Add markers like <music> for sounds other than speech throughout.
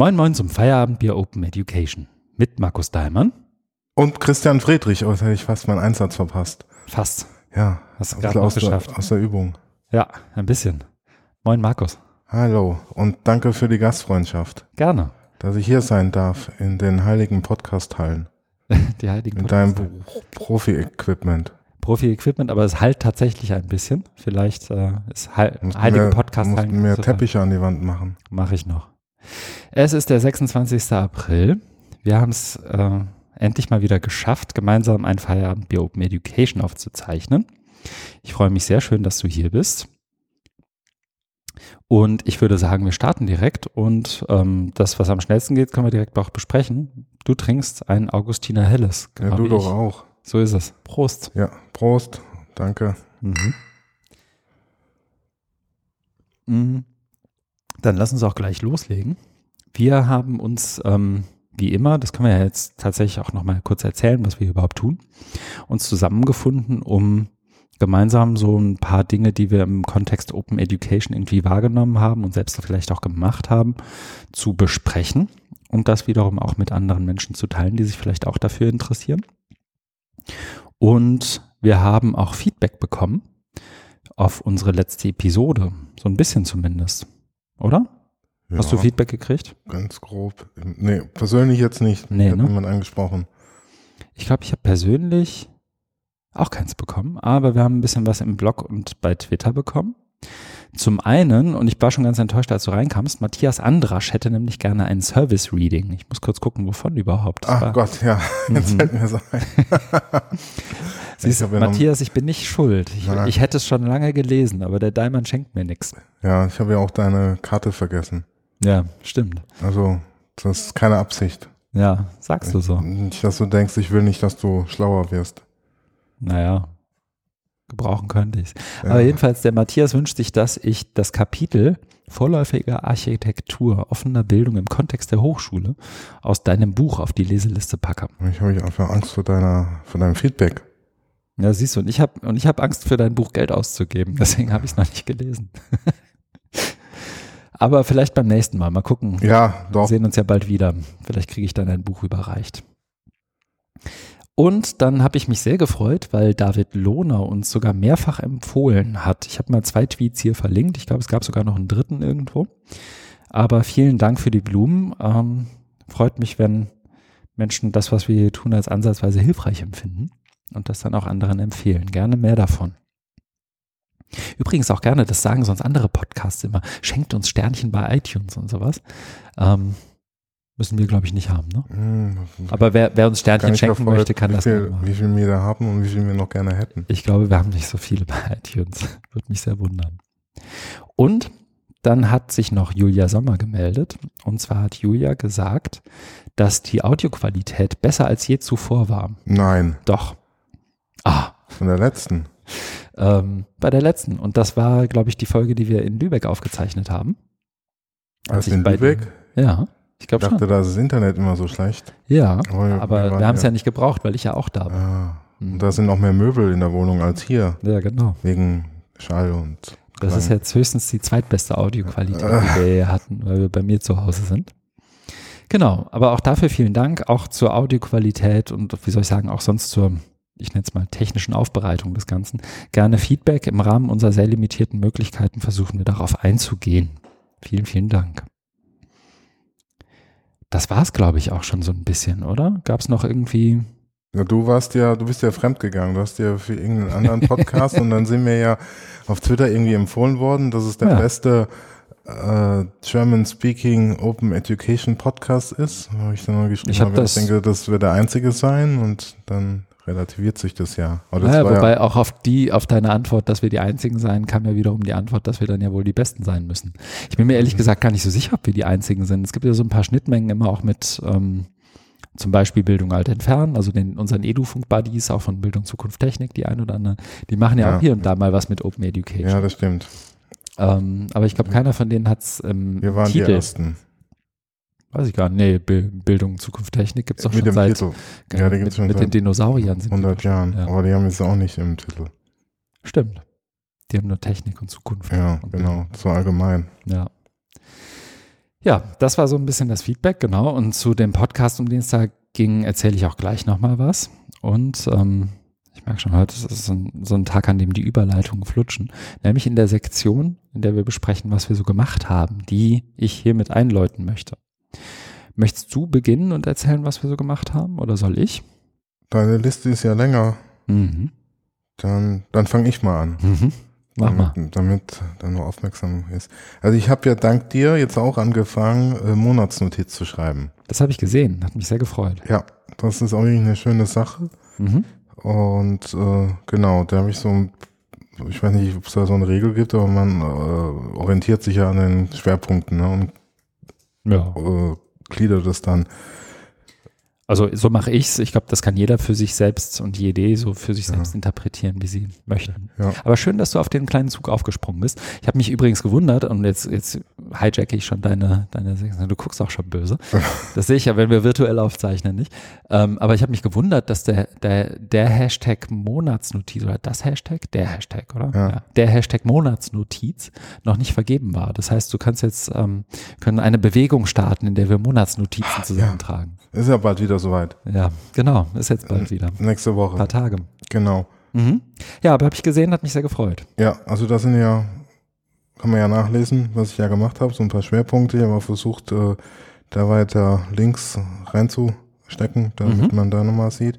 Moin Moin zum Feierabendbier Open Education mit Markus Daimann. Und Christian Friedrich, oh, hätte ich fast meinen Einsatz verpasst. Fast. Ja, Hast du gerade noch aus, der, geschafft. aus der Übung. Ja, ein bisschen. Moin Markus. Hallo und danke für die Gastfreundschaft, Gerne. dass ich hier sein darf in den heiligen Podcast-Hallen <laughs> Die heiligen mit deinem Podcasts. Pro- Profi-Equipment. Profi-Equipment, aber es halt tatsächlich ein bisschen. Vielleicht äh, ist hal Mussten heilige podcast mussten mehr Teppiche an die Wand machen. Mache ich noch. Es ist der 26. April. Wir haben es äh, endlich mal wieder geschafft, gemeinsam ein Feierabendbier Open Education aufzuzeichnen. Ich freue mich sehr schön, dass du hier bist. Und ich würde sagen, wir starten direkt und ähm, das, was am schnellsten geht, können wir direkt auch besprechen. Du trinkst ein Augustiner Helles. Ja, du wie doch ich. auch. So ist es. Prost. Ja, Prost. Danke. Mhm. Mhm. Dann lass uns auch gleich loslegen. Wir haben uns, ähm, wie immer, das können wir ja jetzt tatsächlich auch nochmal kurz erzählen, was wir überhaupt tun, uns zusammengefunden, um gemeinsam so ein paar Dinge, die wir im Kontext Open Education irgendwie wahrgenommen haben und selbst vielleicht auch gemacht haben, zu besprechen und das wiederum auch mit anderen Menschen zu teilen, die sich vielleicht auch dafür interessieren. Und wir haben auch Feedback bekommen auf unsere letzte Episode, so ein bisschen zumindest, oder? Ja, Hast du Feedback gekriegt? Ganz grob. Nee, persönlich jetzt nicht. Nee, Hat ne? niemand angesprochen. Ich glaube, ich habe persönlich auch keins bekommen, aber wir haben ein bisschen was im Blog und bei Twitter bekommen. Zum einen, und ich war schon ganz enttäuscht, als du reinkamst, Matthias Andrasch hätte nämlich gerne ein Service-Reading. Ich muss kurz gucken, wovon überhaupt. Das Ach war- Gott, ja, <laughs> jetzt Mhm. fällt mir so ein. <laughs> Siehst du, Matthias, ich bin nicht schuld. Ich, ich hätte es schon lange gelesen, aber der Daimann schenkt mir nichts. Ja, ich habe ja auch deine Karte vergessen. Ja, stimmt. Also, das ist keine Absicht. Ja, sagst du so. Nicht, dass du denkst, ich will nicht, dass du schlauer wirst. Naja, gebrauchen könnte ich Ja. Aber jedenfalls, der Matthias wünscht sich, dass ich das Kapitel Vorläufige Architektur offener Bildung im Kontext der Hochschule aus deinem Buch auf die Leseliste packe. Ich habe einfach Angst vor deiner, vor deinem Feedback. Ja, siehst du, und ich habe und ich habe Angst für dein Buch Geld auszugeben, deswegen habe ich es noch nicht gelesen. <laughs> Aber vielleicht beim nächsten Mal. Mal gucken. Ja, Wir doch. sehen uns ja bald wieder. Vielleicht kriege ich dann ein Buch überreicht. Und dann habe ich mich sehr gefreut, weil David Lohner uns sogar mehrfach empfohlen hat. Ich habe mal zwei Tweets hier verlinkt. Ich glaube, es gab sogar noch einen dritten irgendwo. Aber vielen Dank für die Blumen. Ähm, freut mich, wenn Menschen das, was wir hier tun, als ansatzweise hilfreich empfinden und das dann auch anderen empfehlen. Gerne mehr davon. Übrigens auch gerne, das sagen sonst andere Podcasts immer, schenkt uns Sternchen bei iTunes und sowas. Ähm, müssen wir, glaube ich, nicht haben. Ne? Hm, Aber wer, wer uns Sternchen schenken erfreut, möchte, kann das viel, gerne machen. Wie viel wir da haben und wie viel wir noch gerne hätten. Ich glaube, wir haben nicht so viele bei <laughs> iTunes. Würde mich sehr wundern. Und dann hat sich noch Julia Sommer gemeldet. Und zwar hat Julia gesagt, dass die Audioqualität besser als je zuvor war. Nein, Doch. Ah, von der letzten. ähm, bei der letzten. Und das war, glaube ich, die Folge, die wir in Lübeck aufgezeichnet haben. Als Also ich in Lübeck? dir- Ja, ich Ich glaube dachte, schon. da ist das Internet immer so schlecht. Ja, Aber aber wir haben es ja nicht gebraucht, weil ich ja auch da war. Ah, Mhm. und da sind noch mehr Möbel in der Wohnung als hier. Ja, genau. Wegen Schall und. Das ist jetzt höchstens die zweitbeste Audioqualität, die wir je hatten, weil wir bei mir zu Hause sind. Genau, aber auch dafür vielen Dank, auch zur Audioqualität und wie soll ich sagen, auch sonst zur, ich nenne es mal, technischen Aufbereitung des Ganzen. Gerne Feedback. Im Rahmen unserer sehr limitierten Möglichkeiten versuchen wir darauf einzugehen. Vielen, vielen Dank. Das war es, glaube ich, auch schon so ein bisschen, oder? Gab es noch irgendwie. Ja, du warst ja, du bist ja fremdgegangen. Du hast ja für irgendeinen anderen Podcast und dann sind mir ja auf Twitter irgendwie empfohlen worden, dass es der Ja. beste äh, German Speaking Open Education Podcast ist. Habe ich dann mal geschrieben, Ich hab das- denke, das wird der einzige sein und dann relativiert sich das ja. Das Naja, wobei ja, auch auf die, auf deine Antwort, dass wir die einzigen sein, kam ja wiederum die Antwort, dass wir dann ja wohl die Besten sein müssen. Ich bin mir ehrlich Mhm. gesagt gar nicht so sicher, ob wir die einzigen sind. Es gibt ja so ein paar Schnittmengen immer auch mit ähm, zum Beispiel Bildung alt entfernen, also den unseren Edufunk-Buddies, auch von Bildung Zukunft Technik, die ein oder andere, die machen ja, Ja. auch hier und da mal was mit Open Education. ja, das stimmt. Ähm, aber ich glaube, keiner von denen hat es im Wir waren die Titel. Ersten. Weiß ich gar nicht. Nee, Bil- Bildung Zukunft Technik gibt es doch Mit schon dem seit Titel. Ja, mit, gibt's schon mit seit den Dinosauriern sind die 100 doch schon, Jahren. Ja. Aber die haben jetzt auch nicht im Titel. Stimmt. Die haben nur Technik und Zukunft. Ja, Und genau. So allgemein. Ja. Ja, das war so ein bisschen das Feedback, genau. Und zu dem Podcast, um den es da ging, erzähle ich auch gleich nochmal was. Und ähm, ich merke schon, heute ist so ein, so ein Tag, an dem die Überleitungen flutschen. Nämlich in der Sektion, in der wir besprechen, was wir so gemacht haben, die ich hiermit einläuten möchte. Möchtest du beginnen und erzählen, was wir so gemacht haben, oder soll ich? Deine Liste ist ja länger. Mhm. Dann, dann fange ich mal an. Mhm. Mach mal. damit, damit dann nur aufmerksam ist. Also ich habe ja dank dir jetzt auch angefangen, äh, Monatsnotiz zu schreiben. Das habe ich gesehen, hat mich sehr gefreut. Ja, das ist auch wirklich eine schöne Sache. Mhm. Und äh, genau, da habe ich so, ein- ich weiß nicht, ob es da so eine Regel gibt, aber man äh, orientiert sich ja an den Schwerpunkten ne, und Ja. äh, gliedert es dann. Also so mache ich's. Ich glaube, das kann jeder für sich selbst und die Idee so für sich Ja. selbst interpretieren, wie sie möchten. Ja. Aber schön, dass du auf den kleinen Zug aufgesprungen bist. Ich habe mich übrigens gewundert und jetzt, jetzt hijacke ich schon deine, deine, du guckst auch schon böse. <laughs> Das sehe ich ja, wenn wir virtuell aufzeichnen, nicht? Ähm, aber ich habe mich gewundert, dass der, der, der Hashtag Monatsnotiz oder das Hashtag, der Hashtag, oder? Ja. Der Hashtag Monatsnotiz noch nicht vergeben war. Das heißt, du kannst jetzt, ähm, können eine Bewegung starten, in der wir Monatsnotizen zusammentragen. Ist ja bald wieder soweit. Ja, genau. Ist jetzt bald wieder. Ein Nächste Woche. paar Tage. Genau. Mhm. Ja, aber habe ich gesehen, hat mich sehr gefreut. Ja, also das sind ja, kann man ja nachlesen, was ich ja gemacht habe, so ein paar Schwerpunkte. Ich habe auch versucht, äh, da weiter links reinzustecken, damit Mhm. man da nochmal sieht.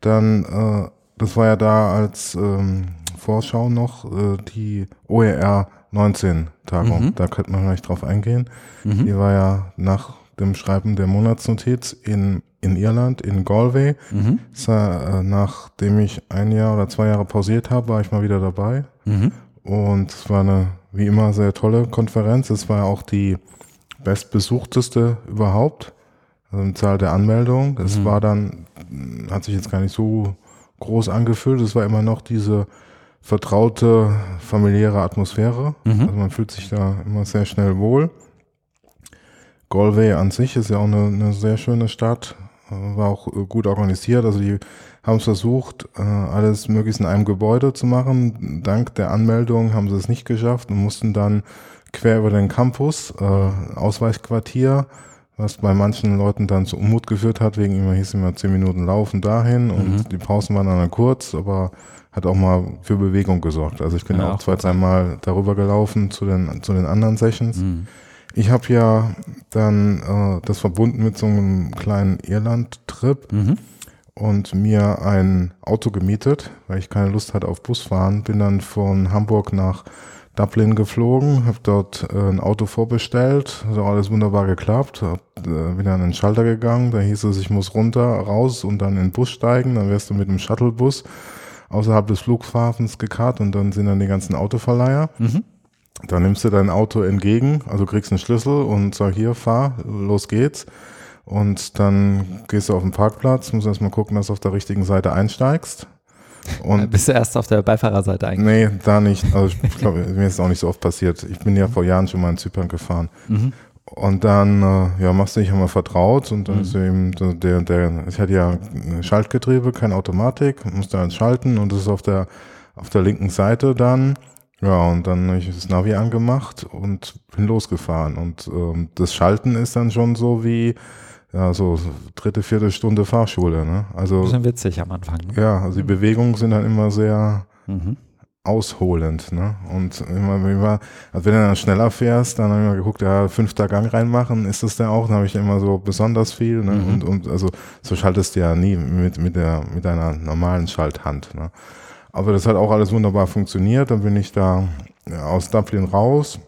Dann, äh, das war ja da als ähm, Vorschau noch äh, die OER 19 Tagung. Mhm. Da könnte man gleich drauf eingehen. Mhm. Die war ja nach dem Schreiben der Monatsnotiz in, in Irland, in Galway. Mhm. War, äh, nachdem ich ein Jahr oder zwei Jahre pausiert habe, war ich mal wieder dabei. Mhm. Und es war eine, wie immer, sehr tolle Konferenz. Es war auch die bestbesuchteste überhaupt. Also in Zahl der Anmeldungen. Es Mhm. war dann, hat sich jetzt gar nicht so groß angefühlt. Es war immer noch diese vertraute, familiäre Atmosphäre. Mhm. Also man fühlt sich da immer sehr schnell wohl. Galway an sich ist ja auch eine, eine sehr schöne Stadt, war auch äh, gut organisiert. Also die haben es versucht, äh, alles möglichst in einem Gebäude zu machen. Dank der Anmeldung haben sie es nicht geschafft und mussten dann quer über den Campus, äh, Ausweichquartier, was bei manchen Leuten dann zu Unmut geführt hat, wegen immer hieß immer zehn Minuten laufen dahin und Mhm. die Pausen waren dann kurz, aber hat auch mal für Bewegung gesorgt. Also ich bin Ja, auch zwei, dreimal darüber gelaufen zu den, zu den anderen Sessions. Mhm. Ich habe ja dann äh, das verbunden mit so einem kleinen Irland-Trip Mhm. und mir ein Auto gemietet, weil ich keine Lust hatte auf Busfahren. Bin dann von Hamburg nach Dublin geflogen, habe dort äh, ein Auto vorbestellt, hat auch alles wunderbar geklappt. Hab, äh, bin dann in den Schalter gegangen, da hieß es, ich muss runter, raus und dann in den Bus steigen. Dann wärst du mit dem Shuttlebus außerhalb des Flughafens gekarrt und dann sind dann die ganzen Autoverleiher. Mhm. Dann nimmst du dein Auto entgegen, also kriegst einen Schlüssel und sag hier, fahr, los geht's. Und dann gehst du auf den Parkplatz, musst erstmal gucken, dass du auf der richtigen Seite einsteigst. Und <laughs> Bist du erst auf der Beifahrerseite eigentlich? nee, da nicht. Also ich <laughs> glaube, mir ist es auch nicht so oft passiert. Ich bin ja vor Jahren schon mal in Zypern gefahren. Mhm. Und dann, äh, ja, machst du dich einmal vertraut und dann Mhm. ist eben der, der, ich hatte ja Schaltgetriebe, keine Automatik, musste dann schalten und das ist auf der, auf der linken Seite dann. Ja, und dann habe ich das Navi angemacht und bin losgefahren. Und ähm, das Schalten ist dann schon so wie, ja, so dritte, vierte Stunde Fahrschule, ne? Also, Bisschen witzig am Anfang. Ne? ja, also die Bewegungen sind dann immer sehr, Mhm. ausholend, ne? Und immer, immer, also wenn du dann schneller fährst, dann habe ich mal geguckt, ja, fünfter Gang reinmachen, ist das der auch? Dann habe ich immer so besonders viel, ne? Mhm. Und, und also so schaltest du ja nie mit, mit der, mit deiner normalen Schalthand, ne? Aber das hat auch alles wunderbar funktioniert. Dann bin ich da aus Dublin raus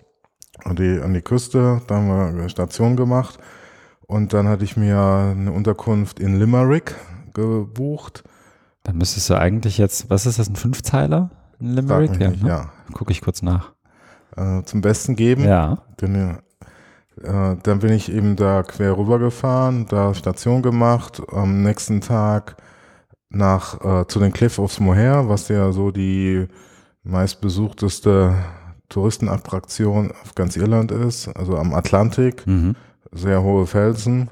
an die, an die Küste, da haben wir eine Station gemacht und dann hatte ich mir eine Unterkunft in Limerick gebucht. Dann müsstest du eigentlich jetzt, was ist das, ein Fünfzeiler? Frag Limerick? Ja, nicht, ne? ja. Gucke ich kurz nach. Äh, zum Besten geben. Ja. Bin, äh, dann bin ich eben da quer rübergefahren, da Station gemacht, am nächsten Tag nach äh, zu den Cliff of Moher, was ja so die meistbesuchteste Touristenattraktion auf ganz Irland ist, also am Atlantik, Mhm. sehr hohe Felsen,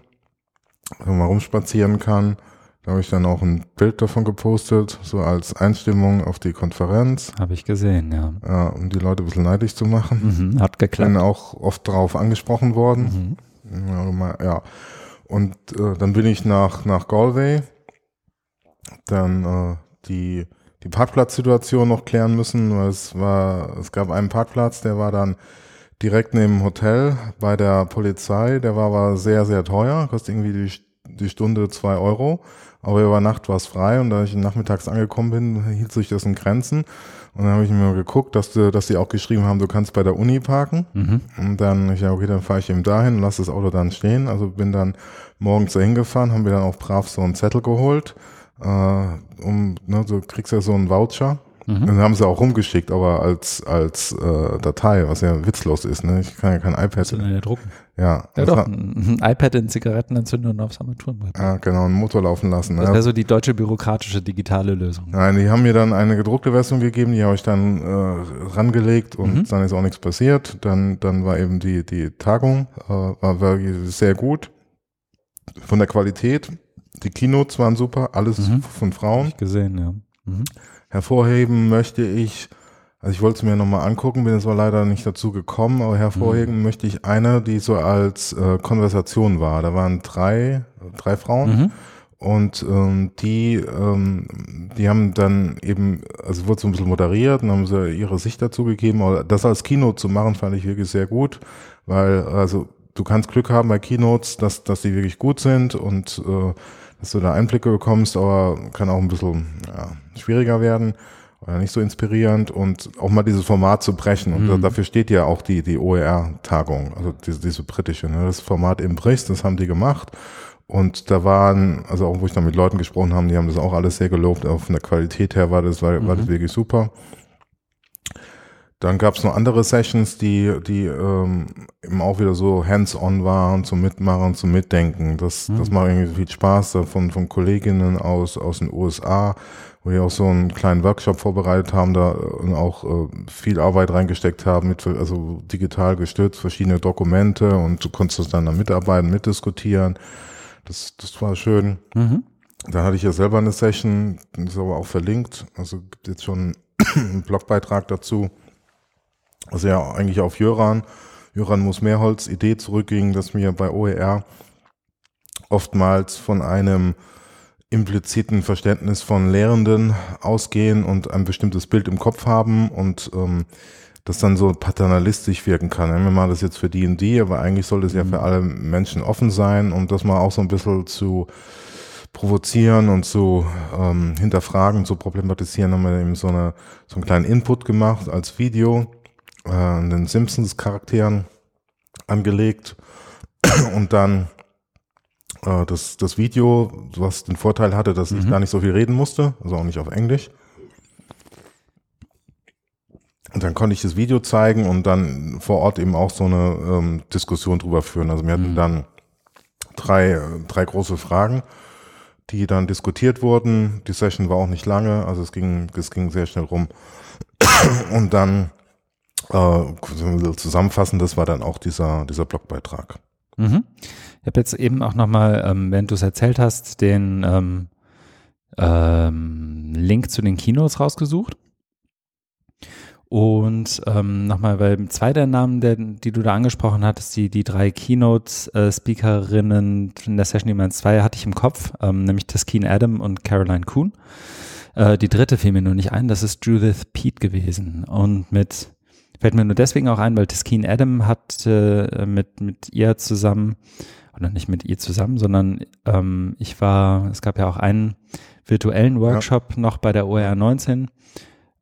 wo man rumspazieren kann. Da habe ich dann auch ein Bild davon gepostet, so als Einstimmung auf die Konferenz. Habe ich gesehen, ja. Ja, um die Leute ein bisschen neidisch zu machen. Mhm, hat geklappt. Bin auch oft darauf angesprochen worden. Mhm. Ja, ja. Und äh, dann bin ich nach, nach Galway, dann äh, die, die Parkplatzsituation noch klären müssen, weil es war, es gab einen Parkplatz, der war dann direkt neben dem Hotel bei der Polizei, der war aber sehr, sehr teuer, kostet irgendwie die, die Stunde zwei Euro, aber über Nacht war es frei und da ich nachmittags angekommen bin, hielt sich das in Grenzen und dann habe ich mir geguckt, dass, du, dass die auch geschrieben haben, du kannst bei der Uni parken Mhm. und dann, ich ja, okay, dann fahre ich eben dahin und lasse das Auto dann stehen. Also bin dann morgens dahin gefahren, haben wir dann auch brav so einen Zettel geholt. Äh, um, ne, du kriegst ja so einen Voucher. Mhm. Den haben sie auch rumgeschickt, aber als, als äh, Datei, was ja witzlos ist, ne? Ich kann ja kein iPad. Zu einer drucken. Ja, Ja, doch, ein, ein iPad in Zigarettenentzündung und aufs Armaturenbrett. ja, genau, einen Motor laufen lassen. Das Ne? wäre so die deutsche bürokratische digitale Lösung. Nein, die haben mir dann eine gedruckte Version gegeben, die habe ich dann äh, rangelegt und Mhm. dann ist auch nichts passiert. Dann, dann war eben die, die Tagung, äh, war wirklich sehr gut. Von der Qualität, die Keynotes waren super, alles Mhm. von Frauen. ich gesehen, ja. Mhm. Hervorheben möchte ich, also ich wollte es mir nochmal angucken, bin jetzt aber leider nicht dazu gekommen, aber hervorheben möchte ich eine, die so als äh, Konversation war. Da waren drei, drei Frauen. Mhm. Und ähm, die, ähm, die haben dann eben, also wurde so ein bisschen moderiert und haben sie ihre Sicht dazu gegeben. Aber das als Keynote zu machen, fand ich wirklich sehr gut, weil also du kannst Glück haben bei Keynotes, dass, dass die wirklich gut sind und äh, dass du da Einblicke bekommst, aber kann auch ein bisschen ja, schwieriger werden oder nicht so inspirierend und auch mal dieses Format zu brechen. Und Mhm. dafür steht ja auch die, die OER-Tagung, also diese, diese britische, ne? das Format eben bricht, das haben die gemacht. Und da waren, also auch wo ich dann mit Leuten gesprochen habe, die haben das auch alles sehr gelobt. Auch von der Qualität her war das, war, war das Mhm. wirklich super. Dann gab es noch andere Sessions, die, die ähm, eben auch wieder so hands-on waren, zum Mitmachen, zum Mitdenken. Das, Mhm. das macht irgendwie viel Spaß von, von Kolleginnen aus, aus den USA, wo die auch so einen kleinen Workshop vorbereitet haben, da und auch äh, viel Arbeit reingesteckt haben, mit, also digital gestützt, verschiedene Dokumente und du konntest dann da mitarbeiten, mitdiskutieren. Das, das war schön. Mhm. Dann hatte ich ja selber eine Session, die ist aber auch verlinkt. Also gibt jetzt schon <clears throat> einen Blogbeitrag dazu. Also ja, eigentlich auf Jöran. Jöran muss Mehrholz Idee zurückging, dass mir bei OER oftmals von einem impliziten Verständnis von Lehrenden ausgehen und ein bestimmtes Bild im Kopf haben und ähm, das dann so paternalistisch wirken kann. Wir machen das jetzt für die und die, aber eigentlich soll das ja für alle Menschen offen sein und das mal auch so ein bisschen zu provozieren und zu ähm, hinterfragen, zu problematisieren, haben wir eben so, eine, so einen kleinen Input gemacht als Video, äh, den Simpsons-Charakteren angelegt <clears throat> und dann äh, das, das Video, was den Vorteil hatte, dass ich Mhm. gar nicht so viel reden musste, also auch nicht auf Englisch. Und dann konnte ich das Video zeigen und dann vor Ort eben auch so eine ähm, Diskussion drüber führen. Also wir hatten Mhm. dann drei, äh, drei große Fragen, die dann diskutiert wurden. Die Session war auch nicht lange, also es ging, es ging sehr schnell rum. <clears throat> Und dann äh, zusammenfassen, das war dann auch dieser, dieser Blogbeitrag. Mhm. Ich habe jetzt eben auch nochmal, ähm, während du es erzählt hast, den ähm, ähm, Link zu den Kinos rausgesucht. Und ähm, nochmal, weil zwei der Namen, der, die du da angesprochen hattest, die, die drei Keynote-Speakerinnen in der Session, man zwei hatte ich im Kopf, ähm, nämlich Taskeen Adam und Caroline Kuhn. Äh, die dritte fiel mir nur nicht ein, das ist Judith Pete gewesen. Und mit, fällt mir nur deswegen auch ein, weil Taskeen Adam hat äh, mit, mit ihr zusammen, oder nicht mit ihr zusammen, sondern ähm, ich war, es gab ja auch einen virtuellen Workshop noch bei der OR 19.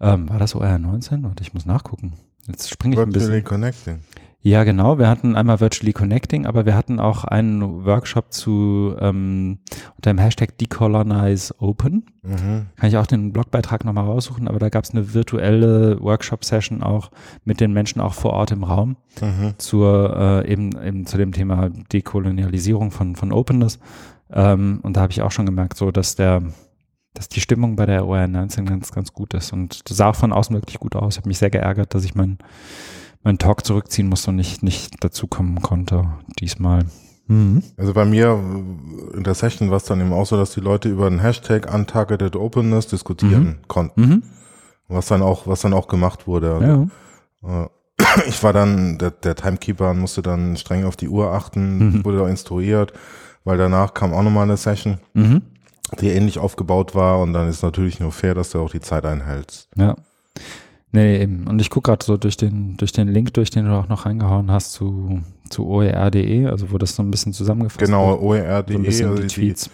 Ähm, war das OR 19? Warte, ich muss nachgucken. Jetzt springe ich ein bisschen. Virtually Connecting. Ja, genau. Wir hatten einmal Virtually Connecting, aber wir hatten auch einen Workshop zu ähm, unter dem Hashtag Decolonize Open. Mhm. Kann ich auch den Blogbeitrag nochmal raussuchen, aber da gab es eine virtuelle Workshop-Session auch mit den Menschen auch vor Ort im Raum Mhm. zur äh, eben, eben zu dem Thema Dekolonialisierung von, von Openness. Ähm, und da habe ich auch schon gemerkt, so dass der, dass die Stimmung bei der OR 19 ganz, ganz gut ist. Und das sah auch von außen wirklich gut aus. Ich habe mich sehr geärgert, dass ich meinen meinen Talk zurückziehen musste und nicht, nicht dazukommen konnte diesmal. Mhm. Also bei mir in der Session war es dann eben auch so, dass die Leute über den Hashtag Untargeted Openness diskutieren mhm. konnten. Mhm. Was dann auch, was dann auch gemacht wurde. Ja. Äh, <clears throat> ich war dann, der, der Timekeeper musste dann streng auf die Uhr achten, mhm. wurde auch instruiert, weil danach kam auch nochmal eine Session, mhm. die ähnlich aufgebaut war und dann ist natürlich nur fair, dass du auch die Zeit einhältst. Ja. Nee, eben. Und ich gucke gerade so durch den, durch den Link durch, den du auch noch reingehauen hast zu, zu oer.de, also wo das so ein bisschen zusammengefasst genau, wird. Genau, oer.de, so also die Tweets. Die,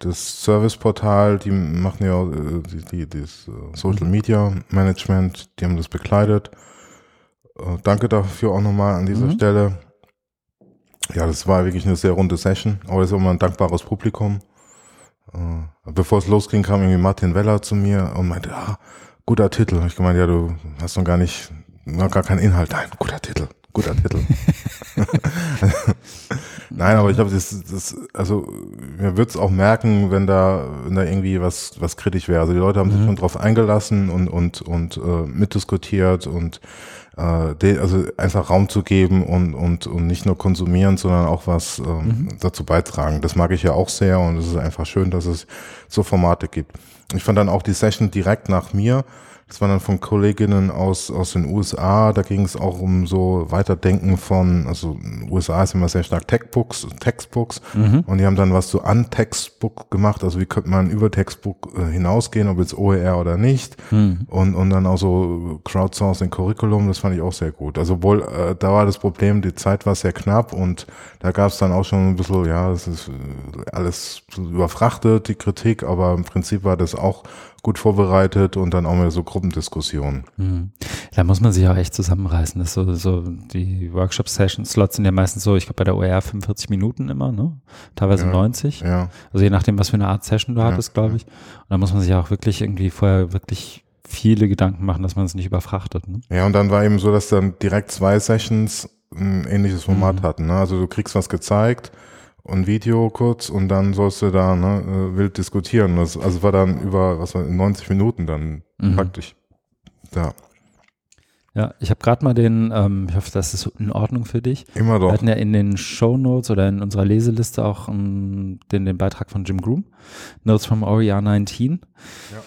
das Serviceportal, die machen ja äh, die, die, das äh, Social Media Management, die haben das bekleidet. Äh, danke dafür auch nochmal an dieser mhm. Stelle. Ja, das war wirklich eine sehr runde Session, aber es ist immer ein dankbares Publikum. Bevor es losging, kam irgendwie Martin Weller zu mir und meinte, ja, guter Titel. Ich gemeint, ja, du hast noch gar nicht, noch gar keinen Inhalt. Nein, guter Titel, guter Titel. <laughs> Nein, aber ich glaube, das, das, also man wird es auch merken, wenn da, wenn da irgendwie was, was kritisch wäre. Also die Leute haben mhm. sich schon drauf eingelassen und und und äh, mitdiskutiert und äh, de, also einfach Raum zu geben und, und, und nicht nur konsumieren, sondern auch was ähm, mhm. dazu beitragen. Das mag ich ja auch sehr und es ist einfach schön, dass es so Formate gibt. Ich fand dann auch die Session direkt nach mir das war dann von Kolleginnen aus, aus den USA. Da ging es auch um so Weiterdenken von, also USA ist immer sehr stark Textbooks, Textbooks. Mhm. Und die haben dann was so an Textbook gemacht. Also wie könnte man über Textbook äh, hinausgehen, ob jetzt OER oder nicht. Mhm. Und, und dann auch so Crowdsourcing Curriculum. Das fand ich auch sehr gut. Also wohl, äh, da war das Problem, die Zeit war sehr knapp und da gab es dann auch schon ein bisschen, ja, das ist äh, alles überfrachtet, die Kritik. Aber im Prinzip war das auch gut vorbereitet und dann auch mal so Gruppendiskussionen. Mhm. Da muss man sich auch echt zusammenreißen. Das so, so die Workshop-Session-Slots sind ja meistens so, ich glaube bei der OER 45 Minuten immer, ne? Teilweise ja, 90. Ja. Also je nachdem, was für eine Art Session du ja, hattest, glaube ich. Und da muss man sich auch wirklich irgendwie vorher wirklich viele Gedanken machen, dass man es nicht überfrachtet. Ne? Ja, und dann war eben so, dass dann direkt zwei Sessions ein ähnliches Format mhm. hatten. Ne? Also du kriegst was gezeigt, und Video kurz und dann sollst du da ne, äh, wild diskutieren. Das, also war dann über was war 90 Minuten dann mhm. praktisch da. Ja, ich habe gerade mal den, ähm, ich hoffe, das ist in Ordnung für dich. Immer doch. Wir hatten ja in den Show Notes oder in unserer Leseliste auch um, ähm, den, den Beitrag von Jim Groom, Notes from OER 19. Ja.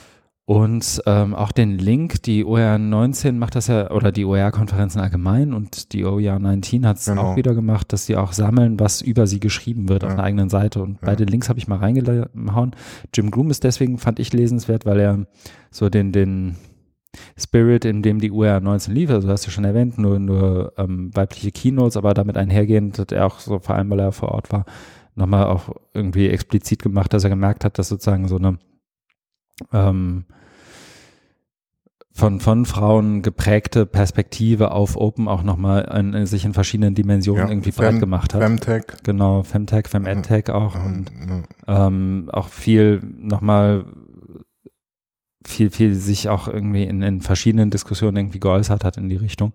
Und ähm, auch den Link, die OER 19 macht das ja, oder die OER-Konferenzen allgemein und die OER 19 hat es genau. auch wieder gemacht, dass sie auch sammeln, was über sie geschrieben wird ja. auf einer eigenen Seite. Und ja. beide Links habe ich mal reingehauen. Jim Groom ist deswegen, fand ich lesenswert, weil er so den, den Spirit, in dem die OER 19 lief, also hast du schon erwähnt, nur, nur ähm, weibliche Keynotes, aber damit einhergehend hat er auch so, vor allem weil er vor Ort war, nochmal auch irgendwie explizit gemacht, dass er gemerkt hat, dass sozusagen so eine ähm, von, von Frauen geprägte Perspektive auf Open auch nochmal in, sich in verschiedenen Dimensionen ja, irgendwie Fem, breit gemacht hat. Femtech. Genau, Femtech, Femedtech auch. Und, ähm, auch viel nochmal viel, viel sich auch irgendwie in, in verschiedenen Diskussionen irgendwie geäußert hat in die Richtung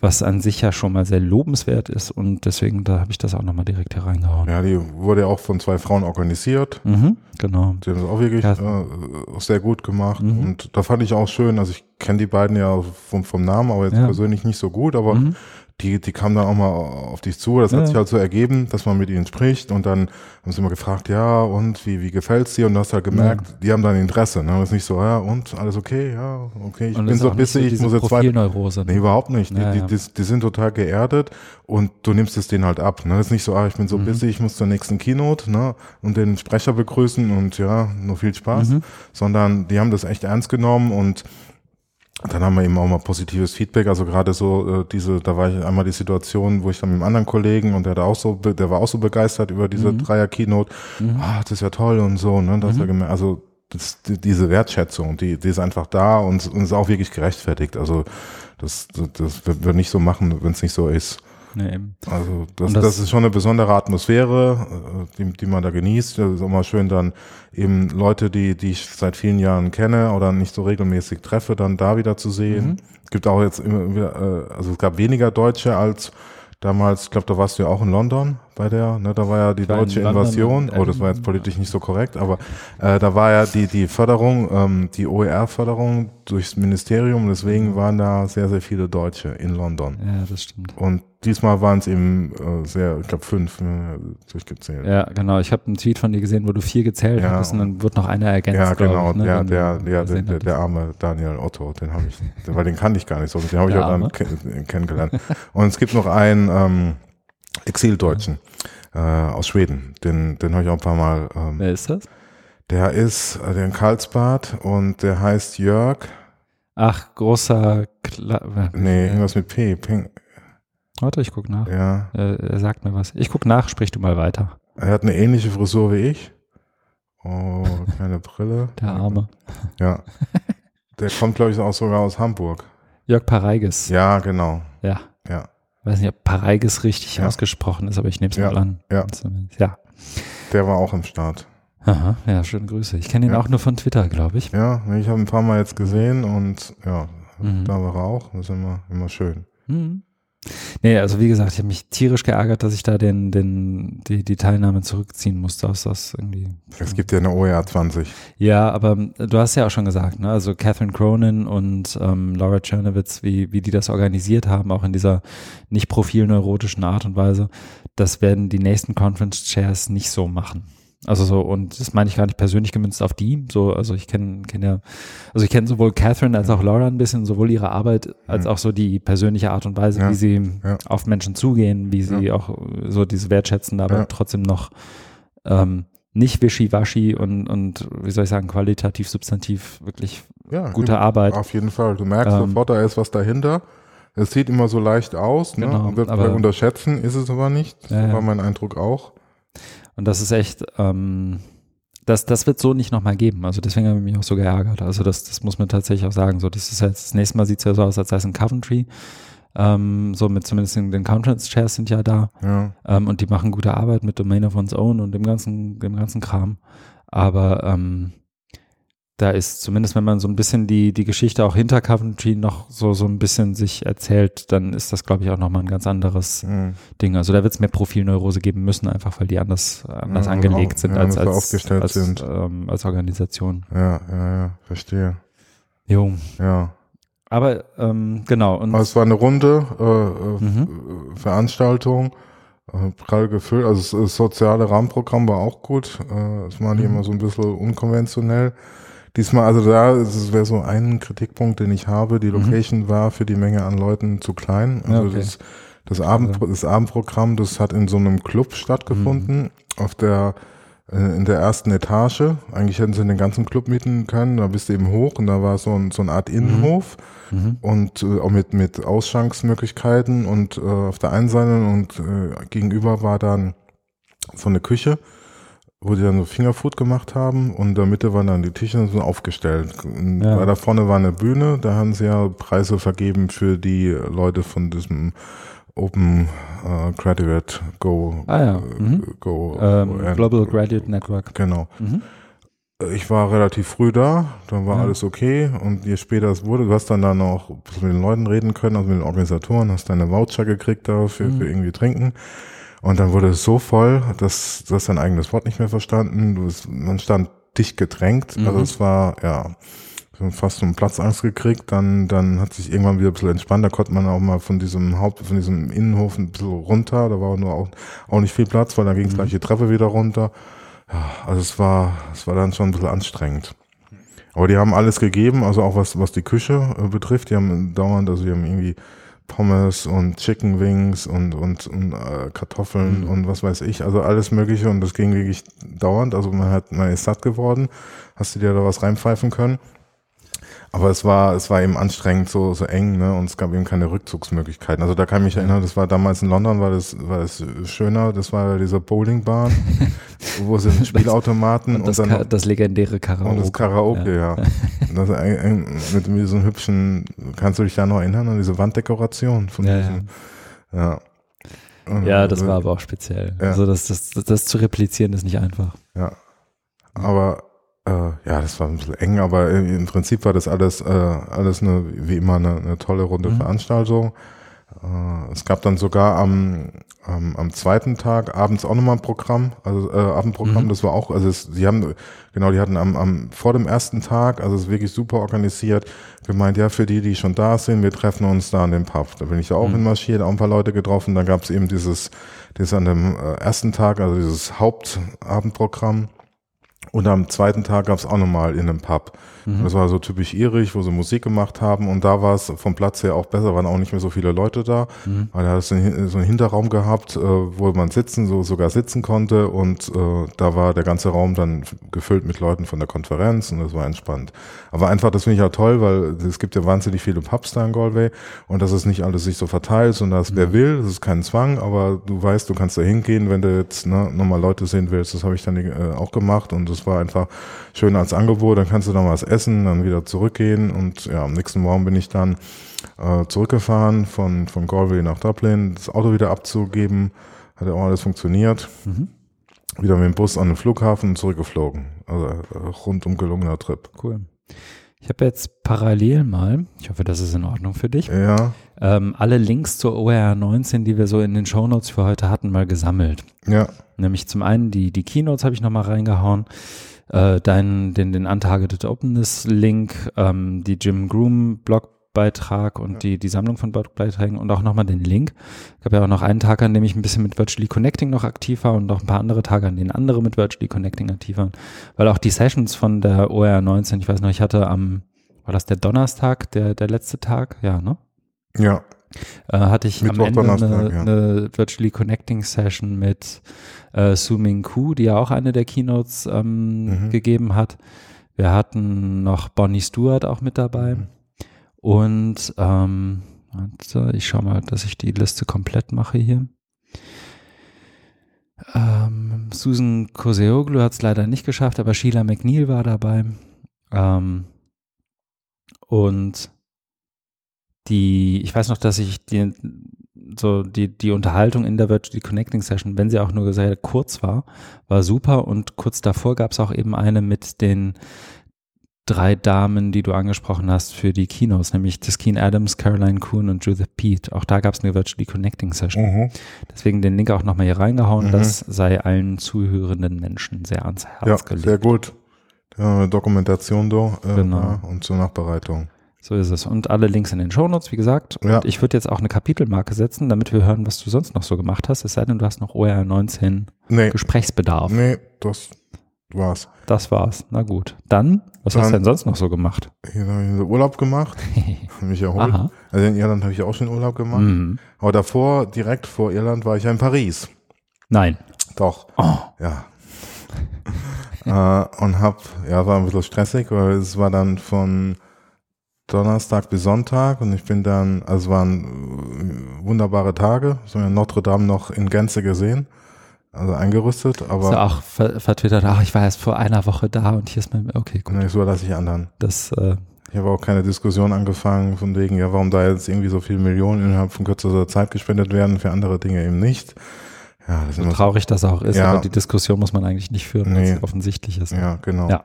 was an sich ja schon mal sehr lobenswert ist und deswegen, da habe ich das auch nochmal direkt hereingehauen. Ja, die wurde auch von zwei Frauen organisiert. Mhm, genau. Die haben es auch wirklich ja. äh, sehr gut gemacht mhm. und da fand ich auch schön, also ich kenne die beiden ja vom, vom Namen, aber jetzt ja. persönlich nicht so gut, aber mhm die, die kamen dann auch mal auf dich zu. Das ja. hat sich halt so ergeben, dass man mit ihnen spricht und dann haben sie immer gefragt, ja, und wie, wie gefällt's dir? Und du hast halt gemerkt, ja. die haben dann Interesse. Ne? Das ist nicht so, ja, und alles okay, ja, okay, ich und bin so bissig, ich muss jetzt weiter. Ne? Nee, überhaupt nicht. Ja, die, die, die, die, sind total geerdet und du nimmst es denen halt ab. Ne? Das ist nicht so, ah, ich bin so mhm. bissig, ich muss zur nächsten Keynote ne? und den Sprecher begrüßen und ja, nur viel Spaß, mhm. sondern die haben das echt ernst genommen und dann haben wir eben auch mal positives Feedback. Also gerade so äh, diese, da war ich einmal die Situation, wo ich dann mit einem anderen Kollegen und der da auch so, der war auch so begeistert über diese mhm. Dreier-Keynote. Mhm. Ah, das ist ja toll und so, ne? Das mhm. er also das, die, diese Wertschätzung, die, die ist einfach da und, und ist auch wirklich gerechtfertigt. Also das, das, das wird nicht so machen, wenn es nicht so ist. Nee, eben. Also das, das, das, ist schon eine besondere Atmosphäre, äh, die, die man da genießt. Das ist immer schön dann eben Leute, die, die ich seit vielen Jahren kenne oder nicht so regelmäßig treffe, dann da wieder zu sehen. Mhm. Es gibt auch jetzt immer wieder, äh, also es gab weniger Deutsche als damals, ich glaube, da warst du ja auch in London bei der, ne, da war ja die deutsche Invasion, oh, das war jetzt politisch nicht so korrekt, aber äh, da war ja die, die Förderung, ähm, die OER-Förderung durchs Ministerium, deswegen waren da sehr, sehr viele Deutsche in London. Ja, das stimmt. Und diesmal waren es eben äh, sehr, ich glaube fünf äh, durchgezählt. Ja, genau. Ich habe einen Tweet von dir gesehen, wo du vier gezählt Ja. hast und dann wird noch einer ergänzt. Ja, genau, ich, ne, der, wenn der, der, der, der, der arme Daniel Otto, den habe ich, weil den kannte ich gar nicht so, den habe ich auch dann kennengelernt. Und es gibt noch einen ähm, Exildeutschen äh, aus Schweden, den, den habe ich auch ein paar Mal. Ähm, Wer ist das? Der ist äh, der in Karlsbad und der heißt Jörg, Ach, großer. Kla nee, irgendwas mit P, Ping, Warte, ich guck nach. ja. Er sagt mir was. Ich guck nach, sprich du mal weiter. Er hat eine ähnliche Frisur wie ich. Oh, keine Brille. <laughs> Der Arme. Ja. Der kommt, glaube ich, auch sogar aus Hamburg. Jörg Pareiges. Ja, genau. Ja. Ja. Weiß nicht, ob Pareiges richtig Ja. ausgesprochen ist, aber ich nehme es Ja. mal an. Ja. Zumindest. Ja. Der war auch im Start. Aha, ja, schöne Grüße. Ich kenne ihn Ja. auch nur von Twitter, glaube ich. Ja, ich habe ein paar Mal jetzt gesehen und ja, Mhm. da war er auch. Das ist immer, immer schön. Mhm. Nee, also wie gesagt, ich habe mich tierisch geärgert, dass ich da den, den, die, die Teilnahme zurückziehen musste aus das irgendwie. Es gibt ja eine OER 20. Ja, aber ähm, du hast ja auch schon gesagt, ne? Also Catherine Cronin und ähm, Laura Chernowitz, wie, wie die das organisiert haben, auch in dieser nicht profilneurotischen Art und Weise, das werden die nächsten Conference Chairs nicht so machen. Also so, und das meine ich gar nicht persönlich gemünzt auf die. So, also ich kenne kenn ja, also ich kenne sowohl Catherine als auch Laura ein bisschen, sowohl ihre Arbeit als auch so die persönliche Art und Weise, Ja, wie sie ja. auf Menschen zugehen, wie sie auch so diese wertschätzende, aber trotzdem noch ähm, nicht wischiwaschi und, und wie soll ich sagen, qualitativ, substantiv wirklich gute Arbeit. Auf jeden Fall. Du merkst Ähm, sofort, da ist was dahinter. Es sieht immer so leicht aus, ne? Genau, Und wird aber- unterschätzen, ist es aber nicht. Das war mein Eindruck auch. Und das ist echt, ähm, das, das wird so nicht nochmal geben. Also deswegen habe ich mich auch so geärgert. Also das, das muss man tatsächlich auch sagen. So, das ist jetzt, das nächste Mal sieht es ja so aus, als sei es in Coventry. Ähm, so mit zumindest den, den Conference Chairs sind ja da. Ja. Ähm, und die machen gute Arbeit mit Domain of One's Own und dem ganzen, dem ganzen Kram. Aber ähm, da ist zumindest, wenn man so ein bisschen die, die Geschichte auch hinter Coventry noch so, so ein bisschen sich erzählt, dann ist das, glaube ich, auch nochmal ein ganz anderes Mhm. Ding. Also da wird es mehr Profilneurose geben müssen, einfach weil die anders, anders Ja, angelegt auch- sind ja, als, als, als, sind. Ähm, als Organisation. ja, ja, ja, verstehe. Jo. Ja. Aber ähm, genau. Und Aber es war eine runde äh, äh, Mhm. Veranstaltung, äh, prall gefüllt. Also das, das soziale Rahmenprogramm war auch gut. Äh, Es war nicht Mhm. immer so ein bisschen unkonventionell. Diesmal, also da, das wäre so ein Kritikpunkt, den ich habe. Die Mhm. Location war für die Menge an Leuten zu klein. Also okay. das, das, Abend, das Abendprogramm, das hat in so einem Club stattgefunden, Mhm. auf der äh, in der ersten Etage. Eigentlich hätten sie den ganzen Club mieten können. Da bist du eben hoch und da war so, ein, so eine Art Innenhof mhm. und äh, auch mit, mit Ausschanksmöglichkeiten und äh, auf der einen Seite und äh, gegenüber war dann so eine Küche, wo die dann so Fingerfood gemacht haben und in der Mitte waren dann die Tische so aufgestellt. Und Ja. Da vorne war eine Bühne, da haben sie ja Preise vergeben für die Leute von diesem Open äh, Graduate Go Ah ja. äh, Mhm. Go ähm, äh, Global Graduate Network. Genau. Mhm. Ich war relativ früh da, dann war Ja. alles okay und je später es wurde, du hast dann dann auch mit den Leuten reden können, also mit den Organisatoren, hast deine Voucher gekriegt da für, Mhm. für irgendwie Trinken und dann wurde es so voll, dass du hast dein eigenes Wort nicht mehr verstanden, du, es- man stand dicht gedrängt, Mhm. also es war, ja, fast so einen Platzangst gekriegt, dann, dann hat sich irgendwann wieder ein bisschen entspannt, da konnte man auch mal von diesem Haupt, von diesem Innenhof ein bisschen runter, da war nur auch, auch nicht viel Platz, weil dann ging es Mhm. gleich die Treppe wieder runter. Ja, also es war, es war dann schon ein bisschen anstrengend. Aber die haben alles gegeben, also auch was, was die Küche äh, betrifft. Die haben dauernd, also die haben irgendwie Pommes und Chicken Wings und, und, und äh, Kartoffeln Mhm. und was weiß ich, also alles Mögliche und das ging wirklich dauernd. Also man hat, man ist satt geworden, hast du dir da was reinpfeifen können. Aber es war, es war eben anstrengend, so, so eng, ne, und es gab eben keine Rückzugsmöglichkeiten. Also da kann ich mich erinnern, das war damals in London, war das, war das schöner, das war dieser Bowlingbahn, wo sie <laughs> Spielautomaten Und das, dann Ka das legendäre Karaoke. und das Karaoke, ja. Das ein, ein, mit diesem hübschen, kannst du dich da noch erinnern an diese Wanddekoration von Ja, diesem, ja. Und, Ja, das war aber auch speziell. Ja. Also das, das, das, das zu replizieren ist nicht einfach. Ja. Aber äh, ja, das war ein bisschen eng, aber im Prinzip war das alles, äh, alles eine, wie immer eine, eine tolle runde Mhm. Veranstaltung. Äh, es gab dann sogar am, am, am zweiten Tag abends auch nochmal ein Programm, also äh, Abendprogramm, Mhm. das war auch, also es, sie haben, genau, die hatten am, am vor dem ersten Tag, also es ist wirklich super organisiert, gemeint, ja, für die, die schon da sind, wir treffen uns da an dem Pub. Da bin ich auch Mhm. hinmarschiert, auch ein paar Leute getroffen, dann gab es eben dieses, dieses an dem äh, ersten Tag, also dieses Hauptabendprogramm. Und am zweiten Tag gab es auch nochmal in einem Pub. Mhm. Das war so typisch irisch, wo sie Musik gemacht haben. Und da war es vom Platz her auch besser, waren auch nicht mehr so viele Leute da. Mhm. Weil da hat es so einen Hinterraum gehabt, äh, wo man sitzen, so sogar sitzen konnte. Und äh, da war der ganze Raum dann gefüllt mit Leuten von der Konferenz und das war entspannt. Aber einfach, das finde ich auch toll, weil es gibt ja wahnsinnig viele Pubs da in Galway und dass es nicht alles sich so verteilt, sondern dass wer will, das ist kein Zwang, aber du weißt, du kannst da hingehen, wenn du jetzt ne, nochmal Leute sehen willst. Das habe ich dann äh, auch gemacht und das war einfach schön als Angebot. Dann kannst du mal was essen, dann wieder zurückgehen und ja, am nächsten Morgen bin ich dann äh, zurückgefahren von, von Galway nach Dublin, das Auto wieder abzugeben. Hat ja auch alles funktioniert. Mhm. Wieder mit dem Bus an den Flughafen und zurückgeflogen. Also äh, rundum gelungener Trip. Cool. Ich habe jetzt parallel mal, ich hoffe, das ist in Ordnung für dich, Ja, ähm, alle Links zur OR 19, die wir so in den Shownotes für heute hatten, mal gesammelt. ja, Nämlich zum einen die, die Keynotes habe ich nochmal reingehauen, äh, deinen, den, den Untargeted Openness Link, ähm, die Jim Groom Blogbeitrag und die, die Sammlung von Blogbeiträgen und auch nochmal den Link. Es gab ja auch noch einen Tag, an dem ich ein bisschen mit Virtually Connecting noch aktiv war und noch ein paar andere Tage, an denen andere mit Virtually Connecting aktiv waren. Weil auch die Sessions von der OR 19, ich weiß noch, ich hatte am, war das der Donnerstag, der, der letzte Tag? Ja, ne? ja, äh, hatte ich Mittwoch, am Ende eine, ja. eine Virtually Connecting Session mit äh, Su Ming Ku, die ja auch eine der Keynotes ähm, Mhm. gegeben hat. Wir hatten noch Bonnie Stewart auch mit dabei. Mhm. Und ähm, ich schaue mal, dass ich die Liste komplett mache hier. Ähm, Susan Koseoglu hat es leider nicht geschafft, aber Sheila McNeil war dabei. Ähm, und die, ich weiß noch, dass ich die, so die, die Unterhaltung in der Virtual Connecting Session, wenn sie auch nur sehr kurz war, war super und kurz davor gab es auch eben eine mit den drei Damen, die du angesprochen hast für die Keynotes, nämlich Tiskeen Adams, Caroline Kuhn und Judith Pete. Auch da gab es eine Virtually Connecting Session. mhm. Deswegen den Link auch nochmal hier reingehauen. Mhm. Das sei allen zuhörenden Menschen sehr ans Herz ja gelegt. sehr gut. Ja, Dokumentation da äh, Genau. und zur Nachbereitung. So ist es. Und alle Links in den Shownotes, wie gesagt. Ja. Und ich würde jetzt auch eine Kapitelmarke setzen, damit wir hören, was du sonst noch so gemacht hast. Es sei denn, du hast noch OR 19 Nee, Gesprächsbedarf. nee, das war's. Das war's. Na gut. Dann, was hast du Dann- denn sonst noch so gemacht? Hier habe ich Urlaub gemacht, <laughs> mich erholt. Aha. Also in Irland habe ich auch schon Urlaub gemacht. Mhm. Aber davor, direkt vor Irland, war ich ja in Paris. Nein. Doch, Oh. ja. <laughs> äh, und hab, ja, war ein bisschen stressig, weil es war dann von Donnerstag bis Sonntag und ich bin dann, also es waren äh, wunderbare Tage. Ich habe Notre Dame noch in Gänze gesehen, also eingerüstet, aber du auch ver vertwittert, ach, ich war erst vor einer Woche da und hier ist mein, okay, gut. ne, das überlasse ich anderen. Das, äh, Ich habe auch keine Diskussion angefangen von wegen, ja, warum da jetzt irgendwie so viele Millionen innerhalb von kürzester Zeit gespendet werden, für andere Dinge eben nicht. Ja, das ist so immer traurig das auch ist, Ja. aber die Diskussion muss man eigentlich nicht führen, weil Nee. es offensichtlich ist. Ja, genau. Ja.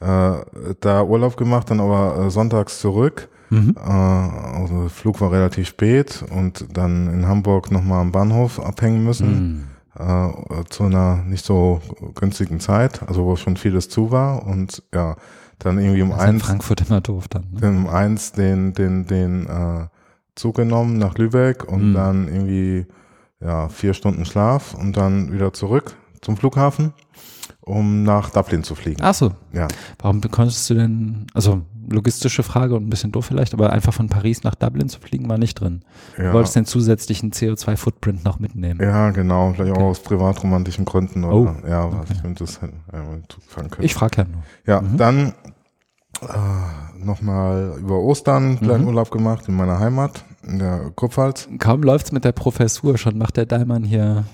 Äh, da Urlaub gemacht, dann aber äh, sonntags zurück. Mhm. Äh, also der Flug war relativ spät und dann in Hamburg nochmal am Bahnhof abhängen müssen. Mhm. Äh, zu einer nicht so günstigen Zeit, also wo schon vieles zu war. Und ja, dann irgendwie um Das eins, Frankfurt immer doof dann. Ne? um eins den, den, den äh, Zug genommen nach Lübeck und Mhm. dann irgendwie ja, vier Stunden Schlaf und dann wieder zurück zum Flughafen, um nach Dublin zu fliegen. Ach so, Ja. warum konntest du denn, also logistische Frage und ein bisschen doof vielleicht, aber einfach von Paris nach Dublin zu fliegen war nicht drin. Du Ja. wolltest den zusätzlichen CO2-Footprint noch mitnehmen. Ja, genau, vielleicht auch Okay. aus privatromantischen Gründen oder Oh, ja, was okay. könnte es ja, fahren können. Ich frage ja nur. ja, mhm. dann äh, nochmal über Ostern kleinen Mhm. Urlaub gemacht in meiner Heimat, in der Kurpfalz. Kaum läuft's mit der Professur, schon macht der Daimann hier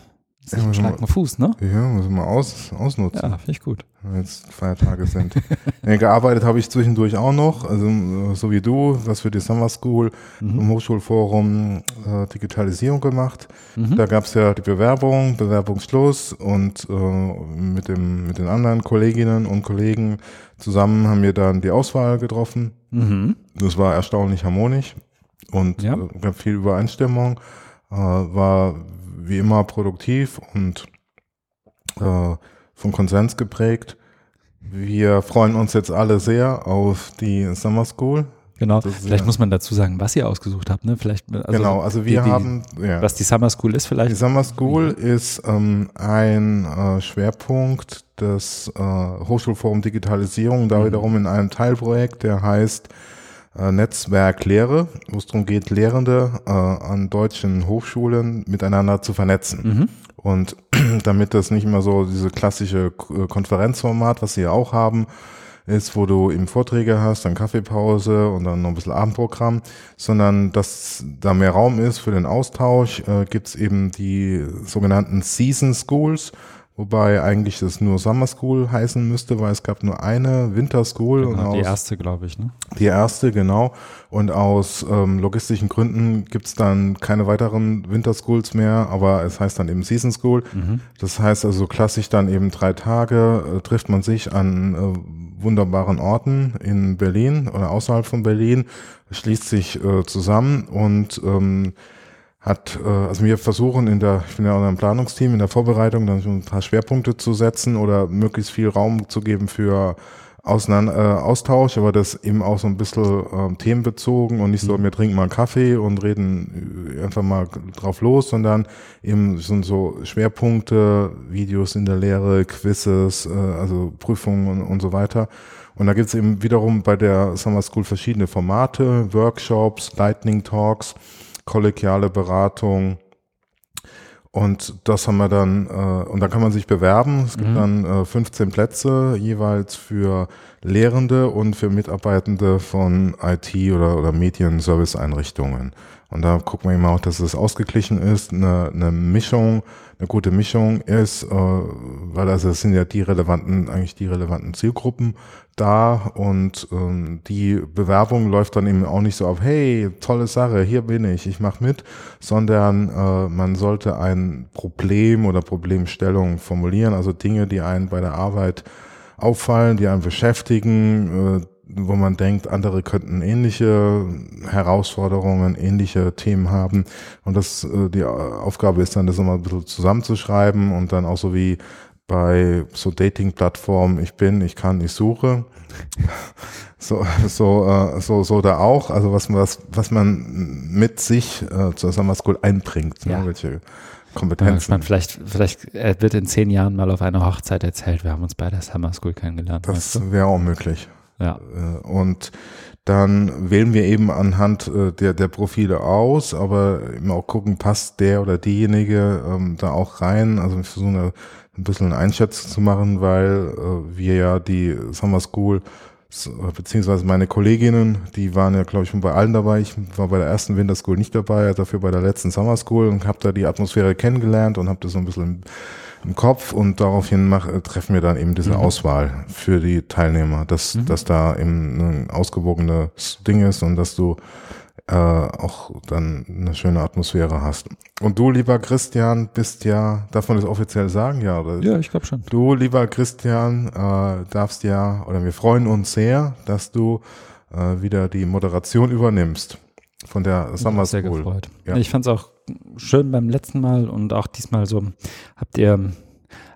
sich Ja, einen muss Schlag im Fuß, ne? Ja, muss man aus, ausnutzen, Ja, finde ich gut. wenn jetzt Feiertage sind. <laughs> nee, gearbeitet habe ich zwischendurch auch noch, also äh, so wie du, was für die Summer School im Hochschulforum äh, Digitalisierung gemacht. Mhm. Da gab es ja die Bewerbung, Bewerbungsschluss und äh, mit, dem, mit den anderen Kolleginnen und Kollegen zusammen haben wir dann die Auswahl getroffen. Mhm. Das war erstaunlich harmonisch und Ja. äh, gab viel Übereinstimmung, äh, war wie immer produktiv und äh, von Konsens geprägt. Wir freuen uns jetzt alle sehr auf die Summer School. Genau. Vielleicht ja- muss man dazu sagen, was ihr ausgesucht habt. Ne? Vielleicht, also genau, also wir die, die, haben, ja. was die Summer School ist Die vielleicht. Summer School ist ähm, ein äh, Schwerpunkt des äh, Hochschulforum Digitalisierung, da Mhm. wiederum in einem Teilprojekt, der heißt Netzwerk Lehre, wo es darum geht, Lehrende äh, an deutschen Hochschulen miteinander zu vernetzen. Mhm. Und <clears throat> damit das nicht immer so diese klassische äh, Konferenzformat, was sie ja auch haben, ist, wo du eben Vorträge hast, dann Kaffeepause und dann noch ein bisschen Abendprogramm, sondern dass da mehr Raum ist für den Austausch, äh, gibt's eben die sogenannten Season Schools, wobei eigentlich das nur Summer School heißen müsste, weil es gab nur eine Winter School und Genau, die aus erste, glaube ich. Ne? die erste, genau. Und aus ähm, logistischen Gründen gibt's dann keine weiteren Winterschools mehr, aber es heißt dann eben Season School. Mhm. Das heißt also klassisch dann eben drei Tage äh, trifft man sich an äh, wunderbaren Orten in Berlin oder außerhalb von Berlin, schließt sich äh, zusammen und ähm, hat, äh, also wir versuchen in der, ich bin ja auch in einem Planungsteam, in der Vorbereitung dann ein paar Schwerpunkte zu setzen oder möglichst viel Raum zu geben für Auseinander, äh, Austausch, aber das eben auch so ein bisschen ähm, themenbezogen und nicht so, wir trinken mal einen Kaffee und reden äh, einfach mal drauf los, sondern eben sind so Schwerpunkte, Videos in der Lehre, Quizzes, äh, also Prüfungen und, und so weiter. Und da gibt's eben wiederum bei der Summer School verschiedene Formate, Workshops, Lightning Talks, kollegiale Beratung. Und das haben wir dann, äh, und da kann man sich bewerben. Es gibt Mhm. dann äh, 15 Plätze jeweils für Lehrende und für Mitarbeitende von IT oder, oder Medien-Service-Einrichtungen. Und da gucken wir eben auch, dass es ausgeglichen ist, eine, eine Mischung, eine gute Mischung ist, äh, weil also es sind ja die relevanten, eigentlich die relevanten Zielgruppen da und ähm, die Bewerbung läuft dann eben auch nicht so auf, hey, tolle Sache, hier bin ich, ich mache mit, sondern äh, man sollte ein Problem oder Problemstellung formulieren, also Dinge, die einen bei der Arbeit auffallen, die einen beschäftigen, äh, wo man denkt, andere könnten ähnliche Herausforderungen, ähnliche Themen haben. Und das, äh, die Aufgabe ist dann, das immer ein bisschen zusammenzuschreiben und dann auch so wie bei so Dating-Plattformen, ich bin, ich kann, ich suche. <laughs> So, so, äh, so, so da auch. Also was, was, was man mit sich äh, zur Summer School einbringt, Ja. ne? welche Bin mal Kompetenzen. gespannt. Vielleicht, vielleicht äh, wird in zehn Jahren mal auf einer Hochzeit erzählt, wir haben uns bei der Summer School kennengelernt. weißt Das wäre auch möglich. Ja. Äh, Und dann wählen wir eben anhand äh, der, der Profile aus, aber eben auch gucken, passt der oder diejenige ähm, da auch rein. Also wir versuchen da ein bisschen eine Einschätzung zu machen, weil äh, wir ja die Summer School beziehungsweise meine Kolleginnen, die waren ja glaube ich schon bei allen dabei. Ich war bei der ersten Winter School nicht dabei, dafür bei der letzten Summer School und habe da die Atmosphäre kennengelernt und habe das so ein bisschen im, Kopf und daraufhin mach, äh, treffen wir dann eben diese Mhm. Auswahl für die Teilnehmer, dass, Mhm. dass da eben ein ausgewogenes Ding ist und dass du äh, auch dann eine schöne Atmosphäre hast. Und du, lieber Christian, bist ja, darf man das offiziell sagen, ja? Oder? Ja, ich glaube schon. Du, lieber Christian, äh, darfst ja, oder wir freuen uns sehr, dass du äh, wieder die Moderation übernimmst von der Summer sehr School. gefreut. Ja. Ich fand es auch schön beim letzten Mal und auch diesmal so. Habt ihr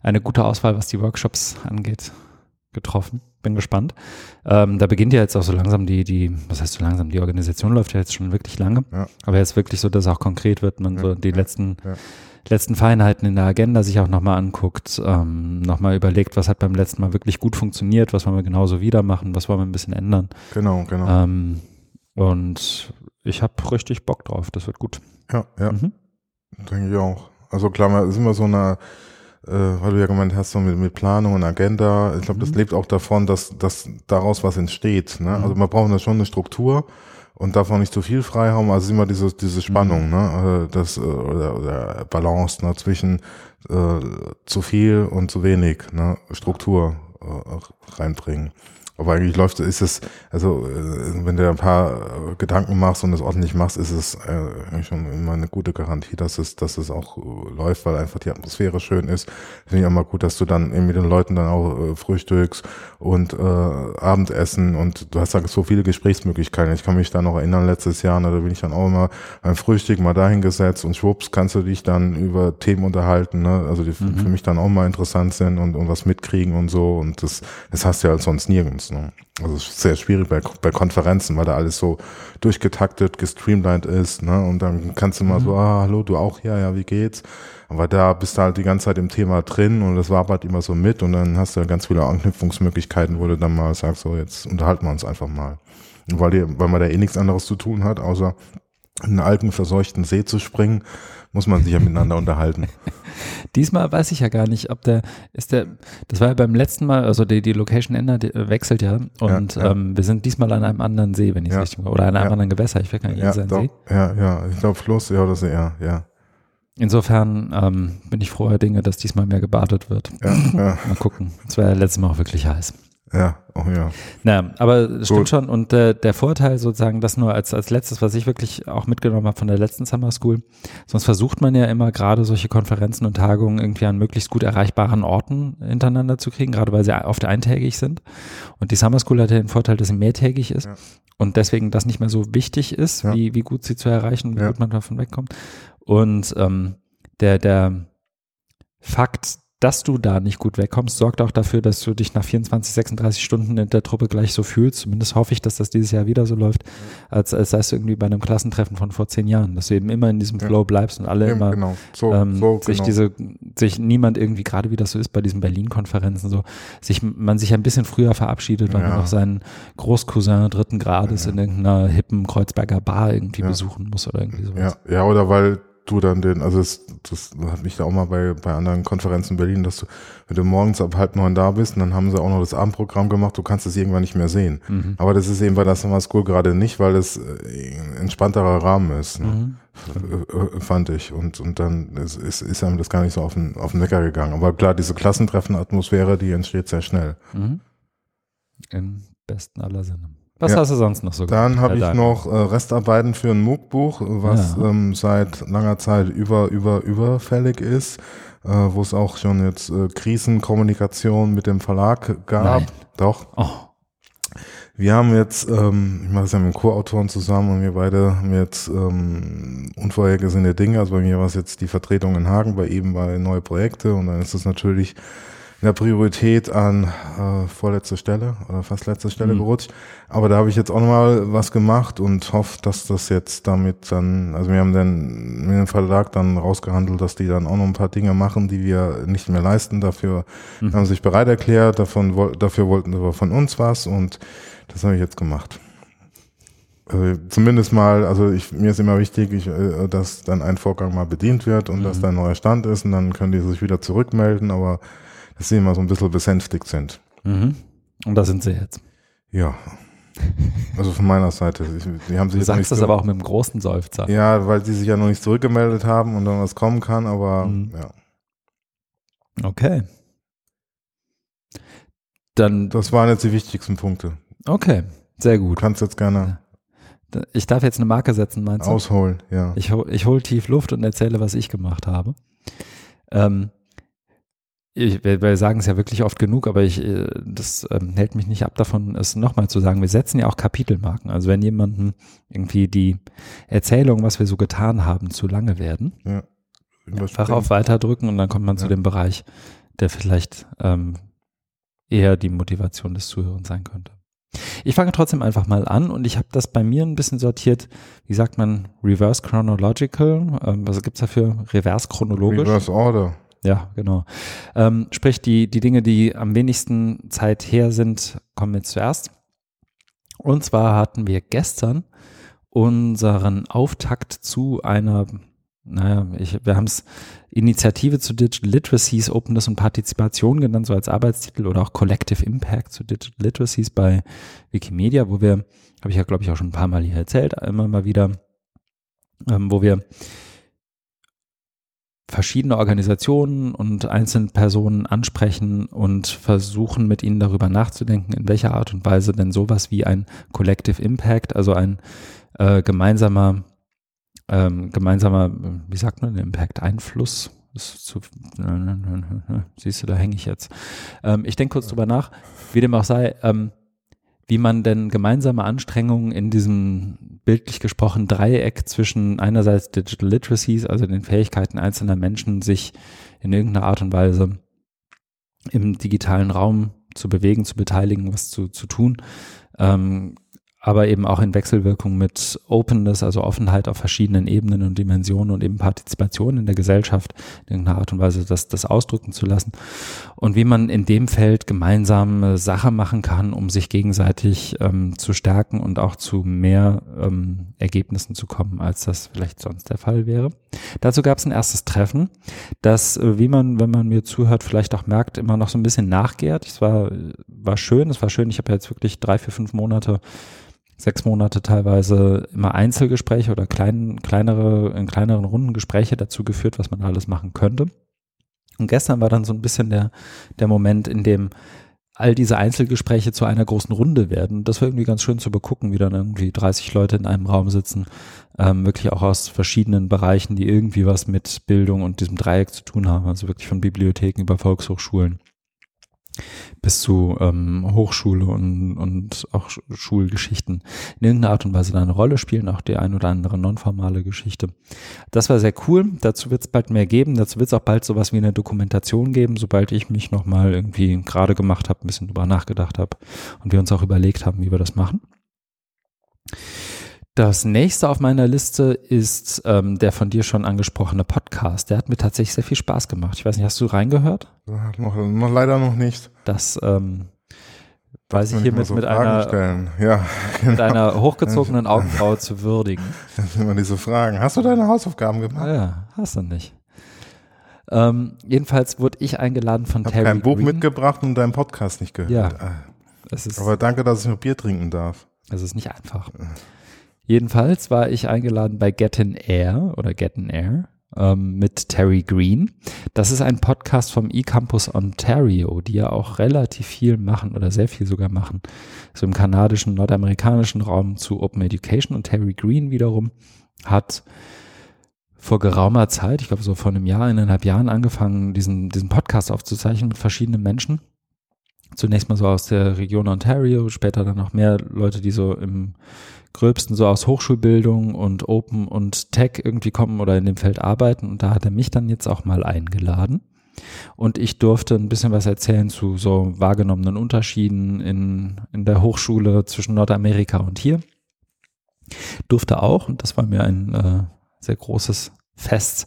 eine gute Auswahl, was die Workshops angeht, getroffen? Bin gespannt. Ähm, da beginnt ja jetzt auch so langsam die, die, was heißt so langsam, die Organisation läuft ja jetzt schon wirklich lange. Ja. Aber jetzt wirklich so, dass auch konkret wird, man Ja, so die letzten, letzten Feinheiten in der Agenda sich auch nochmal anguckt, ähm, nochmal überlegt, was hat beim letzten Mal wirklich gut funktioniert, was wollen wir genauso wieder machen, was wollen wir ein bisschen ändern. Genau, genau. Ähm, und ich habe richtig Bock drauf, das wird gut. ja, ja. Mhm. Denke ich auch. Also klar, man ist immer so eine, äh, weil du ja gemeint hast, so mit, mit Planung und Agenda. Ich glaube, das Mhm. lebt auch davon, dass, dass daraus was entsteht. Ne? Mhm. Also man braucht da schon eine Struktur und darf auch nicht zu viel Freiraum. Also es ist immer diese, diese Spannung, Mhm. ne? Äh, Das, äh, oder, oder Balance ne? zwischen äh, zu viel und zu wenig ne? Struktur äh, reinbringen. Aber eigentlich läuft, ist es, also äh, wenn du ein paar äh, Gedanken machst und es ordentlich machst, ist es äh, schon immer eine gute Garantie, dass es, dass es auch läuft, weil einfach die Atmosphäre schön ist. Finde ich auch mal gut, dass du dann mit den Leuten dann auch äh, frühstückst und äh, Abendessen und du hast da so viele Gesprächsmöglichkeiten. Ich kann mich da noch erinnern, letztes Jahr, da bin ich dann auch immer beim Frühstück mal dahingesetzt und schwupps kannst du dich dann über Themen unterhalten, ne? also die mhm. für mich dann auch mal interessant sind und, und was mitkriegen und so und das, das hast du ja halt sonst nirgends. Ne? Also es ist sehr schwierig bei, bei Konferenzen, weil da alles so durchgetaktet, gestreamlined ist. Ne? Und dann kannst du mal mhm. so, ah, hallo, du auch, ja, ja, wie geht's? Aber da bist du halt die ganze Zeit im Thema drin und das wabert immer so mit und dann hast du ganz viele Anknüpfungsmöglichkeiten, wo du dann mal sagst, so jetzt unterhalten wir uns einfach mal. Weil, die, weil man da eh nichts anderes zu tun hat, außer in einen alten, verseuchten See zu springen, muss man sich ja miteinander unterhalten. <laughs> Diesmal weiß ich ja gar nicht, ob der, ist der, das war ja beim letzten Mal, also die, die Location ändert, wechselt ja und ja, ja. Ähm, wir sind diesmal an einem anderen See, wenn ich es ja. richtig oder an einem anderen Gewässer, ich weiß gar nicht, ja, ist See? Ja, ja, ich glaube Fluss, ja, oder See, ja, ja. Insofern ähm, bin ich froher Dinge, dass diesmal mehr gebadet wird. Ja, ja. Mal gucken. Es war ja letztes Mal auch wirklich heiß. Ja, oh ja. Na, aber es stimmt schon. Und äh, der Vorteil sozusagen, das nur als, als letztes, was ich wirklich auch mitgenommen habe von der letzten Summer School, sonst versucht man ja immer gerade solche Konferenzen und Tagungen irgendwie an möglichst gut erreichbaren Orten hintereinander zu kriegen, gerade weil sie oft eintägig sind. Und die Summer School hat ja den Vorteil, dass sie mehrtägig ist. Ja. Und deswegen das nicht mehr so wichtig ist, ja. wie, wie gut sie zu erreichen und wie ja. gut man davon wegkommt. Und ähm, der, der Fakt, dass du da nicht gut wegkommst, sorgt auch dafür, dass du dich nach 24, 36 Stunden in der Truppe gleich so fühlst. Zumindest hoffe ich, dass das dieses Jahr wieder so läuft, als, als sei es irgendwie bei einem Klassentreffen von vor zehn Jahren, dass du eben immer in diesem ja. Flow bleibst und alle ja, immer genau. so, ähm, so, sich genau. diese, sich niemand irgendwie, gerade wie das so ist bei diesen Berlin-Konferenzen, so, sich, man sich ein bisschen früher verabschiedet, weil ja. man noch seinen Großcousin dritten Grades in irgendeiner hippen Kreuzberger Bar irgendwie besuchen muss oder irgendwie sowas. Ja, ja oder weil du dann den, also das, das hat mich da auch mal bei, bei anderen Konferenzen in Berlin, dass du, wenn du morgens ab halb neun da bist, und dann haben sie auch noch das Abendprogramm gemacht, du kannst es irgendwann nicht mehr sehen. Mhm. Aber das ist eben bei der Summer School gerade nicht, weil es äh, ein entspannterer Rahmen ist, ne? mhm. Äh, fand ich. Und, und dann ist, ist, ist einem das gar nicht so auf den, auf den Wecker gegangen. Aber klar, diese Klassentreffen-Atmosphäre, die entsteht sehr schnell. Mhm. Im besten aller Sinne. Was ja. hast du sonst noch so Dann habe ich noch äh, Restarbeiten für ein MOOC-Buch, was ja. ähm, seit langer Zeit über, über, überfällig ist, äh, wo es auch schon jetzt äh, Krisenkommunikation mit dem Verlag gab. Nein. Doch. Oh. Wir haben jetzt, ähm, ich mache es ja mit dem Co-Autoren zusammen und wir beide haben jetzt ähm, unvorhergesehene Dinge. Also bei mir war es jetzt die Vertretung in Hagen, bei ihm bei neue Projekte und dann ist es natürlich in der Priorität an äh, vorletzte Stelle oder fast letzte Stelle mhm. gerutscht. Aber da habe ich jetzt auch nochmal was gemacht und hoffe, dass das jetzt damit dann, also wir haben dann mit dem Verlag dann rausgehandelt, dass die dann auch noch ein paar Dinge machen, die wir nicht mehr leisten. Dafür mhm. haben sie sich bereit erklärt, davon, dafür wollten sie aber von uns was und das habe ich jetzt gemacht. Also zumindest mal, also ich, mir ist immer wichtig, ich, äh, dass dann ein Vorgang mal bedient wird und mhm. dass da ein neuer Stand ist und dann können die sich wieder zurückmelden, aber dass sie immer so ein bisschen besänftigt sind. Mhm. Und da sind sie jetzt. Ja. Also von meiner Seite. Die haben sich du sagst das aber auch mit einem großen Seufzer. Ja, weil sie sich ja noch nicht zurückgemeldet haben und dann was kommen kann, aber mhm. ja. Okay. Dann. Das waren jetzt die wichtigsten Punkte. Okay, sehr gut. Du kannst jetzt gerne. Ich darf jetzt eine Marke setzen, meinst du? Ausholen, ja. Ich, ich hole tief Luft und erzähle, was ich gemacht habe. Ähm, ich, wir, wir sagen es ja wirklich oft genug, aber ich, äh, das ähm, hält mich nicht ab davon, es nochmal zu sagen. Wir setzen ja auch Kapitelmarken. Also wenn jemanden irgendwie die Erzählung, was wir so getan haben, zu lange werden, ja, einfach auf Weiter drücken und dann kommt man ja. zu dem Bereich, der vielleicht ähm, eher die Motivation des Zuhörens sein könnte. Ich fange trotzdem einfach mal an und ich habe das bei mir ein bisschen sortiert, wie sagt man, reverse chronological, ähm, was gibt's dafür? Reverse chronologisch? Reverse order. Ja, genau. Ähm, sprich, die, die Dinge, die am wenigsten Zeit her sind, kommen jetzt zuerst. Und zwar hatten wir gestern unseren Auftakt zu einer, naja, ich, wir haben es Initiative zu Digital Literacies, Openness und Partizipation genannt, so als Arbeitstitel oder auch Collective Impact zu Digital Literacies bei Wikimedia, wo wir, habe ich ja glaube ich auch schon ein paar Mal hier erzählt, immer mal wieder, ähm, wo wir verschiedene Organisationen und einzelne Personen ansprechen und versuchen mit ihnen darüber nachzudenken, in welcher Art und Weise denn sowas wie ein Collective Impact, also ein äh, gemeinsamer, ähm, gemeinsamer, wie sagt man, Impact, Einfluss, zu, <laughs> siehst du, da hänge ich jetzt. Ähm, ich denke kurz drüber nach, wie dem auch sei, ähm, wie man denn gemeinsame Anstrengungen in diesem bildlich gesprochen Dreieck zwischen einerseits Digital Literacies, also den Fähigkeiten einzelner Menschen, sich in irgendeiner Art und Weise im digitalen Raum zu bewegen, zu beteiligen, was zu, zu tun, ähm, aber eben auch in Wechselwirkung mit Openness, also Offenheit auf verschiedenen Ebenen und Dimensionen und eben Partizipation in der Gesellschaft in irgendeiner Art und Weise das, das ausdrücken zu lassen und wie man in dem Feld gemeinsame Sache machen kann, um sich gegenseitig ähm, zu stärken und auch zu mehr ähm, Ergebnissen zu kommen, als das vielleicht sonst der Fall wäre. Dazu gab es ein erstes Treffen, das, äh, wie man, wenn man mir zuhört, vielleicht auch merkt, immer noch so ein bisschen nachgehrt. Es war, war schön, es war schön. Ich habe jetzt wirklich drei, vier, fünf Monate sechs Monate teilweise immer Einzelgespräche oder klein, kleinere, in kleineren Runden Gespräche dazu geführt, was man alles machen könnte. Und gestern war dann so ein bisschen der, der Moment, in dem all diese Einzelgespräche zu einer großen Runde werden. Das war irgendwie ganz schön zu begucken, wie dann irgendwie 30 Leute in einem Raum sitzen, ähm, wirklich auch aus verschiedenen Bereichen, die irgendwie was mit Bildung und diesem Dreieck zu tun haben, also wirklich von Bibliotheken über Volkshochschulen bis zu ähm, Hochschule und, und auch Schulgeschichten in irgendeiner Art und Weise eine Rolle spielen, auch die ein oder andere nonformale Geschichte. Das war sehr cool. Dazu wird es bald mehr geben. Dazu wird es auch bald sowas wie eine Dokumentation geben, sobald ich mich nochmal irgendwie gerade gemacht habe, ein bisschen drüber nachgedacht habe und wir uns auch überlegt haben, wie wir das machen. Das nächste auf meiner Liste ist ähm, der von dir schon angesprochene Podcast. Der hat mir tatsächlich sehr viel Spaß gemacht. Ich weiß nicht, hast du reingehört? Noch, noch leider noch nicht. Das ähm, weiß ich hiermit so mit, einer, ja, <laughs> genau. mit einer hochgezogenen Augenbraue zu würdigen. <laughs> Das sind immer diese Fragen. Hast du deine Hausaufgaben gemacht? Ja, hast du nicht. Ähm, jedenfalls wurde ich eingeladen von ich Terry. Ich habe kein Buch Green. mitgebracht und deinen Podcast nicht gehört. Ja. Ah. Aber danke, dass ich nur Bier trinken darf. Es ist nicht einfach. Jedenfalls war ich eingeladen bei Get in Air oder Get in Air ähm, mit Terry Green. Das ist ein Podcast vom eCampus Ontario, die ja auch relativ viel machen oder sehr viel sogar machen, so im kanadischen, nordamerikanischen Raum zu Open Education. Und Terry Green wiederum hat vor geraumer Zeit, ich glaube so vor einem Jahr, eineinhalb Jahren angefangen, diesen, diesen Podcast aufzuzeichnen mit verschiedenen Menschen. Zunächst mal so aus der Region Ontario, später dann noch mehr Leute, die so im gröbsten so aus Hochschulbildung und Open und Tech irgendwie kommen oder in dem Feld arbeiten. Und da hat er mich dann jetzt auch mal eingeladen. Und ich durfte ein bisschen was erzählen zu so wahrgenommenen Unterschieden in, in der Hochschule zwischen Nordamerika und hier. Durfte auch, und das war mir ein äh, sehr großes Fest,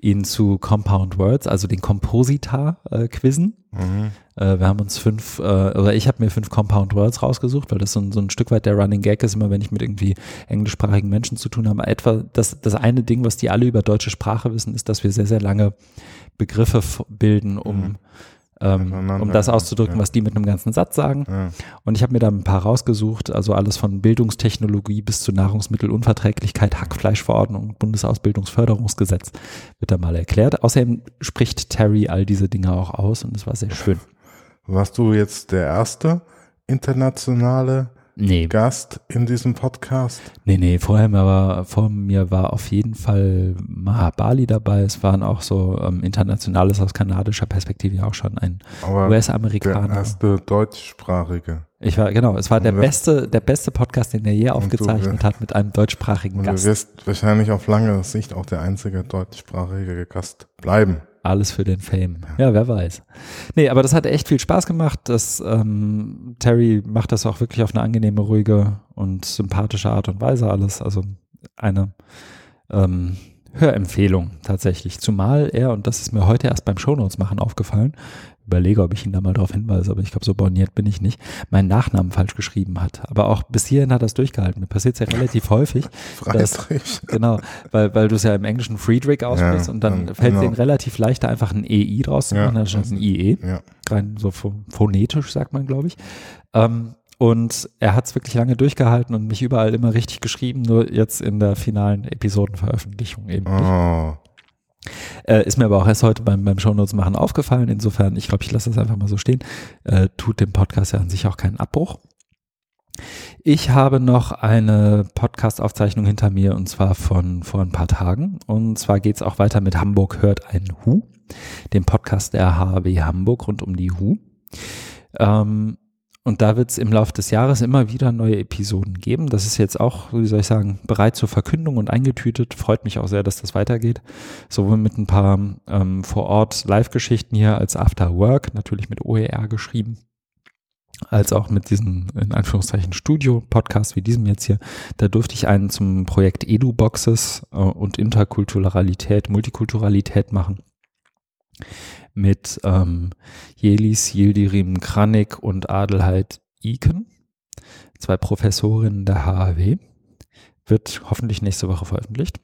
ihn zu Compound Words, also den Kompositar, äh, quizzen. Mhm. Äh, wir haben uns fünf, äh, oder ich habe mir fünf Compound Words rausgesucht, weil das so ein, so ein Stück weit der Running Gag ist, immer wenn ich mit irgendwie englischsprachigen Menschen zu tun habe. Etwa das, das eine Ding, was die alle über deutsche Sprache wissen, ist, dass wir sehr, sehr lange Begriffe bilden, um mhm ähm, um das auszudrücken, ja. was die mit einem ganzen Satz sagen. Ja. Und ich habe mir da ein paar rausgesucht, also alles von Bildungstechnologie bis zu Nahrungsmittelunverträglichkeit, Hackfleischverordnung, Bundesausbildungsförderungsgesetz wird da mal erklärt. Außerdem spricht Terry all diese Dinge auch aus und es war sehr schön. Warst du jetzt der erste internationale nee. Gast in diesem Podcast? Nee, nee, vorher war, vor mir war auf jeden Fall Mahabali dabei. Es waren auch so ähm, internationales aus kanadischer Perspektive auch schon ein US-Amerikaner. Der erste deutschsprachige. Ich war, genau, es war der beste, der beste Podcast, den er je aufgezeichnet hat mit einem deutschsprachigen und Gast. Du wirst wahrscheinlich auf lange Sicht auch der einzige deutschsprachige Gast bleiben. Alles für den Fame. Ja, wer weiß. Nee, aber das hat echt viel Spaß gemacht. Das, ähm, Terry macht das auch wirklich auf eine angenehme, ruhige und sympathische Art und Weise alles. Also eine ähm, Hörempfehlung tatsächlich. Zumal er, und das ist mir heute erst beim Shownotes machen aufgefallen, überlege, ob ich ihn da mal darauf hinweise, aber ich glaube, so borniert bin ich nicht, meinen Nachnamen falsch geschrieben hat. Aber auch bis hierhin hat er es durchgehalten. Mir passiert es ja <laughs> relativ häufig. Friedrich. <laughs> genau, weil, weil du es ja im Englischen Friedrich aussprichst ja, und dann fällt genau. es relativ leichter, einfach ein EI draus zu machen, ja, anstatt ein IE. Ja. Rein so phonetisch, sagt man, glaube ich. Ähm, und er hat es wirklich lange durchgehalten und mich überall immer richtig geschrieben, nur jetzt in der finalen Episodenveröffentlichung eben nicht. Oh. Äh, ist mir aber auch erst heute beim, beim Shownotes machen aufgefallen. Insofern, ich glaube, ich lasse das einfach mal so stehen. Äh, tut dem Podcast ja an sich auch keinen Abbruch. Ich habe noch eine Podcast-Aufzeichnung hinter mir und zwar von vor ein paar Tagen. Und zwar geht es auch weiter mit Hamburg hört ein Hu, dem Podcast der HW Hamburg rund um die Hu. Ähm, und da wird es im Laufe des Jahres immer wieder neue Episoden geben. Das ist jetzt auch, wie soll ich sagen, bereit zur Verkündung und eingetütet. Freut mich auch sehr, dass das weitergeht. Sowohl mit ein paar ähm, vor Ort Live-Geschichten hier als After Work, natürlich mit OER geschrieben, als auch mit diesen, in Anführungszeichen, Studio-Podcasts wie diesem jetzt hier. Da durfte ich einen zum Projekt Edu-Boxes äh, und Interkulturalität, Multikulturalität machen mit ähm, Jelis Yildirim Kranik und Adelheid Iken, zwei Professorinnen der HAW. Wird hoffentlich nächste Woche veröffentlicht.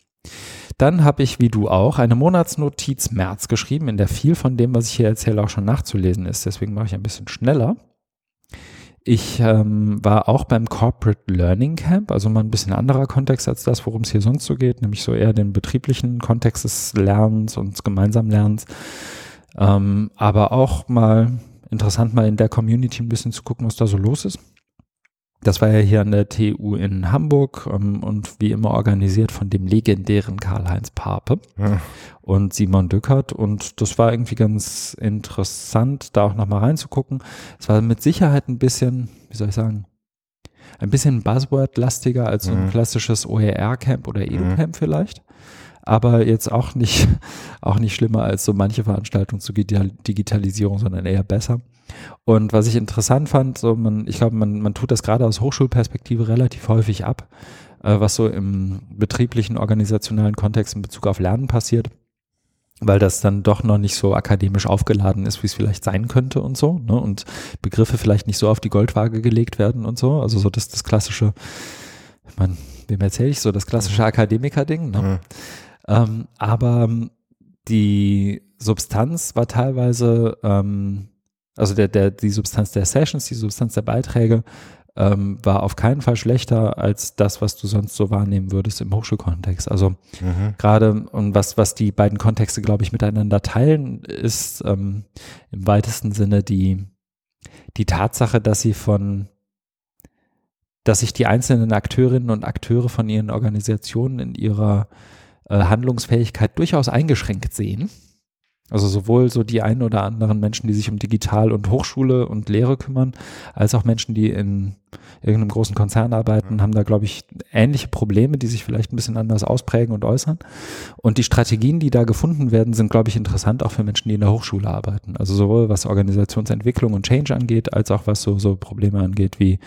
Dann habe ich, wie du auch, eine Monatsnotiz März geschrieben, in der viel von dem, was ich hier erzähle, auch schon nachzulesen ist. Deswegen mache ich ein bisschen schneller. Ich ähm, war auch beim Corporate Learning Camp, also mal ein bisschen anderer Kontext als das, worum es hier sonst so geht, nämlich so eher den betrieblichen Kontext des Lernens und gemeinsamen Lernens. Ähm, aber auch mal interessant, mal in der Community ein bisschen zu gucken, was da so los ist. Das war ja hier an der TU in Hamburg ähm, und wie immer organisiert von dem legendären Karl-Heinz Pape ja. und Simon Dückert. Und das war irgendwie ganz interessant, da auch nochmal reinzugucken. Es war mit Sicherheit ein bisschen, wie soll ich sagen, ein bisschen Buzzword-lastiger als so ein mhm. klassisches OER-Camp oder Edu-Camp mhm. vielleicht aber jetzt auch nicht, <laughs> auch nicht schlimmer als so manche Veranstaltungen zur Digitalisierung, sondern eher besser. Und was ich interessant fand, so man, ich glaube, man, man tut das gerade aus Hochschulperspektive relativ häufig ab, äh, was so im betrieblichen, organisationalen Kontext in Bezug auf Lernen passiert weil das dann doch noch nicht so akademisch aufgeladen ist, wie es vielleicht sein könnte und so, ne? Und Begriffe vielleicht nicht so auf die Goldwaage gelegt werden und so. Also so das, das klassische, meine, wem erzähle ich so, das klassische mhm. Akademiker-Ding, ne? Mhm. Ähm, aber die Substanz war teilweise, ähm, also der, der, die Substanz der Sessions, die Substanz der Beiträge ähm, war auf keinen Fall schlechter als das, was du sonst so wahrnehmen würdest im Hochschulkontext. Also mhm. gerade und was, was die beiden Kontexte, glaube ich, miteinander teilen, ist ähm, im weitesten Sinne die, die Tatsache, dass sie von dass sich die einzelnen Akteurinnen und Akteure von ihren Organisationen in ihrer Handlungsfähigkeit durchaus eingeschränkt sehen. Also sowohl so die einen oder anderen Menschen, die sich um Digital und Hochschule und Lehre kümmern, als auch Menschen, die in irgendeinem großen Konzern arbeiten, haben da, glaube ich, ähnliche Probleme, die sich vielleicht ein bisschen anders ausprägen und äußern. Und die Strategien, die da gefunden werden, sind, glaube ich, interessant auch für Menschen, die in der Hochschule arbeiten. Also sowohl was Organisationsentwicklung und Change angeht, als auch was so, so Probleme angeht, wie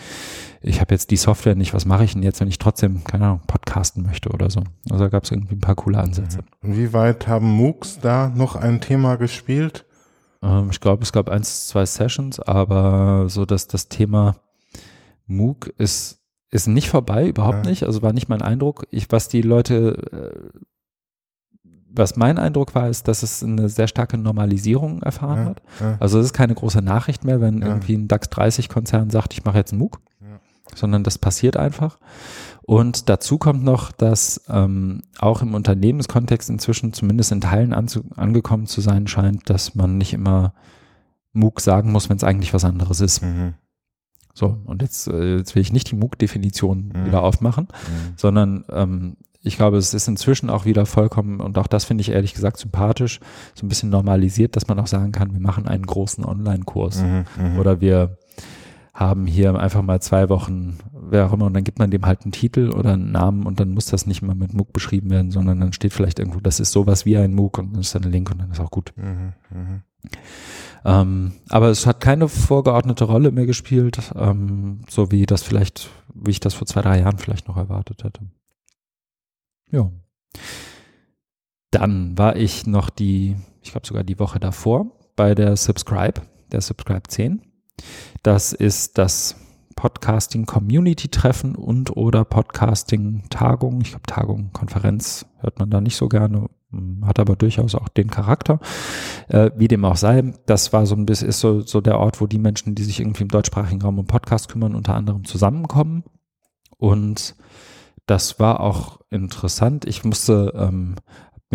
ich habe jetzt die Software nicht, was mache ich denn jetzt, wenn ich trotzdem, keine Ahnung, podcasten möchte oder so. Also da gab es irgendwie ein paar coole Ansätze. Inwieweit haben MOOCs da noch ein Thema gespielt? Ähm, ich glaube, es gab eins, zwei Sessions, aber so, dass das Thema MOOC ist, ist nicht vorbei, überhaupt ja. nicht. Also war nicht mein Eindruck. Ich, was die Leute, äh, was mein Eindruck war, ist, dass es eine sehr starke Normalisierung erfahren ja, hat. Ja. Also es ist keine große Nachricht mehr, wenn irgendwie ein DAX 30 Konzern sagt, ich mache jetzt einen MOOC, sondern das passiert einfach. Und dazu kommt noch, dass ähm, auch im Unternehmenskontext inzwischen zumindest in Teilen angekommen zu sein scheint, dass man nicht immer MOOC sagen muss, wenn es eigentlich was anderes ist. Mhm. So, und jetzt, äh, jetzt will ich nicht die MOOC-Definition mhm. wieder aufmachen, mhm. sondern ähm, ich glaube, es ist inzwischen auch wieder vollkommen, und auch das finde ich ehrlich gesagt sympathisch, so ein bisschen normalisiert, dass man auch sagen kann, wir machen einen großen Online-Kurs mhm, mhm. oder wir haben hier einfach mal zwei Wochen, wer auch immer, und dann gibt man dem halt einen Titel oder einen Namen und dann muss das nicht mal mit MOOC beschrieben werden, sondern dann steht vielleicht irgendwo, das ist sowas wie ein MOOC und dann ist dann ein Link und dann ist auch gut. Mhm, mh. Ähm, aber es hat keine vorgeordnete Rolle mehr gespielt, ähm, so wie das vielleicht, wie ich das vor zwei, drei Jahren vielleicht noch erwartet hätte. Ja. Dann war ich noch die, ich glaube sogar die Woche davor bei der Subscribe, der Subscribe 10. Das ist das Podcasting Community Treffen und oder Podcasting Tagung. Ich glaube Tagung, Konferenz hört man da nicht so gerne hat aber durchaus auch den Charakter. Äh, wie dem auch sei, das war so ein bisschen, ist so, so der Ort, wo die Menschen, die sich irgendwie im deutschsprachigen Raum um Podcast kümmern, unter anderem zusammenkommen. Und das war auch interessant. Ich musste ähm,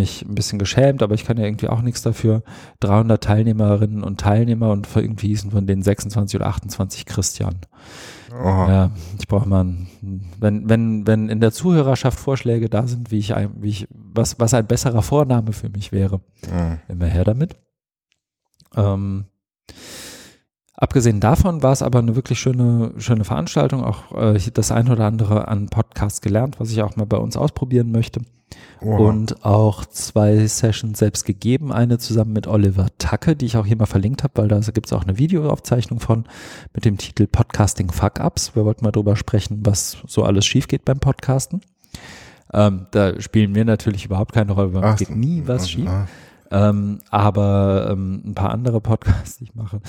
mich ein bisschen geschämt, aber ich kann ja irgendwie auch nichts dafür. 300 Teilnehmerinnen und Teilnehmer und irgendwie hießen von den 26 oder 28 Christian. Aha. Ja, ich brauche mal, wenn, wenn, wenn in der Zuhörerschaft Vorschläge da sind, wie ich, ein, wie ich, was, was ein besserer Vorname für mich wäre, Mhm. immer her damit. Ähm, abgesehen davon war es aber eine wirklich schöne, schöne Veranstaltung, auch äh, das ein oder andere an Podcasts gelernt, was ich auch mal bei uns ausprobieren möchte. Oha. Und auch zwei Sessions selbst gegeben. Eine zusammen mit Oliver Tacke, die ich auch hier mal verlinkt habe, weil da gibt es auch eine Videoaufzeichnung von mit dem Titel Podcasting Fuck-Ups. Wir wollten mal drüber sprechen, was so alles schief geht beim Podcasten. Ähm, da spielen wir natürlich überhaupt keine Rolle, weil es geht nie was schief. ah. Ähm, aber ähm, ein paar andere Podcasts, die ich mache.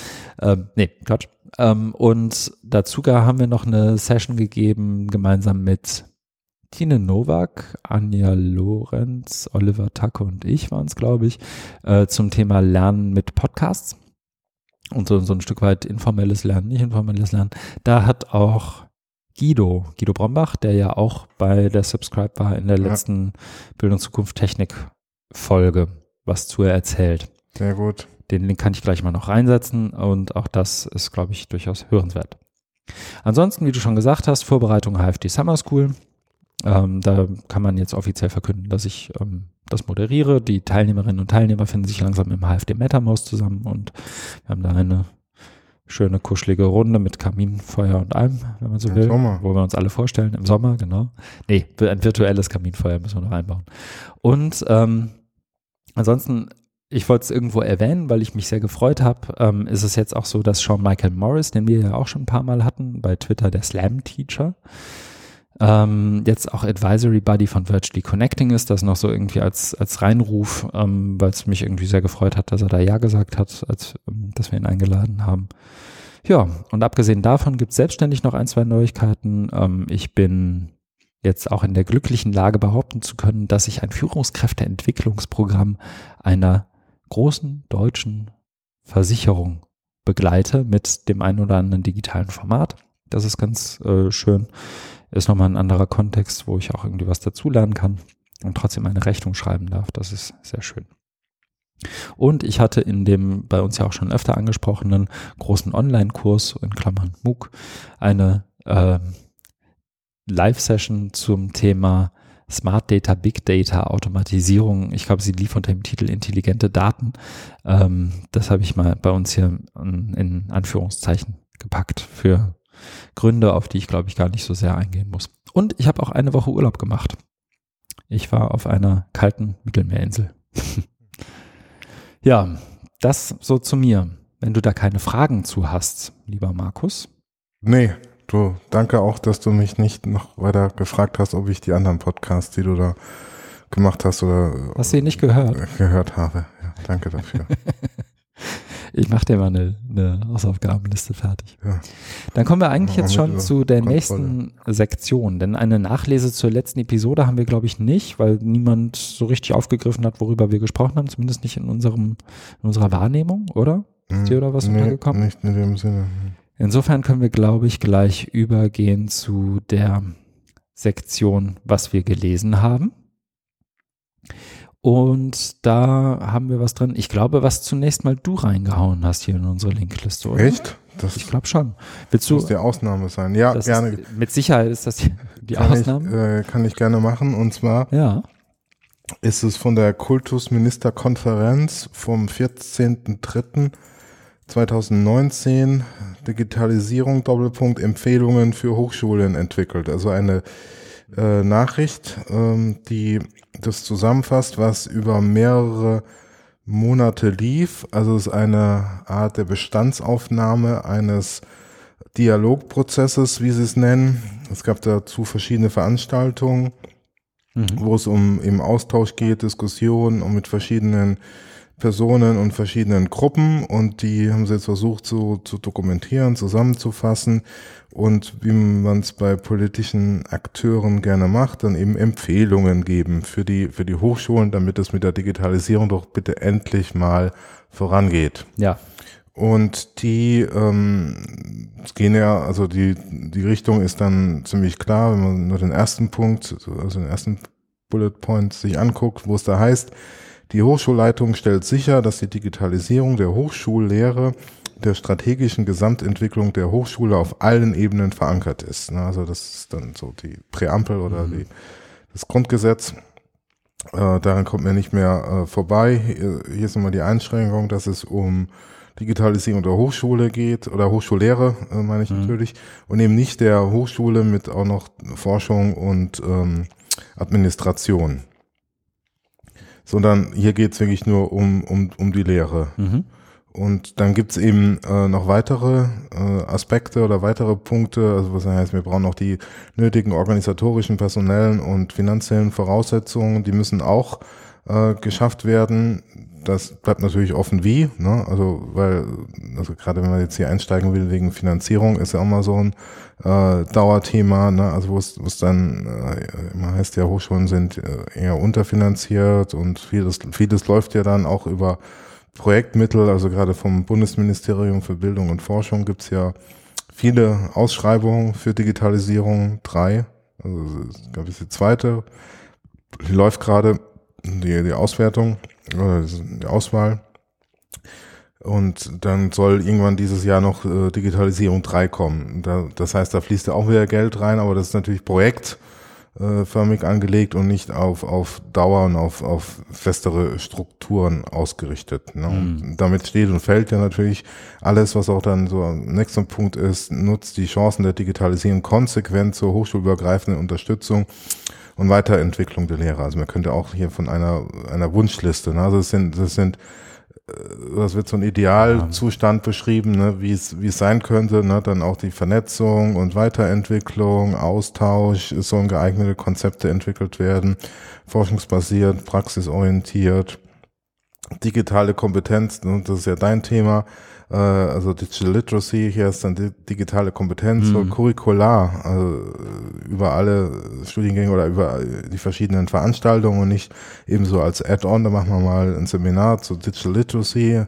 Ähm, nee, Quatsch. Ähm, und dazu gar haben wir noch eine Session gegeben, gemeinsam mit Tine Nowak, Anja Lorenz, Oliver Tacke und ich waren es, glaube ich, äh, zum Thema Lernen mit Podcasts. Und so, so ein Stück weit informelles Lernen, nicht informelles Lernen. Da hat auch Guido, Guido Brombach, der ja auch bei der Subscribe war in der Ja. letzten Bildung Zukunft Technik Folge, was zu erzählt. Sehr gut. Den Link kann ich gleich mal noch reinsetzen und auch das ist, glaube ich, durchaus hörenswert. Ansonsten, wie du schon gesagt hast, Vorbereitung HFD Summer School. Ähm, da kann man jetzt offiziell verkünden, dass ich ähm, das moderiere. Die Teilnehmerinnen und Teilnehmer finden sich langsam im HFD MetaMouse zusammen und wir haben da eine schöne, kuschelige Runde mit Kaminfeuer und allem, wenn man so Im will, Sommer. wo wir uns alle vorstellen. Im Sommer, genau. Nee, ein virtuelles Kaminfeuer müssen wir noch einbauen. Und ähm, ansonsten ich wollte es irgendwo erwähnen, weil ich mich sehr gefreut habe, ähm, ist es jetzt auch so, dass Sean Michael Morris, den wir ja auch schon ein paar Mal hatten, bei Twitter der Slam Teacher, ähm, jetzt auch Advisory Buddy von Virtually Connecting ist, das noch so irgendwie als, als Reinruf, ähm, weil es mich irgendwie sehr gefreut hat, dass er da Ja gesagt hat, als ähm, dass wir ihn eingeladen haben. Ja, und abgesehen davon gibt es selbstständig noch ein, zwei Neuigkeiten. Ähm, ich bin jetzt auch in der glücklichen Lage behaupten zu können, dass ich ein Führungskräfteentwicklungsprogramm einer großen deutschen Versicherung begleite mit dem einen oder anderen digitalen Format. Das ist ganz äh, schön. Ist nochmal ein anderer Kontext, wo ich auch irgendwie was dazulernen kann und trotzdem eine Rechnung schreiben darf. Das ist sehr schön. Und ich hatte in dem bei uns ja auch schon öfter angesprochenen großen Online-Kurs in Klammern MOOC eine ähm, Live-Session zum Thema Smart Data, Big Data, Automatisierung. Ich glaube, sie lief unter dem Titel Intelligente Daten. Ähm, das habe ich mal bei uns hier in, in Anführungszeichen gepackt für Gründe, auf die ich glaube ich gar nicht so sehr eingehen muss. Und ich habe auch eine Woche Urlaub gemacht. Ich war auf einer kalten Mittelmeerinsel. <laughs> ja, das so zu mir. Wenn du da keine Fragen zu hast, lieber Markus. Nee, du, danke auch, dass du mich nicht noch weiter gefragt hast, ob ich die anderen Podcasts, die du da gemacht hast oder Hast du ihn nicht gehört? äh, gehört habe. Ja, danke dafür. <laughs> Ich mache dir mal eine, eine Hausaufgabenliste fertig. Ja. Dann kommen wir eigentlich jetzt schon zu der Kontrolle. nächsten Sektion, denn eine Nachlese zur letzten Episode haben wir, glaube ich, nicht, weil niemand so richtig aufgegriffen hat, worüber wir gesprochen haben, zumindest nicht in unserem, in unserer Wahrnehmung, oder? Ist dir da was nee, untergekommen? Nicht in dem Sinne. Insofern können wir, glaube ich, gleich übergehen zu der Sektion, was wir gelesen haben. Und da haben wir was drin. Ich glaube, was zunächst mal du reingehauen hast hier in unsere Linkliste, oder? Echt? Das Ich glaube schon. Willst du? muss die Ausnahme sein. Ja, das gerne. Ist, mit Sicherheit ist das die, die kann Ausnahme. Ich, äh, kann ich gerne machen. Und zwar ja. ist es von der Kultusministerkonferenz vom 14.03.2019 Digitalisierung Doppelpunkt Empfehlungen für Hochschulen entwickelt. Also eine äh, Nachricht, ähm, die das zusammenfasst, was über mehrere Monate lief. Also es ist eine Art der Bestandsaufnahme eines Dialogprozesses, wie sie es nennen. Es gab dazu verschiedene Veranstaltungen Mhm. wo es um im Austausch geht, Diskussionen und mit verschiedenen Personen und verschiedenen Gruppen und die haben sie jetzt versucht zu, zu dokumentieren, zusammenzufassen und wie man es bei politischen Akteuren gerne macht, dann eben Empfehlungen geben für die, für die Hochschulen, damit es mit der Digitalisierung doch bitte endlich mal vorangeht. Ja. Und die ähm, es gehen ja, also die, die Richtung ist dann ziemlich klar, wenn man nur den ersten Punkt, also den ersten Bullet Point sich anguckt, wo es da heißt, die Hochschulleitung stellt sicher, dass die Digitalisierung der Hochschullehre der strategischen Gesamtentwicklung der Hochschule auf allen Ebenen verankert ist. Also das ist dann so die Präambel oder mhm. die, das Grundgesetz. Äh, daran kommt man nicht mehr äh, vorbei. Hier, hier ist nochmal die Einschränkung, dass es um Digitalisierung der Hochschule geht oder Hochschullehre, äh, meine ich mhm. natürlich, und eben nicht der Hochschule mit auch noch Forschung und ähm, Administration. Sondern hier geht es wirklich nur um, um, um die Lehre. Mhm. Und dann gibt's eben äh, noch weitere äh, Aspekte oder weitere Punkte, also was heißt, wir brauchen noch die nötigen organisatorischen, personellen und finanziellen Voraussetzungen, die müssen auch äh, geschafft werden. Das bleibt natürlich offen wie, ne? also weil, also gerade wenn man jetzt hier einsteigen will wegen Finanzierung, ist ja auch mal so ein äh, Dauerthema, ne? also wo es, dann äh, immer heißt, ja, Hochschulen sind äh, eher unterfinanziert und vieles, vieles läuft ja dann auch über Projektmittel, also gerade vom Bundesministerium für Bildung und Forschung gibt's ja viele Ausschreibungen für Digitalisierung, drei. Also ich glaube, die zweite. Die läuft gerade die, die Auswertung oder die Auswahl. Und dann soll irgendwann dieses Jahr noch äh, Digitalisierung 3 kommen. Da, das heißt, da fließt ja auch wieder Geld rein, aber das ist natürlich Projekt äh, angelegt und nicht auf, auf Dauer und auf, auf festere Strukturen ausgerichtet. Ne? Mhm. damit steht und fällt ja natürlich alles, was auch dann so am nächsten Punkt ist, nutzt die Chancen der Digitalisierung konsequent zur hochschulübergreifenden Unterstützung und Weiterentwicklung der Lehrer. Also man könnte auch hier von einer, einer Wunschliste, ne? also das sind, das sind das wird so ein Idealzustand beschrieben, ne, wie es wie es sein könnte, ne, dann auch die Vernetzung und Weiterentwicklung, Austausch, es sollen geeignete Konzepte entwickelt werden, forschungsbasiert, praxisorientiert, digitale Kompetenz, ne, das ist ja dein Thema, äh, also Digital Literacy, hier ist dann die digitale Kompetenz, mhm. so curricular, also über alle Studiengänge oder über die verschiedenen Veranstaltungen und nicht ebenso als Add-on, da machen wir mal ein Seminar zu Digital Literacy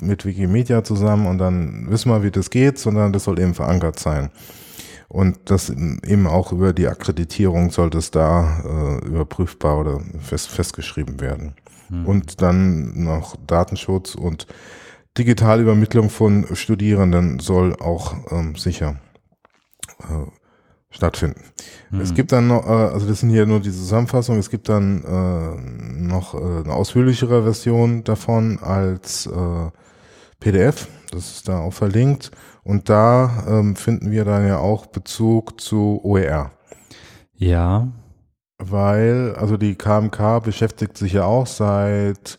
mit Wikimedia zusammen und dann wissen wir, wie das geht, sondern das soll eben verankert sein. Und das eben auch über die Akkreditierung sollte es da äh, überprüfbar oder fest, festgeschrieben werden. Mhm. Und dann noch Datenschutz und digitale Übermittlung von Studierenden soll auch ähm, sicher äh, stattfinden. Mhm. Es gibt dann noch, äh, also das sind hier nur die Zusammenfassung, es gibt dann äh, noch äh, eine ausführlichere Version davon als äh, PDF, das ist da auch verlinkt und da ähm, finden wir dann ja auch Bezug zu OER. Ja. Weil, also die KMK beschäftigt sich ja auch seit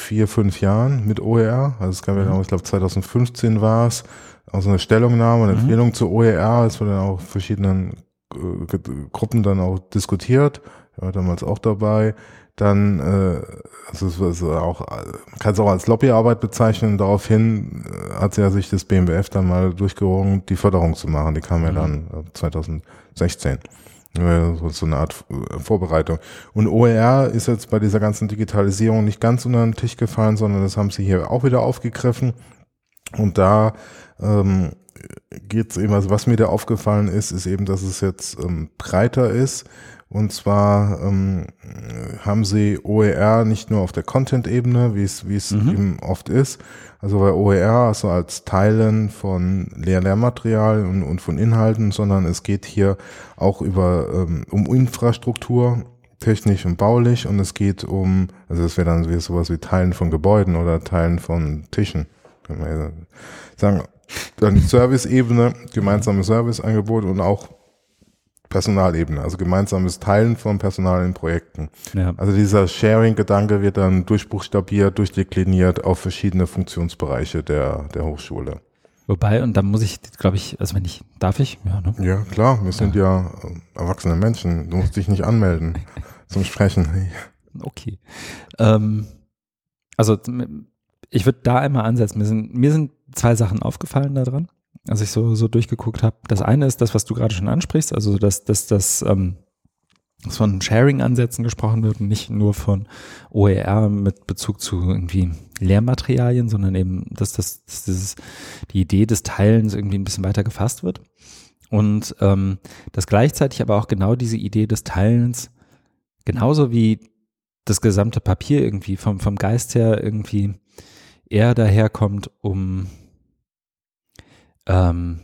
vier, fünf Jahren mit OER. Also es gab ja, mhm. ich glaube 2015 war es, also eine Stellungnahme, eine mhm. Empfehlung zu OER. Es wurde dann auch verschiedenen äh, Gruppen dann auch diskutiert. Ich war damals auch dabei. Dann, äh, also es also auch, kann es auch als Lobbyarbeit bezeichnen. Daraufhin äh, hat ja sich das BMWF dann mal durchgerungen, die Förderung zu machen. Die kam ja mhm. dann 2016 so eine Art äh, Vorbereitung. Und OER ist jetzt bei dieser ganzen Digitalisierung nicht ganz unter den Tisch gefallen, sondern das haben sie hier auch wieder aufgegriffen. Und da ähm, geht es eben, also was mir da aufgefallen ist, ist eben, dass es jetzt ähm, breiter ist. Und zwar ähm, haben sie OER nicht nur auf der Content-Ebene, wie es wie es mhm. eben oft ist, also bei OER, also als Teilen von Lehr Lehrmaterial und, und von Inhalten, sondern es geht hier auch über ähm, um Infrastruktur, technisch und baulich und es geht um, also es wäre dann wie sowas wie Teilen von Gebäuden oder Teilen von Tischen, man ja sagen. Dann Service-Ebene, gemeinsame Serviceangebot und auch Personalebene, also gemeinsames Teilen von Personal in Projekten. Ja. Also dieser Sharing-Gedanke wird dann durchbuchstabiert, durchdekliniert auf verschiedene Funktionsbereiche der, der Hochschule. Wobei, und da muss ich, glaube ich, also wenn ich, darf ich? Ja, ne? ja klar, wir sind ja, ja erwachsene Menschen. Du musst dich nicht anmelden <laughs> zum Sprechen. Okay. Ähm, also ich würde da einmal ansetzen. Mir sind, mir sind zwei Sachen aufgefallen daran als ich so, so durchgeguckt habe. Das eine ist das, was du gerade schon ansprichst, also dass, dass, dass, ähm, dass von Sharing-Ansätzen gesprochen wird und nicht nur von OER mit Bezug zu irgendwie Lehrmaterialien, sondern eben, dass, das, dass dieses, die Idee des Teilens irgendwie ein bisschen weiter gefasst wird. Und ähm, dass gleichzeitig aber auch genau diese Idee des Teilens genauso wie das gesamte Papier irgendwie vom, vom Geist her irgendwie eher daherkommt, um ähm,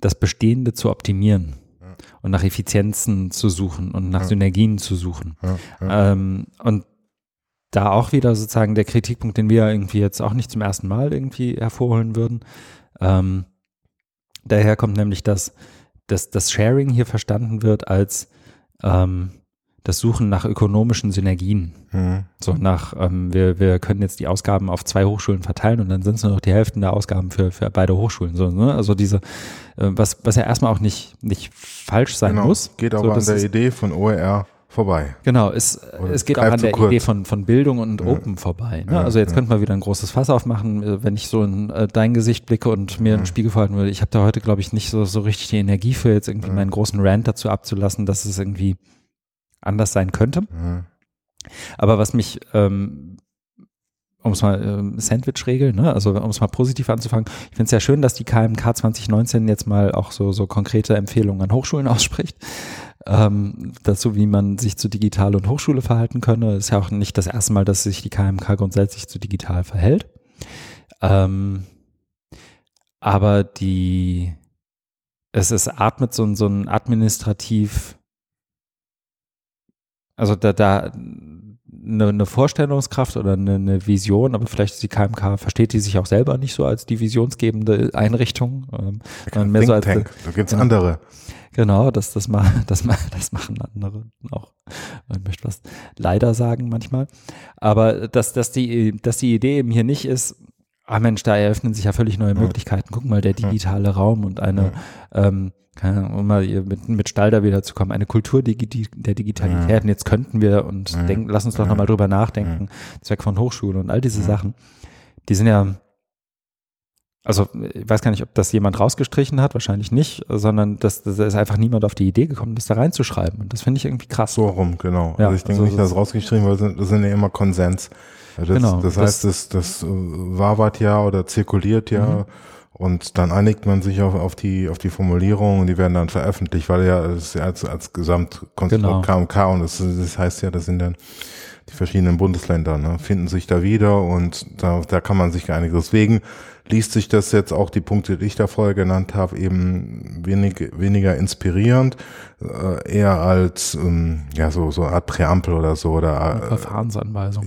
das Bestehende zu optimieren Ja. und nach Effizienzen zu suchen und nach Ja. Synergien zu suchen. Ja. Ähm, und da auch wieder sozusagen der Kritikpunkt, den wir irgendwie jetzt auch nicht zum ersten Mal irgendwie hervorholen würden. Ähm, daher kommt nämlich, dass, dass das Sharing hier verstanden wird als ähm, das Suchen nach ökonomischen Synergien. Mhm. So nach, ähm, wir, wir können jetzt die Ausgaben auf zwei Hochschulen verteilen und dann sind es nur noch die Hälften der Ausgaben für, für beide Hochschulen. So, ne? Also diese, äh, was, was ja erstmal auch nicht, nicht falsch sein Genau. muss. Geht aber so, an der Idee von OER vorbei. Genau, es, Oder es geht auch an der kurz. Idee von, von Bildung und Ja. Open vorbei. Ne? Ja, also jetzt ja. könnten wir wieder ein großes Fass aufmachen, äh, wenn ich so in äh, dein Gesicht blicke und mir Ja. einen Spiegel verhalten würde. Ich habe da heute, glaube ich, nicht so, so richtig die Energie für, jetzt irgendwie meinen großen Rant dazu abzulassen, dass es irgendwie anders sein könnte. Ja. Aber was mich, ähm, um es mal ähm, Sandwich-Regel, ne? also um es mal positiv anzufangen, ich finde es ja schön, dass die KMK 2019 jetzt mal auch so, so konkrete Empfehlungen an Hochschulen <laughs> ausspricht. Ähm, dazu, wie man sich zu Digital und Hochschule verhalten könne. Ist ja auch nicht das erste Mal, dass sich die KMK grundsätzlich zu digital verhält. Ähm, aber die, es, es atmet so, ein- so ein administrativ also da, da eine, eine Vorstellungskraft oder eine, eine Vision, aber vielleicht ist die KMK, versteht die sich auch selber nicht so als die visionsgebende Einrichtung. Ähm, sondern mehr so als, Tank. Da gibt's genau. andere. genau, das, das, ma, <laughs> das, ma, das machen andere auch. Ich möchte was leider sagen manchmal. Aber dass, dass, die, dass die Idee eben hier nicht ist, ah Mensch, da eröffnen sich ja völlig neue. Möglichkeiten. Guck mal, der digitale Raum und eine, ähm, um mal mit, mit Stalder wieder zu kommen, eine Kultur der Digitalität. Ja. Und jetzt könnten wir und Ja. denken, lass uns doch Ja. nochmal drüber nachdenken, Zweck von Hochschule und all diese Ja. Sachen, die sind ja, also ich weiß gar nicht, ob das jemand rausgestrichen hat, wahrscheinlich nicht, sondern das, das ist einfach niemand auf die Idee gekommen, das da reinzuschreiben. Und das finde ich irgendwie krass. So rum, genau. Ja, also ich denke also nicht, das- dass rausgeschrieben, weil das sind ja immer Konsens. Das, Genau, das das- heißt, das, das äh, wabert ja oder zirkuliert ja Mhm. Und dann einigt man sich auf, auf die auf die Formulierungen und die werden dann veröffentlicht, weil ja es ja als, als Gesamtkonstrukt Genau. KMK und das, das heißt ja, das sind dann die verschiedenen Bundesländer, ne, finden sich da wieder und da, da kann man sich einigen. Deswegen liest sich das jetzt auch die Punkte, die ich da vorher genannt habe, eben wenig, weniger inspirierend, äh, eher als ähm, ja so so eine Art Präambel oder so oder äh, Verfahrensanweisung.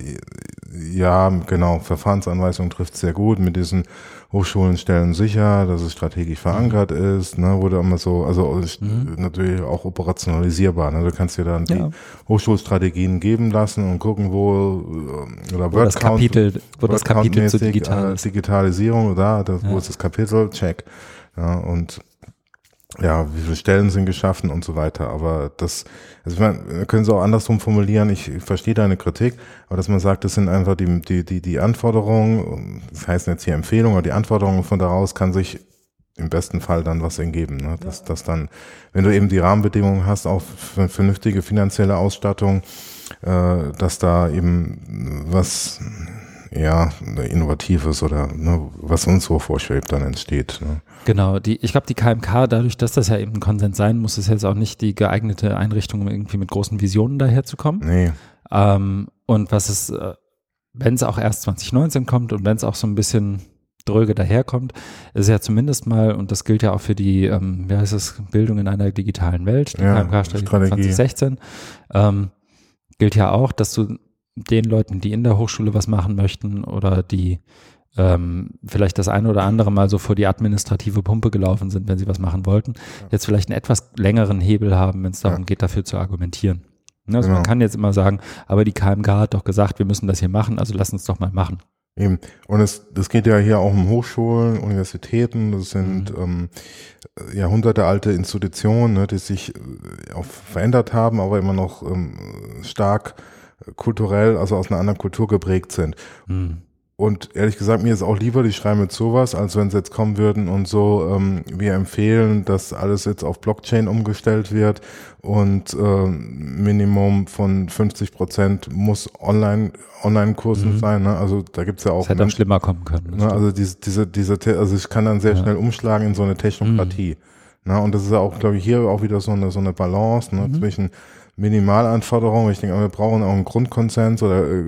ja, genau, Verfahrensanweisung trifft sehr gut. Mit diesen Hochschulen stellen sicher, dass es strategisch verankert ist, ne, wurde immer so, also Mhm. natürlich auch operationalisierbar. Ne? Du kannst dir dann Ja. die Hochschulstrategien geben lassen und gucken, wo äh, oder Wo das Kapitel, wo das Kapitel zu Wordcount-mäßig, digital äh. Digitalisierung, da, das, Ja. wo ist das Kapitel, check. Ja, und ja, wie viele Stellen sind geschaffen und so weiter. Aber das, also ich meine, wir können es auch andersrum formulieren. Ich verstehe deine Kritik, aber dass man sagt, das sind einfach die, die, die, die Anforderungen, das heißt jetzt hier Empfehlungen, aber die Anforderungen von daraus kann sich im besten Fall dann was ergeben. Ne? Dass, dass dann, wenn du eben die Rahmenbedingungen hast, auch für vernünftige finanzielle Ausstattung, äh, dass da eben was ja, Innovatives oder ne, was uns so vorschwebt, dann entsteht. Ne? Genau, die, ich glaube, die KMK, dadurch, dass das ja eben ein Konsens sein muss, ist jetzt auch nicht die geeignete Einrichtung, um irgendwie mit großen Visionen daherzukommen. Nee, Ähm, und was es, äh, wenn es auch erst 2019 kommt und wenn es auch so ein bisschen dröge daherkommt, ist ja zumindest mal, und das gilt ja auch für die, ähm, wie heißt es, Bildung in einer digitalen Welt, die Ja, KMK-Strategie Strategie. 2016, ähm, gilt ja auch, dass du den Leuten, die in der Hochschule was machen möchten oder die ähm, vielleicht das eine oder andere Mal so vor die administrative Pumpe gelaufen sind, wenn sie was machen wollten, jetzt vielleicht einen etwas längeren Hebel haben, wenn es darum Ja. geht, dafür zu argumentieren. Ne, Also Genau. man kann jetzt immer sagen, aber die KMK hat doch gesagt, wir müssen das hier machen, also lass uns doch mal machen. Eben. Und es, das geht ja hier auch um Hochschulen, Universitäten, das sind Mhm. ähm, jahrhundertealte Institutionen, ne, die sich äh, auch verändert haben, aber immer noch ähm, stark kulturell, also aus einer anderen Kultur geprägt sind. Mhm. Und ehrlich gesagt, mir ist auch lieber, die schreiben mit sowas, als wenn sie jetzt kommen würden und so, ähm, wir empfehlen, dass alles jetzt auf Blockchain umgestellt wird und ähm, Minimum von 50 Prozent muss online, Online-Kursen Mhm. sein. Ne? Also da gibt's ja auch Das hätte auch Menschen- schlimmer kommen können. Ne, also diese, diese, diese, also ich kann dann sehr Ja. schnell umschlagen in so eine Technokratie. Ne, und das ist ja auch, glaube ich, hier auch wieder so eine, so eine Balance ne, Mhm. zwischen Minimalanforderungen. Ich denke, wir brauchen auch einen Grundkonsens oder äh,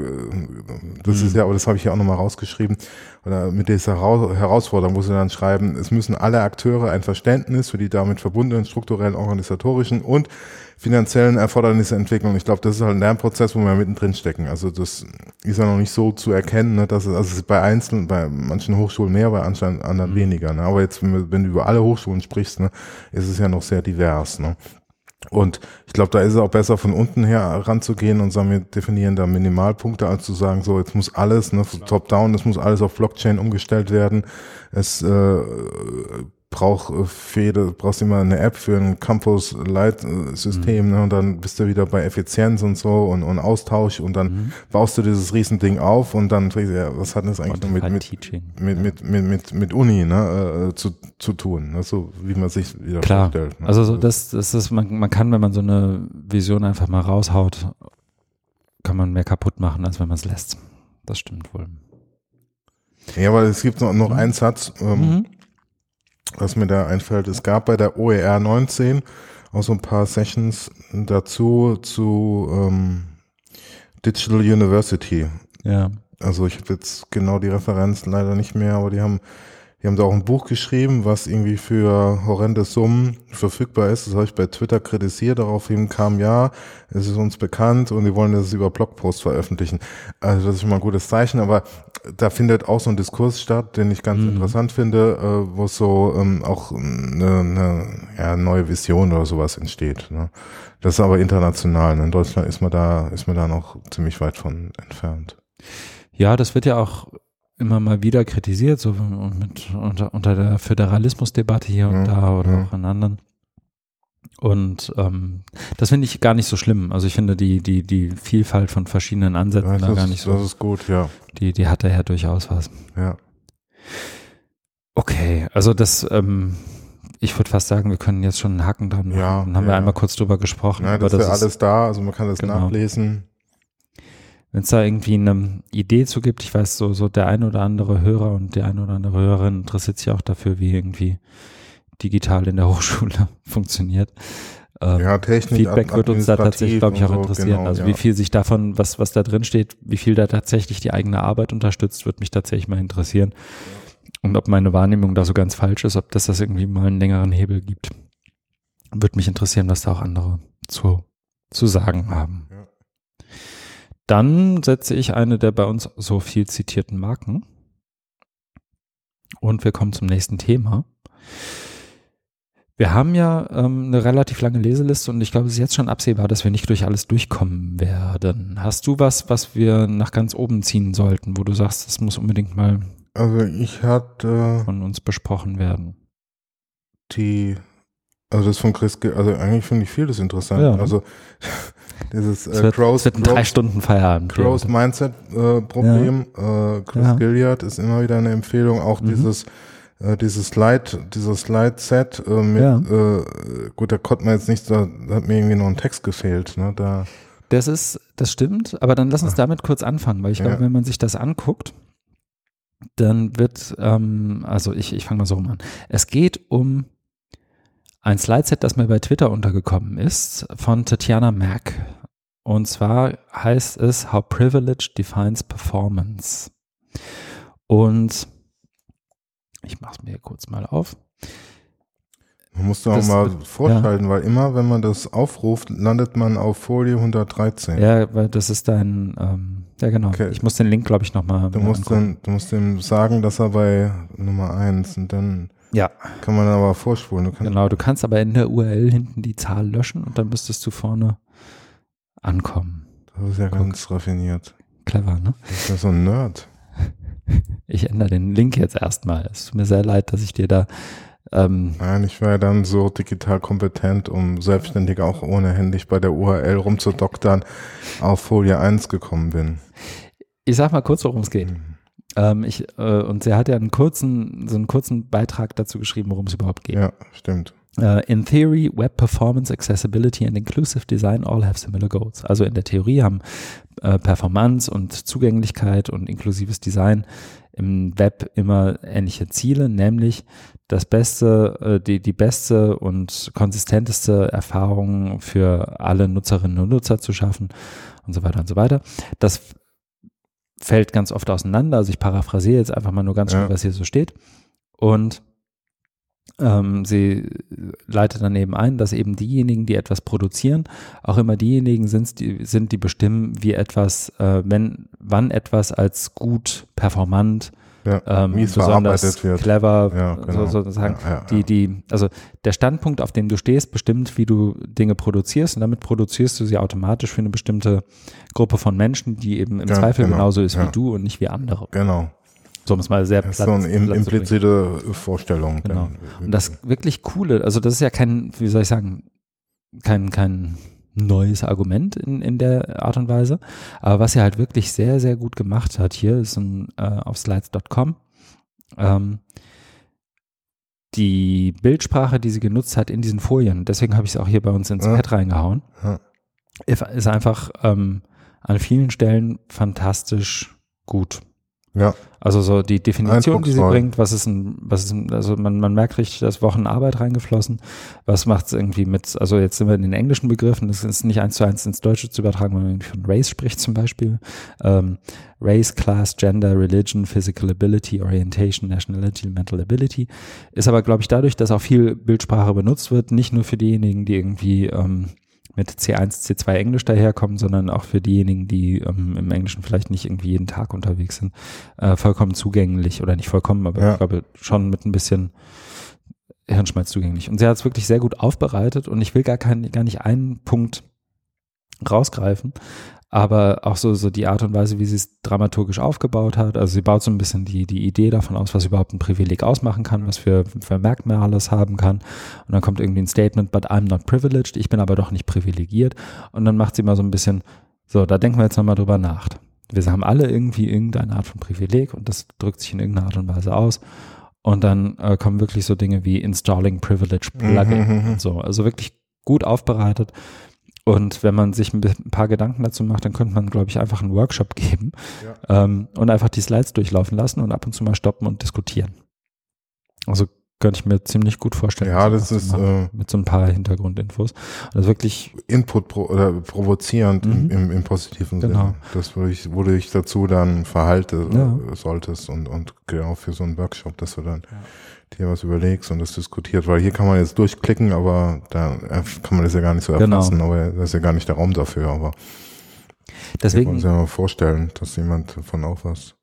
das Mhm. ist ja, aber das habe ich ja auch nochmal rausgeschrieben, oder mit dieser Hera- Herausforderung, wo sie dann schreiben, es müssen alle Akteure ein Verständnis für die damit verbundenen strukturellen, organisatorischen und finanziellen Erfordernisse entwickeln. Ich glaube, das ist halt ein Lernprozess, wo wir mittendrin stecken. Also das ist ja noch nicht so zu erkennen, ne, dass es, also es bei einzelnen, bei manchen Hochschulen mehr, bei anderen weniger. Ne? Aber jetzt, wenn, wir- wenn du über alle Hochschulen sprichst, ne, ist es ja noch sehr divers. Ne? Und ich glaube, da ist es auch besser, von unten her ranzugehen und sagen, wir definieren da Minimalpunkte, als zu sagen, so, jetzt muss alles, ne, top-down, es muss alles auf Blockchain umgestellt werden. Es äh, braucht äh, für jede, brauchst immer eine App für ein Campus-Light-System, ne, und dann bist du wieder bei Effizienz und so und, und Austausch und dann Mhm. baust du dieses Riesending auf und dann, fragst du, ja, was hat das eigentlich mit, mit, mit, mit, mit, mit, mit Uni ne, äh, zu, zu tun, ne, so wie man sich wieder Klar. vorstellt. Ne? Also so das, das ist, man, man kann, wenn man so eine Vision einfach mal raushaut, kann man mehr kaputt machen, als wenn man es lässt. Das stimmt wohl. Ja, aber es gibt noch, noch Mhm. einen Satz, ähm, Mhm. Was mir da einfällt. Es gab bei der OER 19 auch so ein paar Sessions dazu zu ähm, Digital University. Ja. Also ich habe jetzt genau die Referenz leider nicht mehr, aber die haben die haben da auch ein Buch geschrieben, was irgendwie für horrende Summen verfügbar ist. Das habe ich bei Twitter kritisiert. Daraufhin kam, ja, es ist uns bekannt und die wollen das über Blogpost veröffentlichen. Also das ist schon mal ein gutes Zeichen, aber da findet auch so ein Diskurs statt, den ich ganz Mhm. interessant finde, äh, wo so ähm, auch eine, eine ja, neue Vision oder sowas entsteht. Ne? Das ist aber international. Ne? In Deutschland ist man da, ist man da noch ziemlich weit von entfernt. Ja, das wird ja auch immer mal wieder kritisiert, so mit, unter, unter der Föderalismusdebatte hier und Ja, da oder ja. auch in anderen. Und ähm, das finde ich gar nicht so schlimm. Also ich finde die, die, die Vielfalt von verschiedenen Ansätzen Ja, da das, gar nicht so. das ist gut, ja. Die, die hat daher durchaus was. ja. Okay, also das, ähm, ich würde fast sagen, wir können jetzt schon einen Haken dran machen. Ja, Dann haben ja. wir einmal kurz drüber gesprochen. Nein, aber das ist ja alles da, also man kann das Genau. nachlesen. Wenn es da irgendwie eine Idee zu gibt, ich weiß, so, so der ein oder andere Hörer und die eine oder andere Hörerin interessiert sich auch dafür, wie irgendwie digital in der <laughs> Hochschule funktioniert. Ähm, Ja, Technik, Feedback wird uns da tatsächlich, glaube ich, auch so, interessieren. genau, also ja. wie viel sich davon, was, was da drin steht, wie viel da tatsächlich die eigene Arbeit unterstützt, wird mich tatsächlich mal interessieren. Und ob meine Wahrnehmung da so ganz falsch ist, ob das das irgendwie mal einen längeren Hebel gibt. Würde mich interessieren, was da auch andere zu, zu sagen haben. Dann setze ich eine der bei uns so viel zitierten Marken. Und wir kommen zum nächsten Thema. Wir haben ja ähm, eine relativ lange Leseliste und ich glaube, es ist jetzt schon absehbar, dass wir nicht durch alles durchkommen werden. Hast du was, was wir nach ganz oben ziehen sollten, wo du sagst, das muss unbedingt mal Also ich hatte von uns besprochen werden? die, also das von Chris, Ge- also eigentlich finde ich vieles interessant. Ja. Also <laughs> dieses Es äh, wird, Growth, es wird ein drei Stunden Feierabend. Growth Mindset äh, Problem. Äh, Chris Ja. Gilliard ist immer wieder eine Empfehlung. Auch Mhm. dieses äh, dieses Slide, dieses Slide-Set äh, mit, Ja. äh, gut, da konnte man jetzt nicht, da hat mir irgendwie noch ein Text gefehlt. Ne? Da, Das ist, das stimmt, aber dann lass uns damit kurz anfangen, weil ich Ja. glaube, wenn man sich das anguckt, dann wird, ähm, also ich, ich fange mal so rum an. Es geht um ein Slideset, das mir bei Twitter untergekommen ist, von Tatjana Mack. Und zwar heißt es How Privilege Defines Performance. Und ich mache es mir kurz mal auf. man muss da auch mal vorschalten, weil immer, wenn man das aufruft, landet man auf Folie 113. Ja, weil das ist dein, ähm, ja genau. Okay. Ich muss den Link, glaube ich, nochmal. Du musst, du musst ihm sagen, dass er bei Nummer eins und dann Ja, kann man aber vorspulen. Du genau. Du kannst aber in der URL hinten die Zahl löschen und dann müsstest du vorne ankommen. Das ist ja ganz raffiniert. Clever, ne? Das ist ja so ein Nerd. <laughs> Ich ändere den Link jetzt erstmal. Es tut mir sehr leid, dass ich dir da ähm, Nein, ich war ja dann so digital kompetent, um selbstständig auch ohne händisch bei der URL rumzudoktern auf Folie 1 gekommen bin. ich sag mal kurz, worum es geht. Ähm, ich, äh, und sie hat ja einen kurzen, so einen kurzen Beitrag dazu geschrieben, worum es überhaupt geht. Ja, stimmt. Uh, in theory, web performance, accessibility and inclusive design all have similar goals. Also in der Theorie haben äh, Performance und Zugänglichkeit und inklusives Design im Web immer ähnliche Ziele, nämlich, das beste, äh, die, die beste und konsistenteste Erfahrung für alle Nutzerinnen und Nutzer zu schaffen und so weiter und so weiter. Das fällt ganz oft auseinander. Also ich paraphrasiere jetzt einfach mal nur ganz schnell, Ja. was hier so steht. Und ähm, sie leitet dann eben ein, dass eben diejenigen, die etwas produzieren, auch immer diejenigen sind, die, sind, die bestimmen, wie etwas, äh, wenn, wann etwas als gut, performant, Ja, ähm, wie es besonders wird. clever, Ja, so, genau. sozusagen, Ja, die, die, also der Standpunkt, auf dem du stehst, bestimmt, wie du Dinge produzierst und damit produzierst du sie automatisch für eine bestimmte Gruppe von Menschen, die eben im Zweifel genau. genauso ist wie du und nicht wie andere. Genau. So um es mal sehr Das ist platt, so eine im, platt implizite Vorstellung. Genau. Und das wirklich Coole, also das ist ja kein, wie soll ich sagen, kein, kein neues Argument in, in der Art und Weise. Aber was er halt wirklich sehr, sehr gut gemacht hat hier, ist ein, äh, auf slides.com. Ähm, die Bildsprache, die sie genutzt hat in diesen Folien, deswegen habe ich es auch hier bei uns ins Ja. Pad reingehauen, Ja. ist einfach ähm, an vielen Stellen fantastisch gut. Ja, Also so die Definition, die sie bringt, was ist ein, was ist ein, also man, man merkt richtig, da ist Wochen Arbeit reingeflossen. Was macht es irgendwie mit, also jetzt sind wir in den englischen Begriffen, das ist nicht eins zu eins ins Deutsche zu übertragen, wenn man irgendwie von Race spricht zum Beispiel. Ähm, Race, Class, Gender, Religion, Physical Ability, Orientation, Nationality, Mental Ability. Ist aber, glaube ich, dadurch, dass auch viel Bildsprache benutzt wird, nicht nur für diejenigen, die irgendwie ähm, mit C1, C2 Englisch daherkommen, sondern auch für diejenigen, die ähm, im Englischen vielleicht nicht irgendwie jeden Tag unterwegs sind, äh, vollkommen zugänglich oder nicht vollkommen, aber Ja. ich glaube schon mit ein bisschen Hirnschmalz zugänglich. Und sie hat es wirklich sehr gut aufbereitet und ich will gar, kein, gar nicht einen Punkt rausgreifen, aber auch so, so die Art und Weise, wie sie es dramaturgisch aufgebaut hat. Also sie baut so ein bisschen die, die Idee davon aus, was überhaupt ein Privileg ausmachen kann, was für, für Merkmale es haben kann. Und dann kommt irgendwie ein Statement, but I'm not privileged, ich bin aber doch nicht privilegiert. Und dann macht sie mal so ein bisschen, so, da denken wir jetzt nochmal drüber nach. Wir haben alle irgendwie irgendeine Art von Privileg und das drückt sich in irgendeiner Art und Weise aus. Und dann äh, kommen wirklich so Dinge wie Installing Privilege Plugin Mhm, mhm. und so. Also wirklich gut aufbereitet. Und wenn man sich ein paar Gedanken dazu macht, dann könnte man, glaube ich, einfach einen Workshop geben ähm, und einfach die Slides durchlaufen lassen und ab und zu mal stoppen und diskutieren. Also könnte ich mir ziemlich gut vorstellen. Ja, das ist, äh, mit so ein paar Hintergrundinfos. Das ist wirklich Input pro, oder provozierend im, Mhm. im, im positiven Genau. Sinne. Das, wo ich, wo du dich dazu dann verhalte Ja. solltest und, und genau für so einen Workshop, dass du dann dir was überlegst und das diskutiert, weil hier kann man jetzt durchklicken, aber da äh, kann man das ja gar nicht so Genau. erfassen, aber das ist ja gar nicht der Raum dafür, aber deswegen uns ja mal vorstellen, dass jemand davon aufpasst.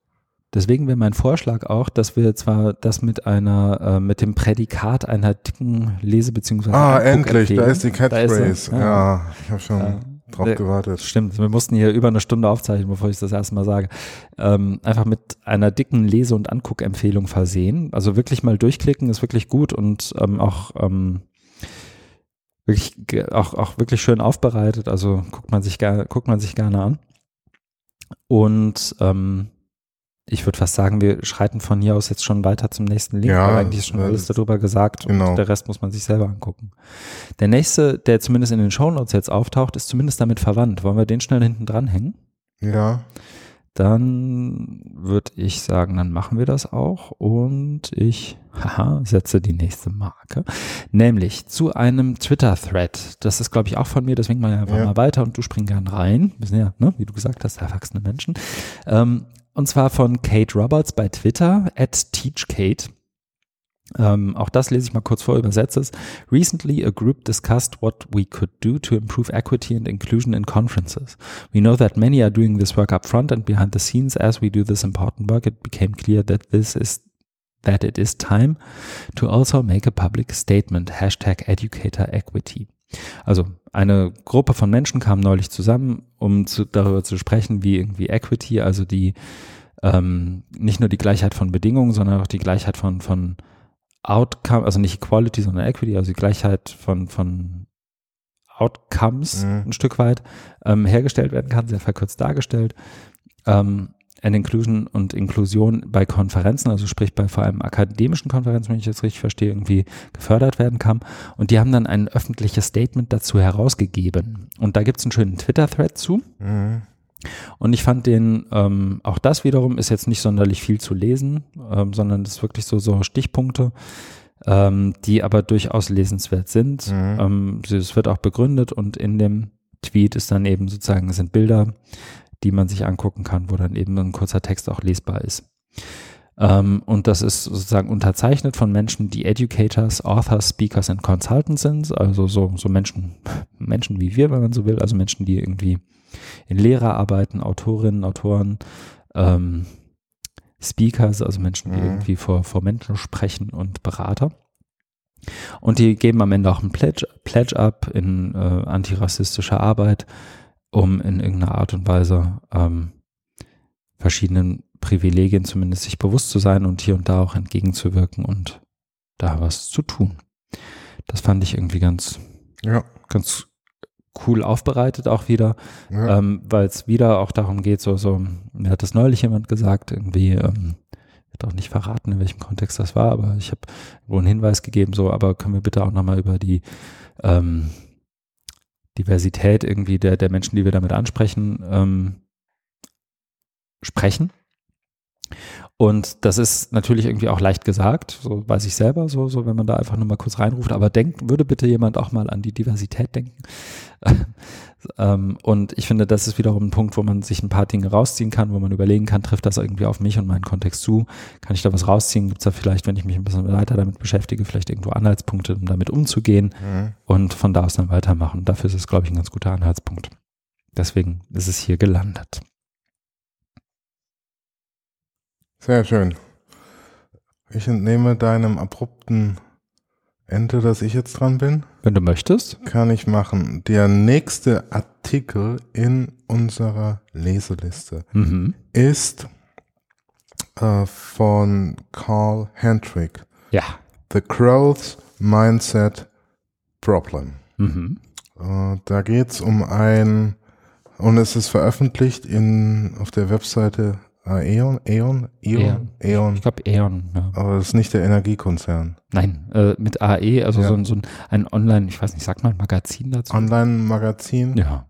Deswegen wäre mein Vorschlag auch, dass wir zwar das mit einer, äh, mit dem Prädikat einer dicken Lese- bzw. Ah, endlich, da ist die Catchphrase. sie, ja. ich habe schon Ja. Drauf Der- gewartet. Stimmt, wir mussten hier über eine Stunde aufzeichnen, bevor ich das erste Mal sage. Ähm, einfach mit einer dicken Lese- und Anguckempfehlung versehen. Also wirklich mal durchklicken ist wirklich gut und ähm, auch ähm, wirklich auch, auch wirklich schön aufbereitet. Also guckt man sich gerne, guckt man sich gerne an. Und ähm, ich würde fast sagen, wir schreiten von hier aus jetzt schon weiter zum nächsten Link, Ja, weil eigentlich ist schon alles darüber gesagt genau. und der Rest muss man sich selber angucken. Der nächste, der zumindest in den Shownotes jetzt auftaucht, ist zumindest damit verwandt. Wollen wir den schnell hinten dranhängen? Ja, Dann würde ich sagen, dann machen wir das auch und ich <laughs> haha, setze die nächste Marke, nämlich zu einem Twitter-Thread. Das ist, glaube ich, auch von mir, deswegen mal einfach Ja. mal weiter und du spring gern rein. Wir sind ja, ne, wie du gesagt hast, erwachsene Menschen. Ähm, und zwar von Kate Roberts bei Twitter, at teachkate. Ähm, auch das lese ich mal kurz vor, übersetze es. Recently, a group discussed what we could do to improve equity and inclusion in conferences. We know that many are doing this work up front and behind the scenes. As we do this important work, it became clear that this is that it is time to also make a public statement. Hashtag Educator Equity. Also eine Gruppe von Menschen kam neulich zusammen, um zu, darüber zu sprechen, wie irgendwie Equity, also die ähm, nicht nur die Gleichheit von Bedingungen, sondern auch die Gleichheit von, von Outcome, also nicht Equality, sondern Equity, also die Gleichheit von, von Outcomes Mhm. ein Stück weit ähm, hergestellt werden kann, sehr verkürzt dargestellt. Ähm, and Inclusion und Inklusion bei Konferenzen, also sprich bei vor allem akademischen Konferenzen, wenn ich das richtig verstehe, irgendwie gefördert werden kann. Und die haben dann ein öffentliches Statement dazu herausgegeben. Und da gibt es einen schönen Twitter-Thread zu. mhm. Und ich fand den, ähm, auch das wiederum ist jetzt nicht sonderlich viel zu lesen, ähm, sondern das ist wirklich so, so Stichpunkte. ähm, die aber durchaus lesenswert sind. Mhm. Ähm, es wird auch begründet und in dem Tweet ist dann eben sozusagen, sind Bilder, die man sich angucken kann, wo dann eben ein kurzer Text auch lesbar ist. Ähm, und das ist sozusagen unterzeichnet von Menschen, die Educators, Authors, Speakers und Consultants sind, also so, so Menschen, Menschen wie wir, wenn man so will, also Menschen, die irgendwie in Lehrer arbeiten, Autorinnen, Autoren, ähm, Speakers, also Menschen, die Mhm. irgendwie vor, vor Menschen sprechen und Berater. Und die geben am Ende auch ein Pledge, Pledge ab in äh, antirassistischer Arbeit, um in irgendeiner Art und Weise ähm, verschiedenen Privilegien zumindest sich bewusst zu sein und hier und da auch entgegenzuwirken und da was zu tun. Das fand ich irgendwie ganz, Ja. ganz cool aufbereitet auch wieder, ja. ähm, weil es wieder auch darum geht, so, so, mir hat das neulich jemand gesagt, irgendwie, ähm, wird auch nicht verraten, in welchem Kontext das war, aber ich habe wohl einen Hinweis gegeben, so, aber können wir bitte auch nochmal über die ähm, Diversität irgendwie der, der Menschen, die wir damit ansprechen, ähm, sprechen. Und das ist natürlich irgendwie auch leicht gesagt, so weiß ich selber, so, so wenn man da einfach nur mal kurz reinruft, aber denkt, würde bitte jemand auch mal an die Diversität denken? Ähm, und ich finde, das ist wiederum ein Punkt, wo man sich ein paar Dinge rausziehen kann, wo man überlegen kann, trifft das irgendwie auf mich und meinen Kontext zu? Kann ich da was rausziehen? Gibt es da vielleicht, wenn ich mich ein bisschen weiter damit beschäftige, vielleicht irgendwo Anhaltspunkte, um damit umzugehen Mhm. und von da aus dann weitermachen? Dafür ist es, glaube ich, ein ganz guter Anhaltspunkt. Deswegen ist es hier gelandet. Sehr schön. Ich entnehme deinem abrupten Ende, dass ich jetzt dran bin. Wenn du möchtest. Kann ich machen. Der nächste Artikel in unserer Leseliste Mhm. ist äh, von Carl Hendrick. Ja. The Growth Mindset Problem. Mhm. Äh, da geht es um ein, und es ist veröffentlicht in, auf der Webseite Aeon, Aeon, Aeon, Aeon, Ich glaube Eon, ja. aber das ist nicht der Energiekonzern. Nein, äh, mit AE, also Ja. so, ein- so ein, ein Online, ich weiß nicht, sagt man Magazin dazu? Online-Magazin. ja.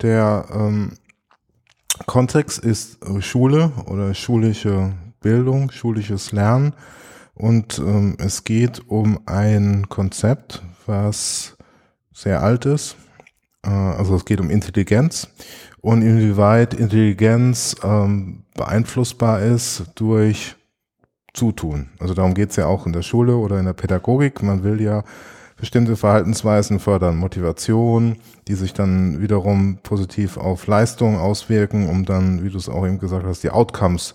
Der ähm, Kontext ist äh, Schule oder schulische Bildung, schulisches Lernen. Und ähm, es geht um ein Konzept, was sehr alt ist. Äh, also es geht um Intelligenz und inwieweit Intelligenz ähm, beeinflussbar ist durch Zutun. Also darum geht es ja auch in der Schule oder in der Pädagogik. Man will ja bestimmte Verhaltensweisen fördern, Motivation, die sich dann wiederum positiv auf Leistung auswirken, um dann, wie du es auch eben gesagt hast, die Outcomes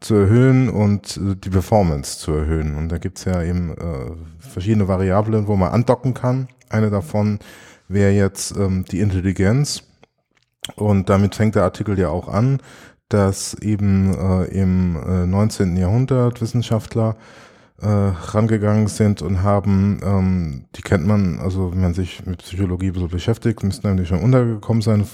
zu erhöhen und äh, die Performance zu erhöhen. Und da gibt's ja eben äh, verschiedene Variablen, wo man andocken kann. Eine davon wäre jetzt ähm, die Intelligenz. Und damit fängt der Artikel ja auch an, dass eben äh, im äh, 19. Jahrhundert Wissenschaftler äh, rangegangen sind und haben, ähm, die kennt man, also wenn man sich mit Psychologie so beschäftigt, müssten eigentlich schon untergekommen sein,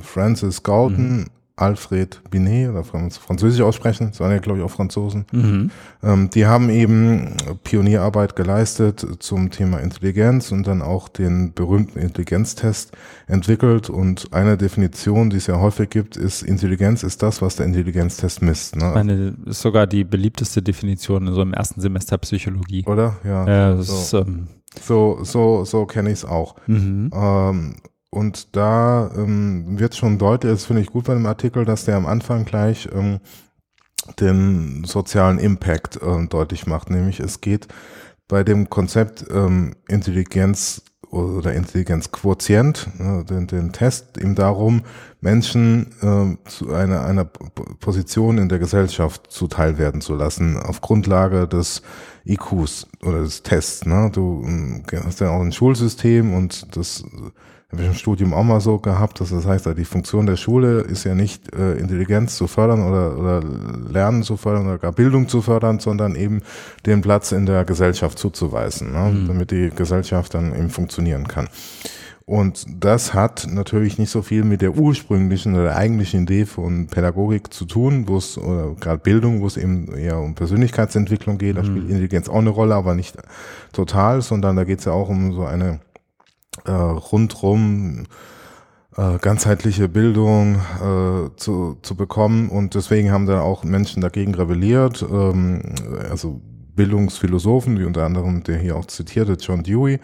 Francis Galton, Alfred Binet, oder Franz Französisch aussprechen, das waren ja glaube ich auch Franzosen, Mhm. ähm, die haben eben Pionierarbeit geleistet zum Thema Intelligenz und dann auch den berühmten Intelligenztest entwickelt. Und eine Definition, die es ja häufig gibt, ist, Intelligenz ist das, was der Intelligenztest misst. Ich Ne? meine, ist sogar die beliebteste Definition in so einem ersten Semester Psychologie. Oder? Ja. Das so ist, ähm, so, so, so kenne ich es auch. mhm. Ähm, und da ähm, wird schon deutlich, das finde ich gut bei dem Artikel, dass der am Anfang gleich ähm, den sozialen Impact ähm, deutlich macht. Nämlich es geht bei dem Konzept ähm, Intelligenz oder Intelligenzquotient, äh, den, den Test, eben darum, Menschen äh, zu einer, einer Position in der Gesellschaft zuteil werden zu lassen, auf Grundlage des IQs oder des Tests. Ne? Du ähm, hast ja auch ein Schulsystem und das habe ich im Studium auch mal so gehabt, dass das heißt, die Funktion der Schule ist ja nicht äh, Intelligenz zu fördern oder, oder Lernen zu fördern oder gar Bildung zu fördern, sondern eben den Platz in der Gesellschaft zuzuweisen, ne? Mhm. damit die Gesellschaft dann eben funktionieren kann. Und das hat natürlich nicht so viel mit der ursprünglichen oder der eigentlichen Idee von Pädagogik zu tun, wo es, oder gerade Bildung, wo es eben eher um Persönlichkeitsentwicklung geht. Da spielt Intelligenz auch eine Rolle, aber nicht total, sondern da geht es ja auch um so eine äh, rundrum äh, ganzheitliche Bildung äh, zu, zu bekommen. Und deswegen haben da auch Menschen dagegen rebelliert. Ähm, also Bildungsphilosophen, wie unter anderem der hier auch zitierte John Dewey,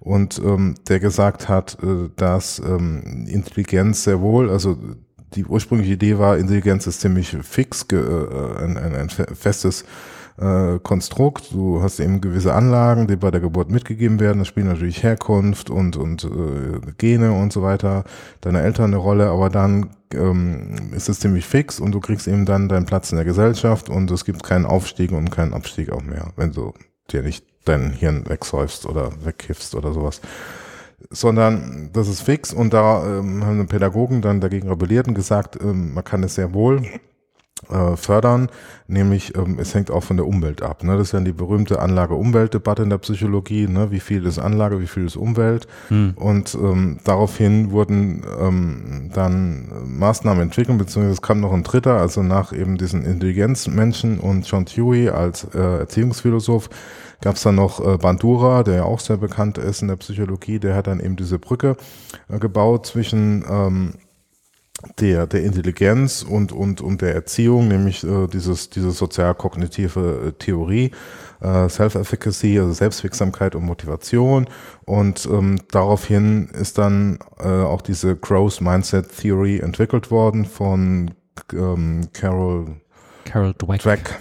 und ähm, der gesagt hat, äh, dass ähm, Intelligenz sehr wohl, also die ursprüngliche Idee war, Intelligenz ist ziemlich fix, äh, ein, ein, ein festes äh, Konstrukt. Du hast eben gewisse Anlagen, die bei der Geburt mitgegeben werden. Das spielt natürlich Herkunft und, und äh, Gene und so weiter, deine Eltern eine Rolle, aber dann ähm, ist es ziemlich fix und du kriegst eben dann deinen Platz in der Gesellschaft und es gibt keinen Aufstieg und keinen Abstieg auch mehr, wenn du dir nicht dein Hirn wegsäufst oder wegkiffst oder sowas sondern das ist fix und da ähm, haben Pädagogen dann dagegen rebelliert und gesagt, ähm, man kann es sehr wohl äh, fördern, nämlich ähm, es hängt auch von der Umwelt ab. Ne? Das ist ja die berühmte Anlage-Umwelt-Debatte in der Psychologie, ne? wie viel ist Anlage, wie viel ist Umwelt. Hm. Und ähm, daraufhin wurden ähm, dann Maßnahmen entwickelt, beziehungsweise es kam noch ein dritter, also nach eben diesen Intelligenzmenschen und John Dewey als äh, Erziehungsphilosoph, gab es dann noch äh, Bandura, der ja auch sehr bekannt ist in der Psychologie, der hat dann eben diese Brücke äh, gebaut zwischen ähm, der, der Intelligenz und, und, und der Erziehung, nämlich äh, dieses, diese sozial-kognitive äh, Theorie, äh, Self-Efficacy, also Selbstwirksamkeit und Motivation. Und ähm, daraufhin ist dann äh, auch diese Growth Mindset Theory entwickelt worden von ähm, Carol, Carol Dweck. Dweck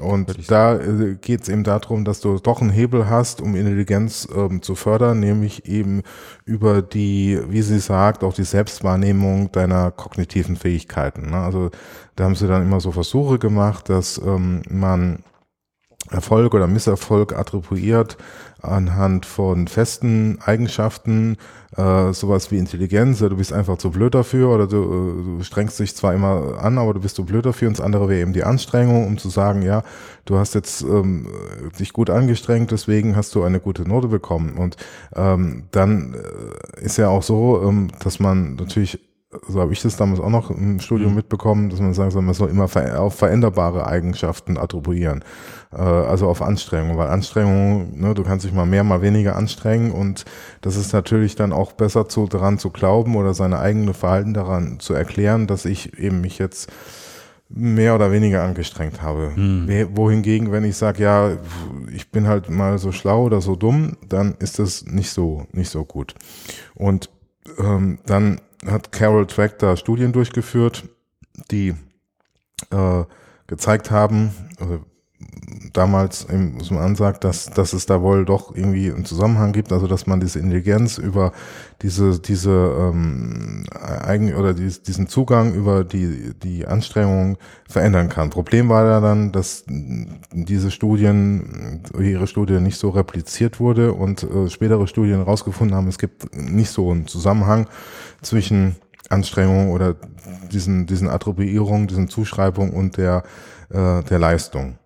und da äh, geht es eben darum, dass du doch einen Hebel hast, um Intelligenz ähm, zu fördern, nämlich eben über die, wie sie sagt, auch die Selbstwahrnehmung deiner kognitiven Fähigkeiten. Ne? Also da haben sie dann immer so Versuche gemacht, dass ähm, man Erfolg oder Misserfolg attribuiert anhand von festen Eigenschaften, äh, sowas wie Intelligenz, du bist einfach zu blöd dafür oder du, äh, du strengst dich zwar immer an, aber du bist zu blöd dafür. Und das andere wäre eben die Anstrengung, um zu sagen, ja, du hast jetzt ähm, dich gut angestrengt, deswegen hast du eine gute Note bekommen. Und ähm, dann äh, ist ja auch so, ähm, dass man natürlich so habe ich das damals auch noch im Studium mhm. mitbekommen, dass man sagen soll, man soll immer auf veränderbare Eigenschaften attribuieren, äh, also auf Anstrengung, weil Anstrengung, ne, du kannst dich mal mehr, mal weniger anstrengen und das ist natürlich dann auch besser zu, daran zu glauben oder seine eigene Verhalten daran zu erklären, dass ich eben mich jetzt mehr oder weniger angestrengt habe. Mhm. Wohingegen, wenn ich sage, ja, ich bin halt mal so schlau oder so dumm, dann ist das nicht so, nicht so gut. Und ähm, dann hat Carol Track da Studien durchgeführt, die äh, gezeigt haben, also damals im, was man ansagt, dass, dass es da wohl doch irgendwie einen Zusammenhang gibt, also dass man diese Intelligenz über diese, diese ähm, eigen oder diesen Zugang über die, die Anstrengungen verändern kann. Problem war ja dann, dass diese Studien, ihre Studie nicht so repliziert wurde und äh, spätere Studien herausgefunden haben, es gibt nicht so einen Zusammenhang zwischen Anstrengungen oder diesen, diesen Attribuierungen, diesen Zuschreibungen und der, äh, der Leistung.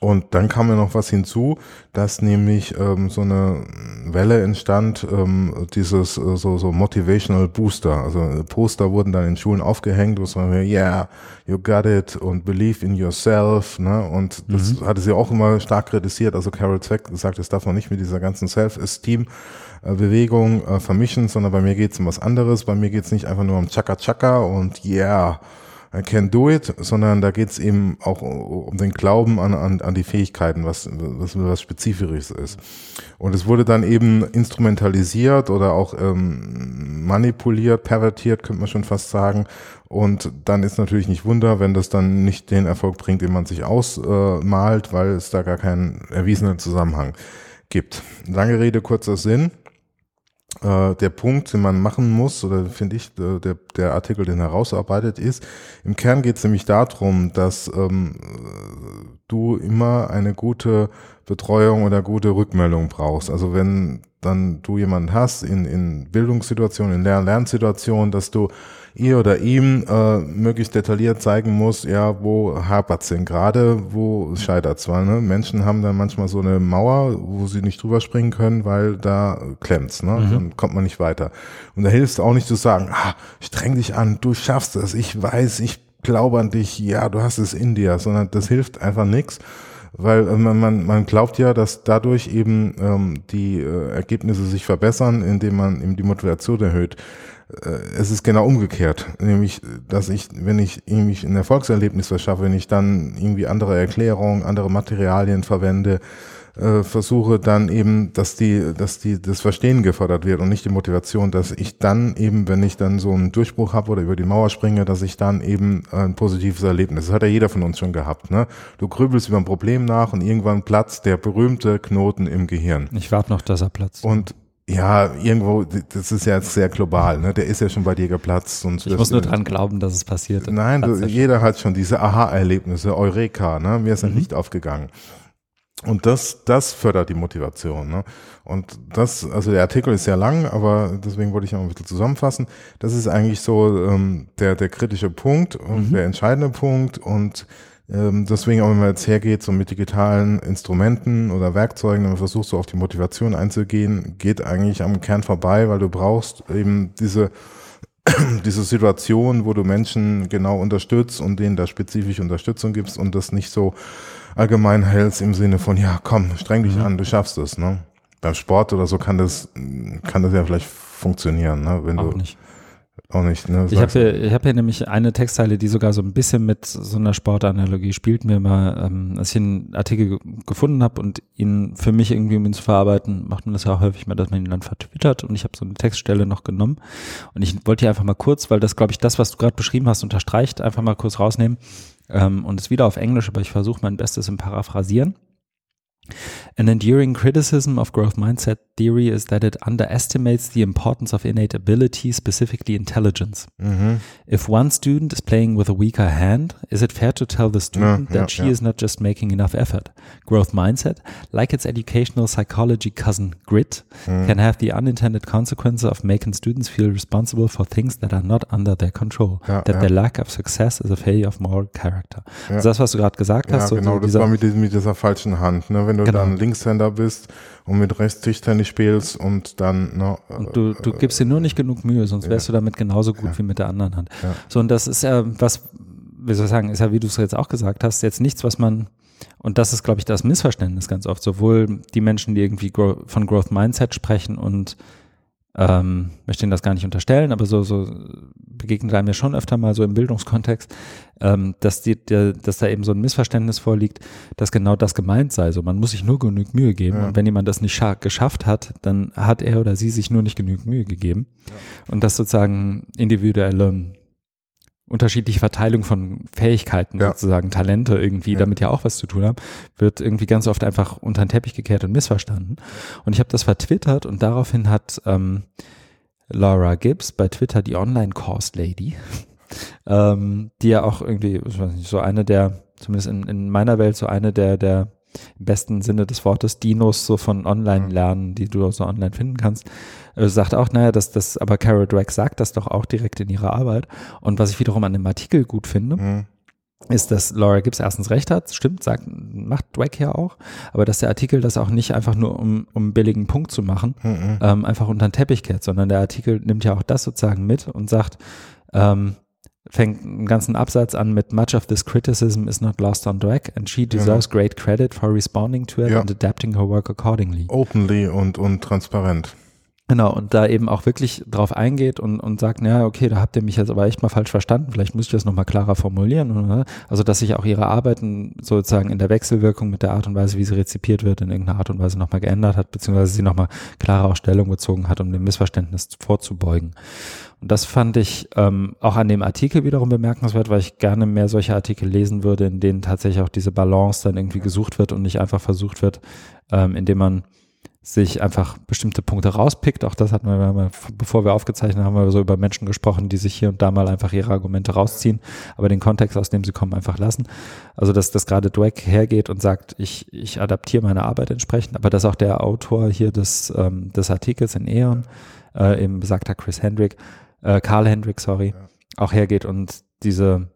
Und dann kam ja noch was hinzu, dass nämlich ähm, so eine Welle entstand, ähm, dieses äh, so, so Motivational Booster. Also Poster wurden dann in Schulen aufgehängt, wo es war, yeah, you got it und believe in yourself. Ne? Und das mhm. hatte sie auch immer stark kritisiert. Also Carol Zweck sagt, das darf man nicht mit dieser ganzen Self-Esteem Bewegung äh, vermischen, sondern bei mir geht es um was anderes. Bei mir geht es nicht einfach nur um Chaka Chaka und yeah, I can do it, sondern da geht es eben auch um den Glauben an, an, an die Fähigkeiten, was, was, was Spezifisches ist. Und es wurde dann eben instrumentalisiert oder auch ähm, manipuliert, pervertiert, könnte man schon fast sagen. Und dann ist natürlich nicht Wunder, wenn das dann nicht den Erfolg bringt, den man sich ausmalt, äh, weil es da gar keinen erwiesenen Zusammenhang gibt. Lange Rede, kurzer Sinn äh, der Punkt, den man machen muss, oder finde ich, der, der Artikel, den herausarbeitet, ist, im Kern geht es nämlich darum, dass ähm, du immer eine gute Betreuung oder gute Rückmeldung brauchst. Also wenn dann du jemanden hast in, in Bildungssituationen, in Lern Lernsituationen, dass du ihr oder ihm äh, möglichst detailliert zeigen muss, ja, wo hapert es denn gerade, wo scheitert es. Weil ne, Menschen haben dann manchmal so eine Mauer, wo sie nicht drüber springen können, weil da klemmt's, ne? Mhm. Dann kommt man nicht weiter. Und da hilft es auch nicht zu sagen, ah, streng dich an, du schaffst es, ich weiß, ich glaube an dich, ja, du hast es in dir, sondern das hilft einfach nichts weil äh, man, man glaubt ja, dass dadurch eben ähm, die äh, Ergebnisse sich verbessern, indem man eben die Motivation erhöht. Äh, es ist genau umgekehrt, nämlich, dass ich, wenn ich irgendwie ein Erfolgserlebnis verschaffe, wenn ich dann irgendwie andere Erklärungen, andere Materialien verwende, äh, versuche dann eben, dass die, dass die das Verstehen gefördert wird und nicht die Motivation, dass ich dann eben, wenn ich dann so einen Durchbruch habe oder über die Mauer springe, dass ich dann eben ein positives Erlebnis. Das hat ja jeder von uns schon gehabt. Ne? Du grübelst über ein Problem nach und irgendwann platzt der berühmte Knoten im Gehirn. Ich warte noch, dass er platzt. Und ja, irgendwo, das ist ja jetzt sehr global, ne? Der ist ja schon bei dir geplatzt. Und ich muss nur dran glauben, dass es passiert. Nein, du, jeder hat schon diese Aha-Erlebnisse, Eureka, ne? Mir ist ein mhm. Licht aufgegangen. Und das, das fördert die Motivation. Ne? Und das, also der Artikel ist sehr lang, aber deswegen wollte ich auch ein bisschen zusammenfassen. Das ist eigentlich so ähm, der, der kritische Punkt und mhm. der entscheidende Punkt. Und ähm, deswegen auch, wenn man jetzt hergeht, so mit digitalen Instrumenten oder Werkzeugen, man versucht, so auf die Motivation einzugehen, geht eigentlich am Kern vorbei, weil du brauchst eben diese <clears throat> diese Situation, wo du Menschen genau unterstützt und denen da spezifisch Unterstützung gibst und das nicht so allgemein hältst im Sinne von, ja, komm, streng dich mhm. an, du schaffst es, ne? Beim Sport oder so kann das, kann das ja vielleicht funktionieren, ne? Wenn Auch du, nicht. Auch nicht, ne? Ich habe hier, ich hab hier nämlich eine Textzeile, die sogar so ein bisschen mit so einer Sportanalogie spielt. Mir mal, ähm, als ich einen Artikel gefunden habe und ihn für mich irgendwie, um ihn zu verarbeiten, macht man das ja auch häufig mal, dass man ihn dann vertwittert. Und ich habe so eine Textstelle noch genommen. Und ich wollte hier einfach mal kurz, weil das, glaube ich, das, was du gerade beschrieben hast, unterstreicht, einfach mal kurz rausnehmen ähm, und es wieder auf Englisch, aber ich versuche mein Bestes im Paraphrasieren. An enduring criticism of growth mindset theory is that it underestimates the importance of innate ability, specifically intelligence. Mhm. If one student is playing with a weaker hand, is it fair to tell the student ja, that ja, she ja. is not just making enough effort? Growth mindset, like its educational psychology cousin grit, Mhm. can have the unintended consequence of making students feel responsible for things that are not under their control. Ja, that ja. their lack of success is a failure of moral character. Ja. Also das, was du gerade gesagt Ja, hast, so, genau, so das war mit, diesem, mit dieser falschen Hand. Ne? Wenn du Genau. dann Linkshänder bist und mit rechts Tischtennis spielst und dann, ne, Und du, du gibst dir nur nicht genug Mühe, sonst wärst du damit genauso gut Ja. wie mit der anderen Hand. Ja. So, und das ist ja was, wie soll ich sagen, ist ja, wie du es jetzt auch gesagt hast, jetzt nichts, was man, und das ist, glaube ich, das Missverständnis ganz oft, sowohl die Menschen, die irgendwie von Growth Mindset sprechen und ähm, möchte Ihnen das gar nicht unterstellen, aber so, so begegnet einem ja schon öfter mal so im Bildungskontext, ähm, dass, die, der, dass da eben so ein Missverständnis vorliegt, dass genau das gemeint sei. So, man muss sich nur genug Mühe geben Ja. und wenn jemand das nicht scha- geschafft hat, dann hat er oder sie sich nur nicht genug Mühe gegeben. Und das sozusagen individuelle unterschiedliche Verteilung von Fähigkeiten, Ja. sozusagen Talente irgendwie, Ja. damit ja auch was zu tun haben, wird irgendwie ganz oft einfach unter den Teppich gekehrt und missverstanden. Und ich habe das vertwittert und daraufhin hat ähm, Laura Gibbs bei Twitter, die Online-Course-Lady, <laughs> ähm, die ja auch irgendwie, ich weiß nicht, so eine der, zumindest in, in meiner Welt, so eine der, der im besten Sinne des Wortes Dinos so von Online-Lernen, die du so online finden kannst, äh, sagt auch, naja, dass das, aber Carol Dweck sagt das doch auch direkt in ihrer Arbeit. Und was ich wiederum an dem Artikel gut finde, Mhm. ist, dass Laura Gibbs erstens recht hat, stimmt, sagt, macht Dweck ja auch, aber dass der Artikel das auch nicht einfach nur um, um einen billigen Punkt zu machen, Mhm. ähm, einfach unter den Teppich kehrt, sondern der Artikel nimmt ja auch das sozusagen mit und sagt, ähm, fängt einen ganzen Absatz an mit Much of this criticism is not lost on Dweck and she deserves great credit for responding to it Ja. and adapting her work accordingly. Openly und, und transparent. Genau, und da eben auch wirklich drauf eingeht und, und sagt, ja, okay, da habt ihr mich jetzt aber echt mal falsch verstanden, vielleicht muss ich das nochmal klarer formulieren. Oder? Also, dass sich auch ihre Arbeiten sozusagen in der Wechselwirkung mit der Art und Weise, wie sie rezipiert wird, in irgendeiner Art und Weise nochmal geändert hat, beziehungsweise sie nochmal klarer auch Stellung bezogen hat, um dem Missverständnis vorzubeugen. Und das fand ich ähm, auch an dem Artikel wiederum bemerkenswert, weil ich gerne mehr solche Artikel lesen würde, in denen tatsächlich auch diese Balance dann irgendwie gesucht wird und nicht einfach versucht wird, ähm, indem man sich einfach bestimmte Punkte rauspickt. Auch das hatten wir, bevor wir aufgezeichnet haben, haben wir so über Menschen gesprochen, die sich hier und da mal einfach ihre Argumente rausziehen, aber den Kontext, aus dem sie kommen, einfach lassen. Also, dass das gerade Dweck hergeht und sagt, ich, ich adaptiere meine Arbeit entsprechend, aber dass auch der Autor hier des, ähm, des Artikels in Eon, äh, eben besagter Chris Hendrick, äh, Karl Hendrick, sorry, auch hergeht und diese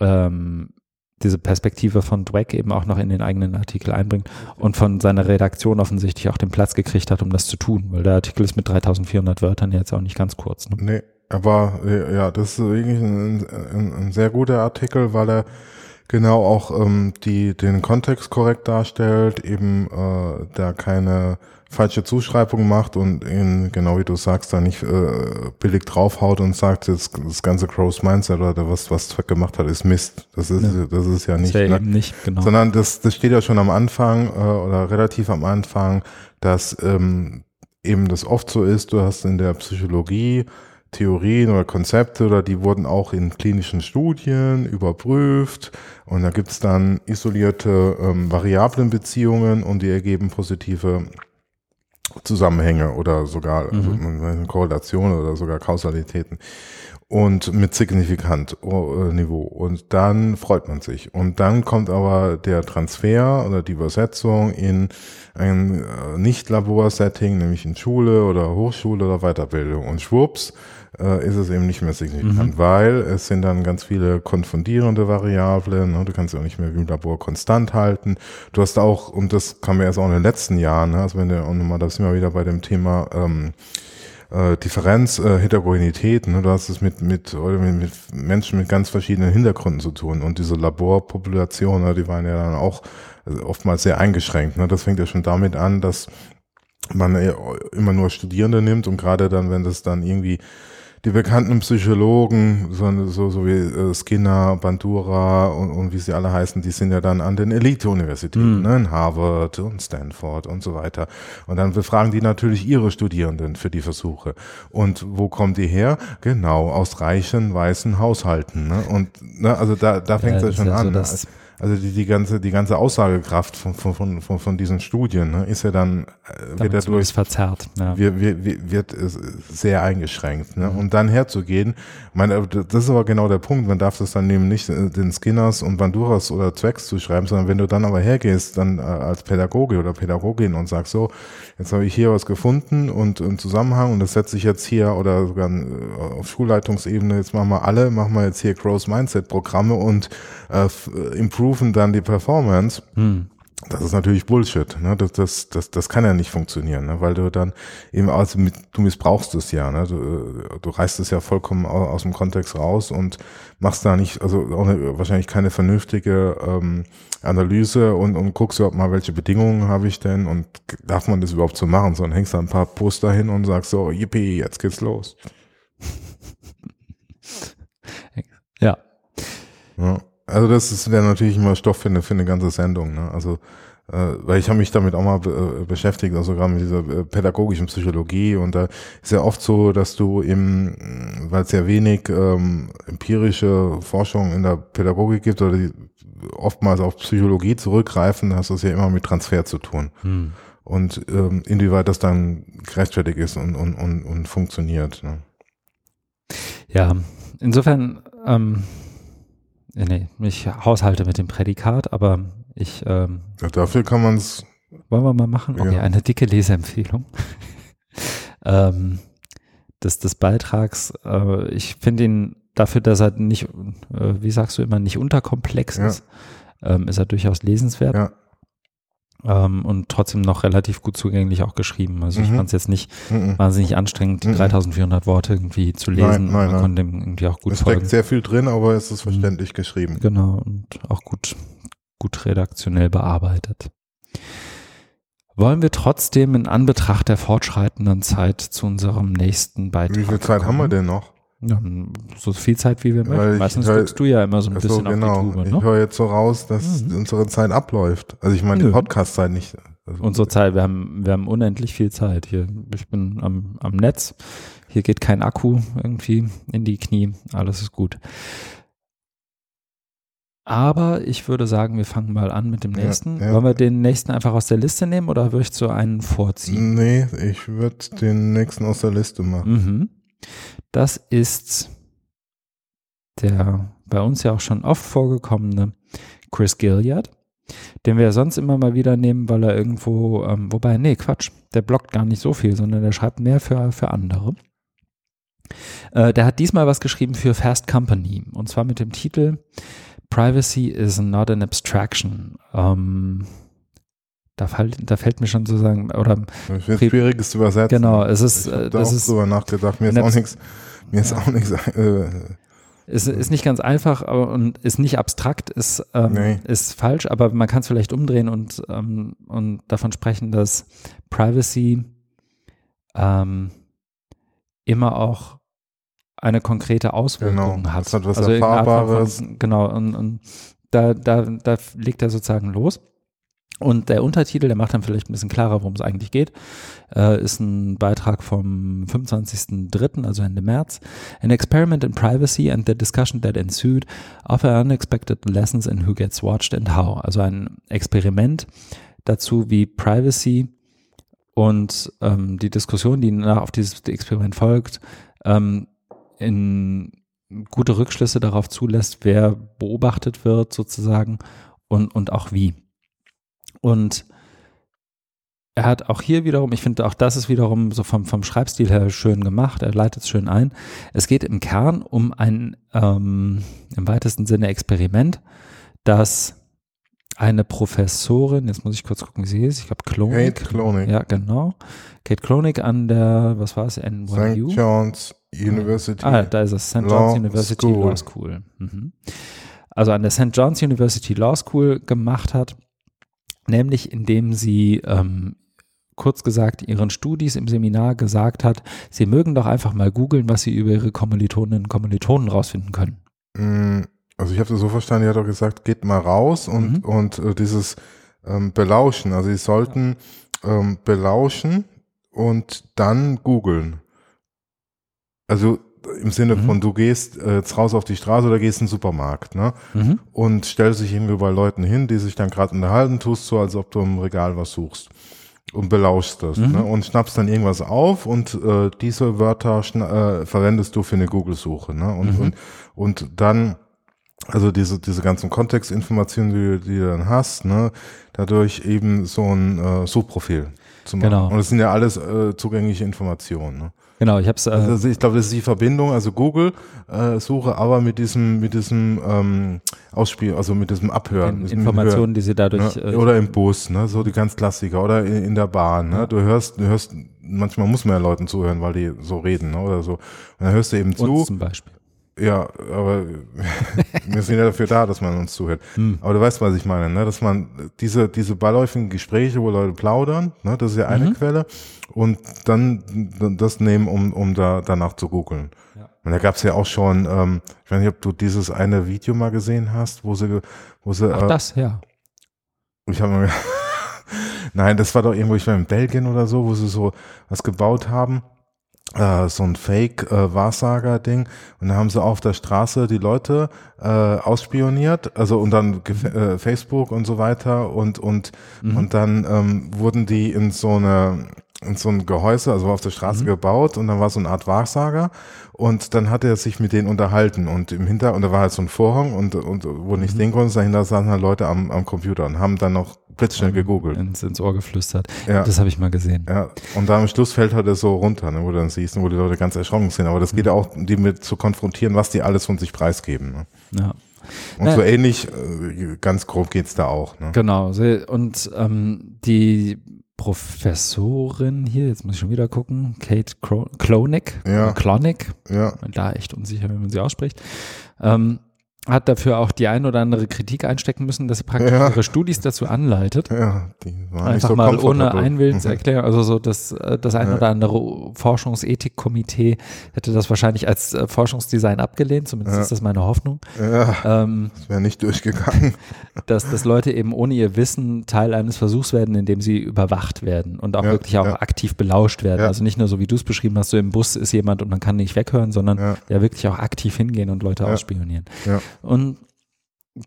ähm, diese Perspektive von Dweck eben auch noch in den eigenen Artikel einbringt und von seiner Redaktion offensichtlich auch den Platz gekriegt hat, um das zu tun, weil der Artikel ist mit 3400 Wörtern jetzt auch nicht ganz kurz. Ne? Nee, aber äh, ja, das ist wirklich ein, ein, ein sehr guter Artikel, weil er Genau, auch ähm, die den Kontext korrekt darstellt, eben äh, da keine falsche Zuschreibung macht und in, genau wie du sagst, da nicht äh, billig draufhaut und sagt, das, das ganze Crows Mindset oder was, was Zweck gemacht hat, ist Mist. Das ist, ja. das ist ja nicht, ja ne? nicht genau. sondern das, das steht ja schon am Anfang äh, oder relativ am Anfang, dass ähm, eben das oft so ist, du hast in der Psychologie Theorien oder Konzepte oder die wurden auch in klinischen Studien überprüft und da gibt's dann isolierte ähm, Variablenbeziehungen und die ergeben positive Zusammenhänge oder sogar also mhm. also Korrelation oder sogar Kausalitäten und mit signifikant äh, Niveau. Und dann freut man sich. Und dann kommt aber der Transfer oder die Übersetzung in ein äh, Nicht-Labor-Setting, nämlich in Schule oder Hochschule oder Weiterbildung. Und schwupps äh, ist es eben nicht mehr signifikant, mhm. weil es sind dann ganz viele konfundierende Variablen. Ne? Du kannst ja auch nicht mehr wie im Labor konstant halten. Du hast auch, und das kam ja erst auch in den letzten Jahren, ne? also wenn du auch nochmal, da sind wir wieder bei dem Thema ähm, äh, Differenz, äh, Heterogenität, ne? du hast es mit, mit, oder mit, Menschen mit ganz verschiedenen Hintergründen zu tun. Und diese Laborpopulationen, ne? die waren ja dann auch äh, oftmals sehr eingeschränkt. Ne? Das fängt ja schon damit an, dass man immer nur Studierende nimmt und gerade dann, wenn das dann irgendwie die bekannten Psychologen, so, so, so wie äh, Skinner, Bandura und, und wie sie alle heißen, die sind ja dann an den Elite-Universitäten, mhm. ne, in Harvard und Stanford und so weiter. Und dann befragen die natürlich ihre Studierenden für die Versuche. Und wo kommen die her? Genau, aus reichen, weißen Haushalten. Ne? Und ne, also da, da fängt es ja, ja schon an. So? Also die, die ganze die ganze Aussagekraft von von von, von diesen Studien ne, ist ja dann äh, wird dadurch verzerrt ja. wird, wird, wird sehr eingeschränkt ne? Mhm. und dann herzugehen meine das ist aber genau der Punkt man darf das dann eben nicht äh, den Skinners und Banduras oder Zwecks zuschreiben sondern wenn du dann aber hergehst dann äh, als Pädagoge oder Pädagogin und sagst so jetzt habe ich hier was gefunden und einen Zusammenhang und das setze ich jetzt hier oder sogar auf Schulleitungsebene jetzt machen wir alle machen wir jetzt hier Growth Mindset Programme und äh, improven dann die Performance. Hm. Das ist natürlich Bullshit. Ne? Das, das, das, das kann ja nicht funktionieren, ne? weil du dann eben, also mit, du missbrauchst es ja. Ne? Du, du reißt es ja vollkommen aus, aus dem Kontext raus und machst da nicht, also auch eine, wahrscheinlich keine vernünftige ähm, Analyse und, und guckst überhaupt mal, welche Bedingungen habe ich denn und darf man das überhaupt so machen, sondern hängst da ein paar Poster hin und sagst so, yippie, jetzt geht's los. Ja. ja. Also das wäre natürlich immer Stoff für eine, für eine ganze Sendung. Ne? Also äh, weil ich habe mich damit auch mal äh, beschäftigt, also gerade mit dieser äh, pädagogischen Psychologie und da ist ja oft so, dass du im, weil es ja wenig ähm, empirische Forschung in der Pädagogik gibt oder die oftmals auf Psychologie zurückgreifen, hast du es ja immer mit Transfer zu tun. Hm. Und ähm, inwieweit das dann gerechtfertigt ist und, und, und, und funktioniert. Ne? Ja, insofern ähm, äh, nee, ich haushalte mit dem Prädikat, aber ich. Ähm, ja, dafür kann man es. Wollen wir mal machen? Okay, ja. eine dicke Leseempfehlung. <laughs> ähm, des, des Beitrags. Äh, ich finde ihn dafür, dass er nicht, äh, wie sagst du immer, nicht unterkomplex ja. ist, ähm, ist er durchaus lesenswert. Ja ähm, und trotzdem noch relativ gut zugänglich auch geschrieben. Also mhm. ich fand es jetzt nicht mhm. wahnsinnig anstrengend, mhm. 3400 Worte irgendwie zu lesen. Nein, nein, Man konnte dem irgendwie auch gut es folgen. Es steckt sehr viel drin, aber es ist verständlich geschrieben. Genau und auch gut, gut redaktionell bearbeitet. Wollen wir trotzdem in Anbetracht der fortschreitenden Zeit zu unserem nächsten Beitrag Wie viel Zeit kommen? haben wir denn noch? Ja, so viel Zeit, wie wir möchten. Meistens hör, du ja immer so ein bisschen so, genau. auf die Tube. Ne? Ich höre jetzt so raus, dass mhm. unsere Zeit abläuft. Also ich meine, die Podcast-Zeit nicht. Also unsere Zeit, wir haben, wir haben unendlich viel Zeit hier. Ich bin am, am Netz. Hier geht kein Akku irgendwie in die Knie. Alles ist gut. Aber ich würde sagen, wir fangen mal an mit dem nächsten. Ja, ja. Wollen wir den nächsten einfach aus der Liste nehmen oder würdest du einen vorziehen? Nee, ich würde den nächsten aus der Liste machen. Mhm. Das ist der bei uns ja auch schon oft vorgekommene Chris Gilliard, den wir sonst immer mal wieder nehmen, weil er irgendwo, ähm, wobei, nee, Quatsch, der blockt gar nicht so viel, sondern der schreibt mehr für, für andere. Äh, der hat diesmal was geschrieben für Fast Company und zwar mit dem Titel Privacy is not an abstraction. Ähm, da, fällt, da fällt mir schon sozusagen, oder. Das wird schwieriges zu übersetzen. Genau, es ist. Ich habe äh, da auch ist, drüber nachgedacht. Mir ist auch nichts, mir ist auch nichts, äh, Ist, ist nicht ganz einfach aber, und ist nicht abstrakt, ist, ähm, Nee. ist falsch, aber man kann es vielleicht umdrehen und, ähm, und davon sprechen, dass Privacy ähm, immer auch eine konkrete Auswirkung Genau, hat. es hat was von- Erfahrbares. Von, genau, und, und da, da, da legt er sozusagen los. Und der Untertitel, der macht dann vielleicht ein bisschen klarer, worum es eigentlich geht, äh, ist ein Beitrag vom 25.03., also Ende März. An experiment in privacy and the discussion that ensued offer unexpected lessons in who gets watched and how. Also ein Experiment dazu, wie Privacy und ähm, die Diskussion, die nach auf dieses Experiment folgt, ähm, in gute Rückschlüsse darauf zulässt, wer beobachtet wird sozusagen und, und auch wie. Und er hat auch hier wiederum, ich finde auch das ist wiederum so vom, vom Schreibstil her schön gemacht, er leitet es schön ein. Es geht im Kern um ein ähm, im weitesten Sinne Experiment, das eine Professorin, jetzt muss ich kurz gucken, wie sie ist, ich glaube Klonik. Kate Klonik. Ja, genau. Kate Klonik an der, was war es, NYU? St. John's University. Ah, da ist es, St. Law John's University School. Law School. Mhm. Also an der St. John's University Law School gemacht hat, nämlich indem sie ähm, kurz gesagt ihren Studis im Seminar gesagt hat, sie mögen doch einfach mal googeln, was sie über ihre Kommilitoninnen und Kommilitonen rausfinden können. Mm, Also ich habe das so verstanden, die hat doch gesagt, geht mal raus und, Mhm. und äh, dieses ähm, Belauschen, also sie sollten ähm, belauschen und dann googeln. Also im Sinne Mhm. von, du gehst äh, jetzt raus auf die Straße oder gehst in den Supermarkt, ne? Mhm. Und stellst dich irgendwie bei Leuten hin, die sich dann gerade unterhalten, tust so, als ob du im Regal was suchst. Und belauschst das, Mhm. ne? Und schnappst dann irgendwas auf und äh, diese Wörter äh, verwendest du für eine Google-Suche, ne? Und, Mhm. und, und dann, also diese, diese ganzen Kontextinformationen, die, du- die du dann hast, ne? Dadurch eben so ein äh, Suchprofil zu machen. Genau. Und es sind ja alles äh, zugängliche Informationen, ne? Genau, ich habe es. Äh, Also ich glaube, das ist die Verbindung, also Google äh, Suche, aber mit diesem, mit diesem ähm, Ausspiel, also mit diesem Abhören. in diesem Informationen, die sie dadurch. Hören, äh, ne? Oder im Bus, ne? So die ganz Klassiker. Oder in, in der Bahn, ne? Du hörst, du hörst, manchmal muss man ja Leuten zuhören, weil die so reden, ne? Oder so. Und dann hörst du eben zu. uns zum Beispiel. Ja, aber <laughs> wir sind ja dafür da, dass man uns zuhört. Hm. Aber du weißt, was ich meine, ne? Dass man diese, diese beiläufigen Gespräche, wo Leute plaudern, ne? Das ist ja eine Mhm. Quelle. Und dann das nehmen, um, um da danach zu googeln. Ja. Und da gab's ja auch schon, ähm, ich weiß nicht, ob du dieses eine Video mal gesehen hast, wo sie, wo sie, Ach, äh, das, ja. ich habe mal, <laughs> nein, das war doch irgendwo, ich war in Belgien oder so, wo sie so was gebaut haben. Äh, so ein Fake-Wahrsager-Ding. und da haben sie auf der Straße die Leute äh, ausspioniert, also und dann äh, Facebook und so weiter und und Mhm. und dann ähm, wurden die in so eine in so ein Gehäuse, also auf der Straße Mhm. gebaut und dann war so eine Art Wahrsager und dann hat er sich mit denen unterhalten und im Hinter und da war halt so ein Vorhang und und wo nicht Mhm. sehen konnte, dahinter saßen halt Leute am, am Computer und haben dann noch blitzschnell gegoogelt. Ins, ins Ohr geflüstert. Ja. Das habe ich mal gesehen. Ja, und dann am Schluss fällt halt das so runter, ne, wo du dann siehst, wo die Leute ganz erschrocken sind. Aber das geht ja auch, die mit zu konfrontieren, was die alles von sich preisgeben. Ne? Ja. Und Ja. so ähnlich, äh, ganz grob geht's da auch. Ne? Genau. Und ähm, die Professorin hier, jetzt muss ich schon wieder gucken, Kate Klonik, Ja. Klonik, Ja, da echt unsicher, wie man sie ausspricht, ähm, hat dafür auch die ein oder andere Kritik einstecken müssen, dass sie praktisch Ja. ihre Studis dazu anleitet, ja, die waren nicht einfach so mal ohne. Einwillenserklärung, also so das, äh, das ein oder andere Forschungsethikkomitee hätte das wahrscheinlich als äh, Forschungsdesign abgelehnt, zumindest Ja. ist das meine Hoffnung. Ja, Ähm, das wäre nicht durchgegangen. <laughs> dass, dass Leute eben ohne ihr Wissen Teil eines Versuchs werden, in dem sie überwacht werden und auch Ja, wirklich auch aktiv belauscht werden. Also nicht nur so, wie du es beschrieben hast, so im Bus ist jemand und man kann nicht weghören, sondern Ja. wirklich auch aktiv hingehen und Leute ausspionieren. Ja. Und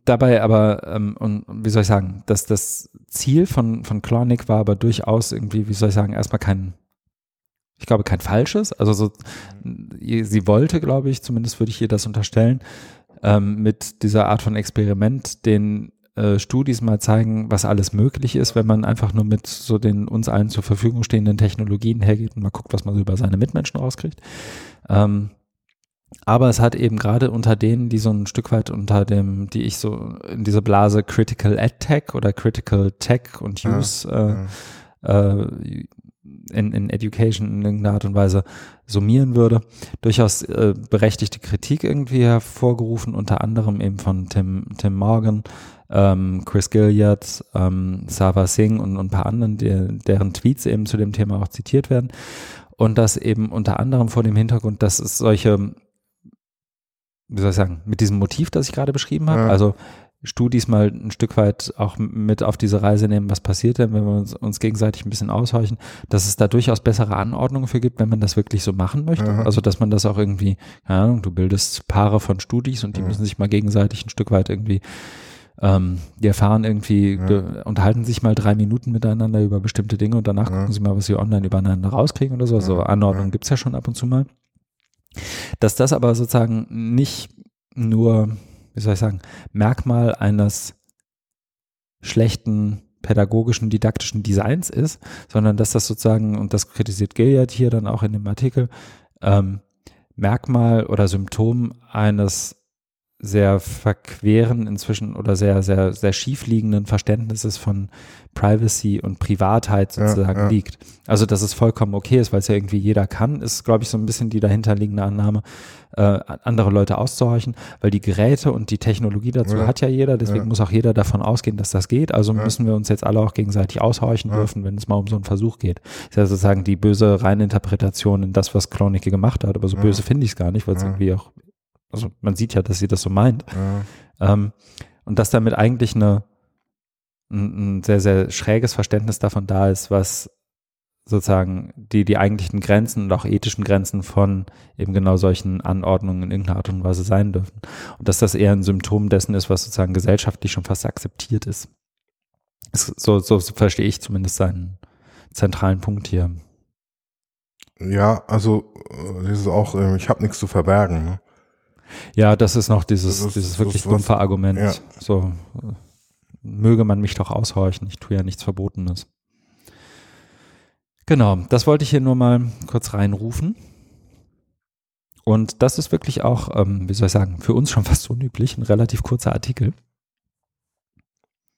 dabei aber, ähm, und wie soll ich sagen, dass das Ziel von, von Clonic war aber durchaus irgendwie, wie soll ich sagen, erstmal kein, ich glaube, kein falsches. Also so, sie wollte, glaube ich, zumindest würde ich ihr das unterstellen, ähm, mit dieser Art von Experiment den äh, Studis mal zeigen, was alles möglich ist, wenn man einfach nur mit so den uns allen zur Verfügung stehenden Technologien hergeht und mal guckt, was man so über seine Mitmenschen rauskriegt. Ähm, aber es hat eben gerade unter denen, die so ein Stück weit unter dem, die ich so in diese Blase Critical Ad Tech oder Critical Tech und Ja, Use äh, Ja. äh, in, in Education in irgendeiner Art und Weise summieren würde. Durchaus äh, berechtigte Kritik irgendwie hervorgerufen, unter anderem eben von Tim, Tim Morgan, ähm, Chris Gilliard, ähm, Sava Singh und, und ein paar anderen, die, deren Tweets eben zu dem Thema auch zitiert werden. Und das eben unter anderem vor dem Hintergrund, dass es solche, wie soll ich sagen, mit diesem Motiv, das ich gerade beschrieben habe, ja. also Studis mal ein Stück weit auch mit auf diese Reise nehmen, was passiert denn, wenn wir uns, uns gegenseitig ein bisschen aushorchen, dass es da durchaus bessere Anordnungen für gibt, wenn man das wirklich so machen möchte. Aha. Also dass man das auch irgendwie, keine Ahnung, du bildest Paare von Studis und die ja. müssen sich mal gegenseitig ein Stück weit irgendwie ähm, die erfahren irgendwie, ja. unterhalten sich mal drei Minuten miteinander über bestimmte Dinge und danach ja. gucken sie mal, was sie online übereinander rauskriegen oder so. Also Anordnungen ja. es ja schon ab und zu mal. Dass das aber sozusagen nicht nur wie soll ich sagen, Merkmal eines schlechten pädagogischen, didaktischen Designs ist, sondern dass das sozusagen, und das kritisiert Gilead hier dann auch in dem Artikel, ähm, Merkmal oder Symptom eines sehr verqueren inzwischen oder sehr, sehr, sehr schief liegenden Verständnisses von Privacy und Privatheit sozusagen ja, ja. liegt. Also, dass es vollkommen okay ist, weil es ja irgendwie jeder kann, ist, glaube ich, so ein bisschen die dahinterliegende Annahme, äh, andere Leute auszuhorchen, weil die Geräte und die Technologie dazu ja. hat ja jeder, deswegen muss auch jeder davon ausgehen, dass das geht. Also müssen wir uns jetzt alle auch gegenseitig aushorchen dürfen, wenn es mal um so einen Versuch geht. ist ja sozusagen die böse Reininterpretation in das, was Klonicke gemacht hat, aber so böse finde ich es gar nicht, weil es irgendwie auch also man sieht ja, dass sie das so meint. Ja. Ähm, und dass damit eigentlich eine, ein, ein, sehr, sehr schräges Verständnis davon da ist, was sozusagen die, die eigentlichen Grenzen und auch ethischen Grenzen von eben genau solchen Anordnungen in irgendeiner Art und Weise sein dürfen. Und dass das eher ein Symptom dessen ist, was sozusagen gesellschaftlich schon fast akzeptiert ist. So, so, so verstehe ich zumindest seinen zentralen Punkt hier. Ja, also äh, das ist auch, äh, ich habe nichts zu verbergen. Ne? Ja, das ist noch dieses, ist, dieses wirklich dumpfe Argument. Ja. So, möge man mich doch aushorchen, ich tue ja nichts Verbotenes. Genau, das wollte ich hier nur mal kurz reinrufen. Und das ist wirklich auch, ähm, wie soll ich sagen, für uns schon <laughs> fast unüblich, ein relativ kurzer Artikel.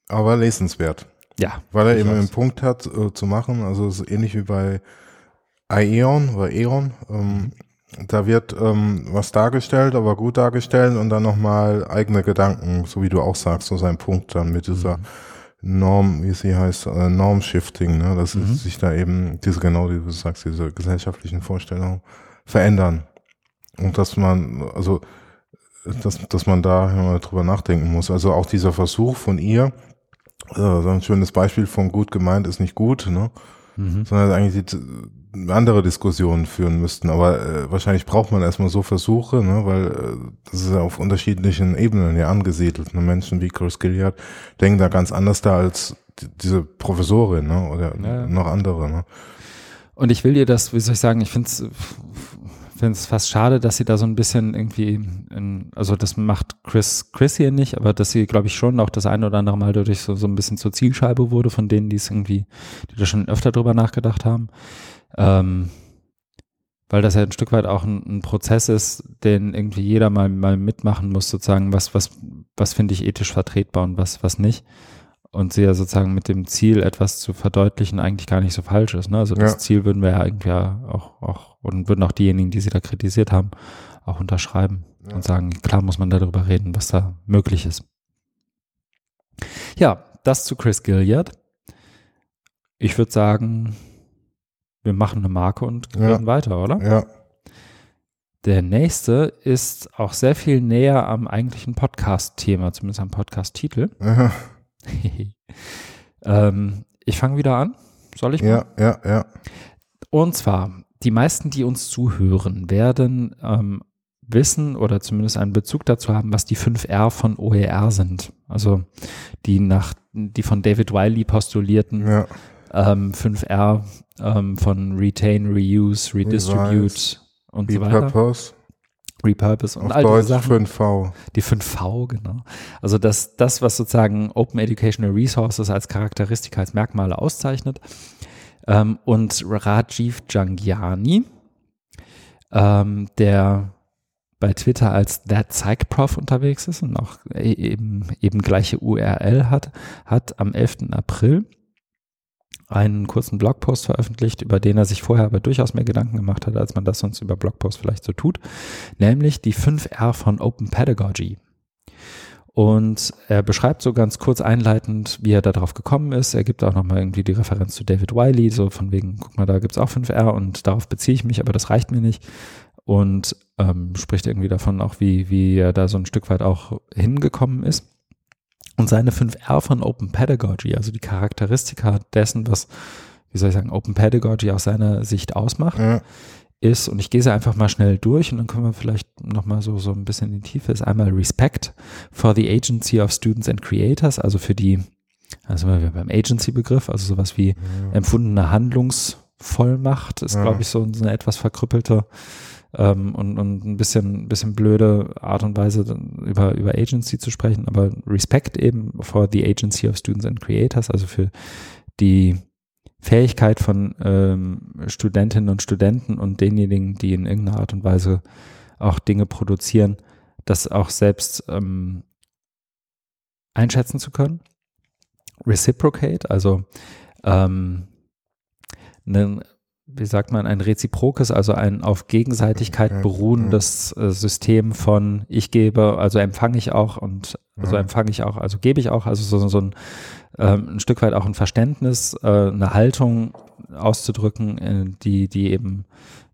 Aber lesenswert. Ja. Weil er eben einen Punkt hat äh, zu machen, also es ist ähnlich wie bei Aeon oder Eon. Ähm, mhm. Da wird ähm, was dargestellt, aber gut dargestellt und dann nochmal eigene Gedanken, so wie du auch sagst, so sein Punkt dann mit dieser mhm. Norm, wie sie heißt, äh, Norm-Shifting, ne? dass mhm. sich da eben diese, genau wie du sagst, diese gesellschaftlichen Vorstellungen verändern. Und dass man, also, dass, dass man da mal drüber nachdenken muss. Also auch dieser Versuch von ihr, äh, so ein schönes Beispiel von gut gemeint ist nicht gut, ne? Mhm. Sondern eigentlich die, andere Diskussionen führen müssten. Aber äh, wahrscheinlich braucht man erstmal so Versuche, ne, weil äh, das ist ja auf unterschiedlichen Ebenen ja angesiedelt. Ne? Menschen wie Chris Gilliard denken da ganz anders da als diese Professorin ne? oder ja. noch andere. Ne? Und ich will dir das, wie soll ich sagen, ich finde es finde es fast schade, dass sie da so ein bisschen irgendwie, in, also das macht Chris, Chris hier nicht, aber dass sie, glaube ich, schon auch das eine oder andere Mal dadurch so, so ein bisschen zur Zielscheibe wurde von denen, die es irgendwie, die da schon öfter drüber nachgedacht haben. Ähm, weil das ja ein Stück weit auch ein, ein, Prozess ist, den irgendwie jeder mal, mal mitmachen muss, sozusagen, was, was, was finde ich ethisch vertretbar und was, was nicht. Und sie ja sozusagen mit dem Ziel, etwas zu verdeutlichen, eigentlich gar nicht so falsch ist. Ne? Also das ja. Ziel würden wir ja irgendwie auch, auch, und würden auch diejenigen, die sie da kritisiert haben, auch unterschreiben ja. und sagen, klar muss man darüber reden, was da möglich ist. Ja, das zu Chris Gilliard. Ich würde sagen, wir machen eine Marke und gehen ja. weiter, oder? Ja. Der nächste ist auch sehr viel näher am eigentlichen Podcast-Thema, zumindest am Podcast-Titel. <laughs> ähm, ich fange wieder an. Soll ich? Ja, mal? ja, ja. Und zwar, die meisten, die uns zuhören, werden ähm, wissen oder zumindest einen Bezug dazu haben, was die 5R von OER sind. Also die nach, die von David Wiley postulierten ja ähm, 5R ähm, von Retain, Reuse, Redistribute Revise, und so weiter. Repurpose. Repurpose und Auf all Deutsch diese Sachen. 5V. Die 5V, genau. Also das, das, was sozusagen Open Educational Resources als Charakteristika, als Merkmale auszeichnet. Ähm, und Rajiv Jangiani, ähm, der bei Twitter als That Psych Prof unterwegs ist und auch e-, eben, eben gleiche URL hat, hat am 11. April einen kurzen Blogpost veröffentlicht, über den er sich vorher aber durchaus mehr Gedanken gemacht hat, als man das sonst über Blogposts vielleicht so tut, nämlich die 5R von Open Pedagogy. Und er beschreibt so ganz kurz einleitend, wie er darauf gekommen ist. Er gibt auch nochmal irgendwie die Referenz zu David Wiley, so von wegen, guck mal, da gibt's auch 5R und darauf beziehe ich mich, aber das reicht mir nicht. Und ähm, spricht irgendwie davon auch, wie, wie er da so ein Stück weit auch hingekommen ist. Und seine 5R von Open Pedagogy, also die Charakteristika dessen, was, wie soll ich sagen, Open Pedagogy aus seiner Sicht ausmacht, ja ist, und ich gehe sie einfach mal schnell durch und dann können wir vielleicht nochmal so, so ein bisschen in die Tiefe, ist einmal Respect for the Agency of Students and Creators, also für die, also wir beim Agency-Begriff, also sowas wie ja. empfundene Handlungsvollmacht ist, ja. glaube ich, so eine etwas verkrüppelte ähm, und, und ein bisschen, bisschen blöde Art und Weise über, über Agency zu sprechen, aber Respect eben for the Agency of Students and Creators, also für die Fähigkeit von ähm, Studentinnen und Studenten und denjenigen, die in irgendeiner Art und Weise auch Dinge produzieren, das auch selbst ähm, einschätzen zu können. Reciprocate, also ähm, ne, wie sagt man, ein reziprokes, also ein auf Gegenseitigkeit beruhendes äh, System von ich gebe, also empfange ich auch und also empfange ich auch, also gebe ich auch, also so, so ein, ähm, ein Stück weit auch ein Verständnis, äh, eine Haltung auszudrücken, äh, die, die eben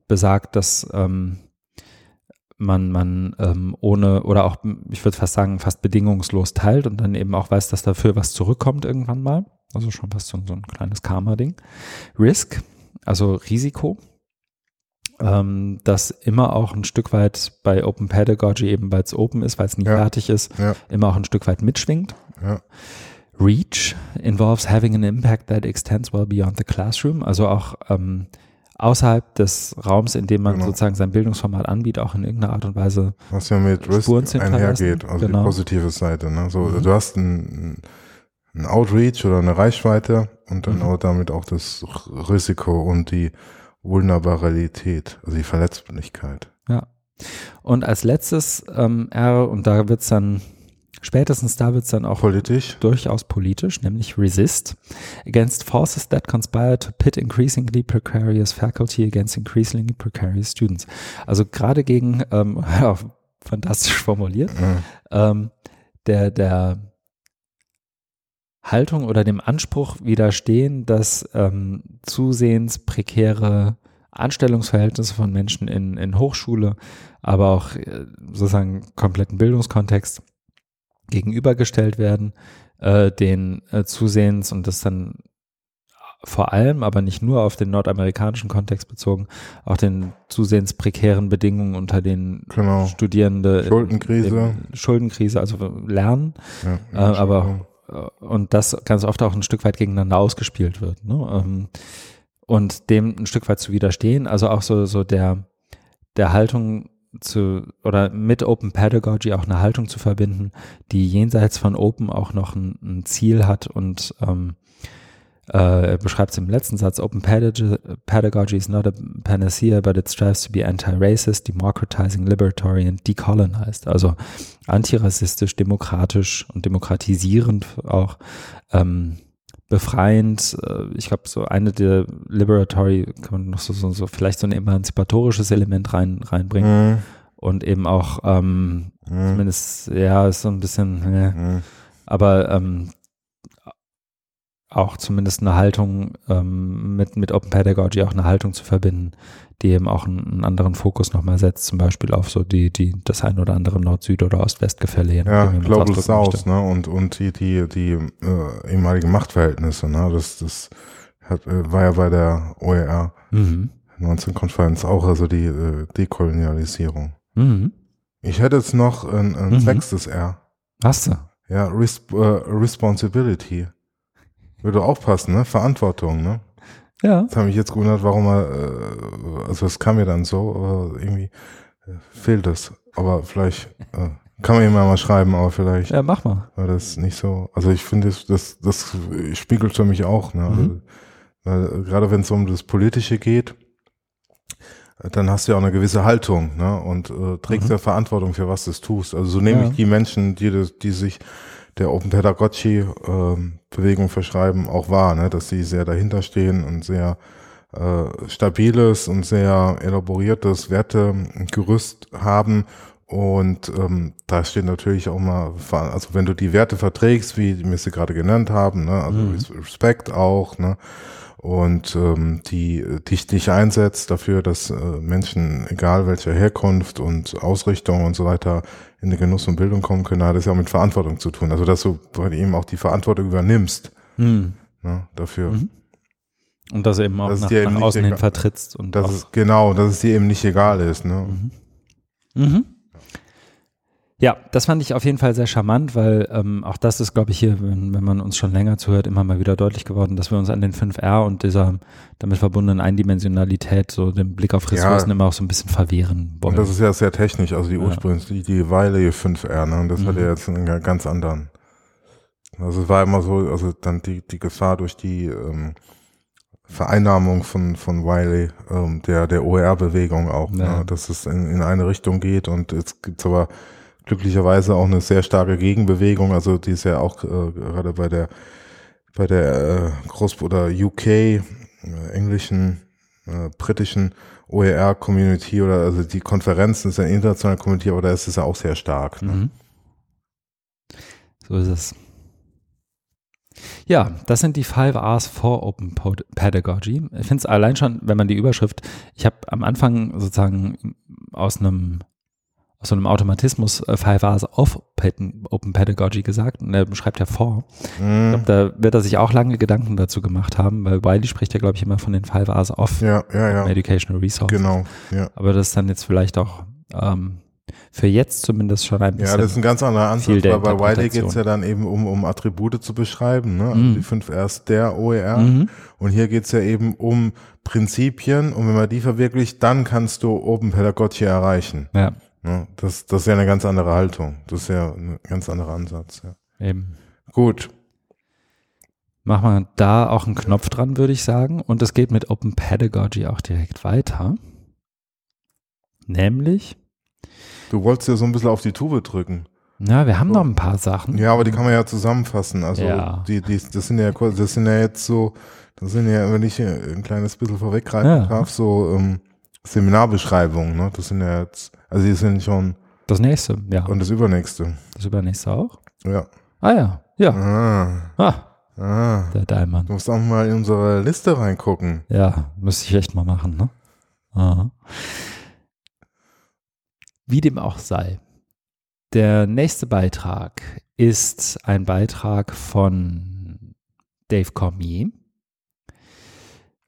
besagt, dass ähm, man, man ähm, ohne oder auch, ich würde fast sagen, fast bedingungslos teilt und dann eben auch weiß, dass dafür was zurückkommt irgendwann mal. Also schon fast so, so ein kleines Karma-Ding. Risk, also Risiko, ähm, das immer auch ein Stück weit bei Open Pedagogy, eben weil es open ist, weil es nie ja. fertig ist, ja. immer auch ein Stück weit mitschwingt. Ja. Reach involves having an impact that extends well beyond the classroom, also auch ähm, außerhalb des Raums, in dem man genau. sozusagen sein Bildungsformat anbietet, auch in irgendeiner Art und Weise. Was ja mit Risk einhergeht, also genau. die positive Seite. Ne? So, mhm. Du hast ein, ein Outreach oder eine Reichweite und dann mhm. auch damit auch das Risiko und die Vulnerabilität, also die Verletzlichkeit. Ja. Und als letztes ähm, R, und da wird's dann, spätestens da wird's dann auch politisch. durchaus politisch, nämlich resist against forces that conspire to pit increasingly precarious faculty against increasingly precarious students. Also gerade gegen, ähm, <laughs> ja, fantastisch formuliert, mhm. ähm, der, der Haltung oder dem Anspruch widerstehen, dass ähm, zusehends prekäre Anstellungsverhältnisse von Menschen in, in Hochschule, aber auch äh, sozusagen kompletten Bildungskontext gegenübergestellt werden, äh, den äh, zusehends und das dann vor allem, aber nicht nur auf den nordamerikanischen Kontext bezogen, auch den zusehends prekären Bedingungen, unter denen genau. Studierende Schuldenkrise, Schuldenkrise, also lernen, ja, äh, aber und das ganz oft auch ein Stück weit gegeneinander ausgespielt wird. Ne? Ähm, und dem ein Stück weit zu widerstehen, also auch so, so der, der Haltung zu, oder mit Open Pedagogy auch eine Haltung zu verbinden, die jenseits von Open auch noch ein, ein Ziel hat und ähm, äh, er beschreibt es im letzten Satz, Open Pedagogy is not a panacea, but it strives to be anti-racist, democratizing, liberatory and decolonized. Also antirassistisch, demokratisch und demokratisierend auch ähm, befreiend. Äh, ich glaube, so eine der Liberatory kann man noch so, so, so vielleicht so ein emanzipatorisches Element rein, reinbringen. Mhm. Und eben auch ähm, mhm. zumindest, ja, ist so ein bisschen, äh, mhm. aber ähm, auch zumindest eine Haltung ähm, mit, mit Open Pedagogy auch eine Haltung zu verbinden, die eben auch einen, einen anderen Fokus nochmal setzt, zum Beispiel auf so die, die, das ein oder andere Nord-Süd- oder Ost-West-Gefälle. Ja, Global South, ne, und, und die, die, die äh, ehemaligen Machtverhältnisse, ne, das, das hat, äh, war ja bei der OER mhm. 19-Konferenz auch, also die äh, Dekolonialisierung. Mhm. Ich hätte jetzt noch ein, ein mhm. sechstes R. Hast du? Ja, Resp äh, Responsibility. Würde aufpassen, ne? Verantwortung, ne? Ja. Das habe ich jetzt gewundert, warum er, äh, also es kam mir dann so, aber irgendwie äh, fehlt es. Aber vielleicht äh, kann man ihm mal schreiben, aber vielleicht. Ja, mach mal. War das nicht so. Also ich finde, das, das, das spiegelt für mich auch, ne? Also, mhm. weil, gerade wenn es um das Politische geht, dann hast du ja auch eine gewisse Haltung, ne? Und äh, trägst mhm. ja Verantwortung für was du tust. Also so nehme ja. ich die Menschen, die, die sich der Open Pedagogy ähm, Bewegung verschreiben, auch wahr, ne? dass sie sehr dahinter stehen und sehr äh, stabiles und sehr elaboriertes Wertegerüst haben. Und ähm, da steht natürlich auch mal, also wenn du die Werte verträgst, wie wir sie gerade genannt haben, ne? also mhm. Respekt auch, ne? und ähm, die dich, dich einsetzt dafür, dass äh, Menschen, egal welcher Herkunft und Ausrichtung und so weiter, in den Genuss und Bildung kommen können, hat es ja auch mit Verantwortung zu tun. Also dass du ihm auch die Verantwortung übernimmst mhm. ne, dafür. Mhm. Und dass eben auch dass nach, nach außen hin vertrittst. Und das ist, genau, dass es dir eben nicht egal ist. Ne? Mhm. Ja, das fand ich auf jeden Fall sehr charmant, weil ähm, auch das ist, glaube ich, hier, wenn, wenn man uns schon länger zuhört, immer mal wieder deutlich geworden, dass wir uns an den 5R und dieser damit verbundenen Eindimensionalität, so den Blick auf Ressourcen ja. immer auch so ein bisschen verwehren wollen. Und das ist ja sehr technisch, also die ursprünglich, die, die Weile 5R, ne? Und das mhm. hat ja jetzt einen ganz anderen. Also es war immer so, also dann die, die Gefahr durch die ähm, Vereinnahmung von, von Wiley, ähm, der, der OER-Bewegung auch, ja. ne? dass es in, in eine Richtung geht und jetzt gibt's aber glücklicherweise auch eine sehr starke Gegenbewegung, also die ist ja auch äh, gerade bei der bei der äh, Groß- oder UK äh, englischen äh, britischen OER Community oder also die Konferenzen ist ja eine internationale Community, aber da ist es ja auch sehr stark. Ne? Mhm. So ist es. Ja, das sind die Five R's for Open Pedagogy. Ich finde es allein schon, wenn man die Überschrift, ich habe am Anfang sozusagen aus einem aus so einem Automatismus äh, Five R's of Open Pedagogy gesagt und er beschreibt ja vor. Mm. Ich glaube, da wird er sich auch lange Gedanken dazu gemacht haben, weil Wiley spricht ja, glaube ich, immer von den Five R's of ja, ja, ja. Educational Resources. Genau, ja. Aber das ist dann jetzt vielleicht auch ähm, für jetzt zumindest schon ein bisschen. Ja, das ist ein ganz anderer Ansatz, weil bei Wiley geht es ja dann eben um, um Attribute zu beschreiben, ne? Also mm. die fünf R's der OER. Mm. Und hier geht es ja eben um Prinzipien und wenn man die verwirklicht, dann kannst du Open Pedagogy erreichen. Ja. Ne? Das, das ist ja eine ganz andere Haltung. Das ist ja ein ganz anderer Ansatz. Ja. Eben. Gut. Machen wir da auch einen Knopf dran, würde ich sagen. Und es geht mit Open Pedagogy auch direkt weiter. Nämlich. Du wolltest ja so ein bisschen auf die Tube drücken. Na, wir haben so. noch ein paar Sachen. Ja, aber die kann man ja zusammenfassen. Also ja. Die, die, das sind ja das sind ja jetzt so, das sind ja, wenn ich ein kleines bisschen vorweggreifen ja. darf, so ähm, Seminarbeschreibungen, ne? Das sind ja jetzt, also die sind schon. Das nächste, ja. Und das übernächste. Das übernächste auch? Ja. Ah ja, ja. Ah. ah. Ah. Der Daimann. Du musst auch mal in unsere Liste reingucken. Ja, müsste ich echt mal machen, ne? Aha. Wie dem auch sei. Der nächste Beitrag ist ein Beitrag von Dave Cormier,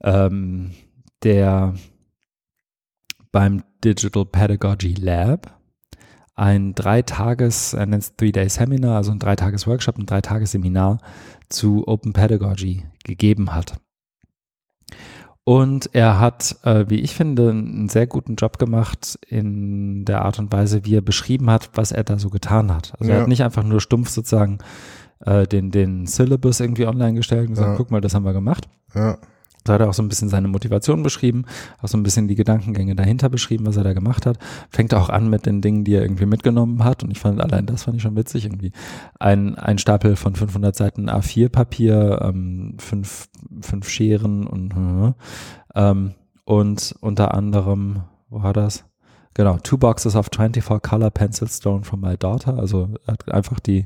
ähm, der beim Digital Pedagogy Lab ein Dreitages, es Three-Day-Seminar, also ein Dreitages-Workshop, ein Dreitages-Seminar zu Open Pedagogy gegeben hat. Und er hat, äh, wie ich finde, einen sehr guten Job gemacht in der Art und Weise, wie er beschrieben hat, was er da so getan hat. Also ja. er hat nicht einfach nur stumpf sozusagen äh, den, den Syllabus irgendwie online gestellt und gesagt, ja. guck mal, das haben wir gemacht. Ja. Da hat er auch so ein bisschen seine Motivation beschrieben, auch so ein bisschen die Gedankengänge dahinter beschrieben, was er da gemacht hat. Fängt auch an mit den Dingen, die er irgendwie mitgenommen hat. Und ich fand, allein das fand ich schon witzig irgendwie. Ein, ein Stapel von 500 Seiten A4-Papier, ähm, fünf, fünf Scheren und, ähm, und unter anderem, wo war das? Genau, two boxes of 24 color pencil stone from my daughter. Also er hat einfach die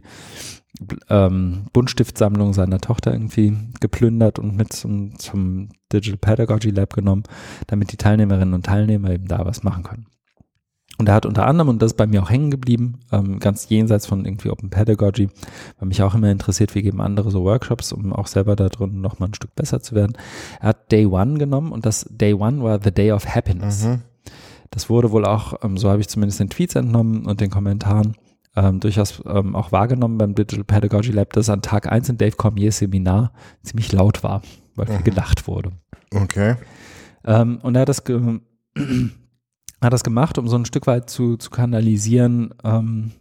ähm, Buntstiftsammlung seiner Tochter irgendwie geplündert und mit zum, zum Digital Pedagogy Lab genommen, damit die Teilnehmerinnen und Teilnehmer eben da was machen können. Und er hat unter anderem, und das ist bei mir auch hängen geblieben, ähm, ganz jenseits von irgendwie Open Pedagogy, weil mich auch immer interessiert, wie geben andere so Workshops, um auch selber da drin nochmal ein Stück besser zu werden. Er hat Day One genommen und das Day One war The Day of Happiness. Mhm. Das wurde wohl auch, ähm, so habe ich zumindest den Tweets entnommen und den Kommentaren, ähm, durchaus ähm, auch wahrgenommen beim Digital Pedagogy Lab, dass an Tag 1 in Dave Cormiers Seminar ziemlich laut war, weil viel mhm. gelacht wurde. Okay. Ähm, und er hat das, <clears throat> hat das gemacht, um so ein Stück weit zu, zu kanalisieren, ähm,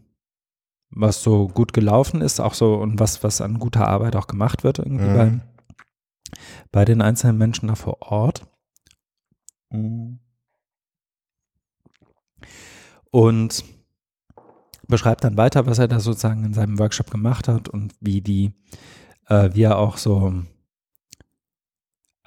was so gut gelaufen ist, auch so und was, was an guter Arbeit auch gemacht wird irgendwie mhm. bei, bei den einzelnen Menschen da vor Ort. Mhm. Und beschreibt dann weiter, was er da sozusagen in seinem Workshop gemacht hat und wie die, äh, wie er auch so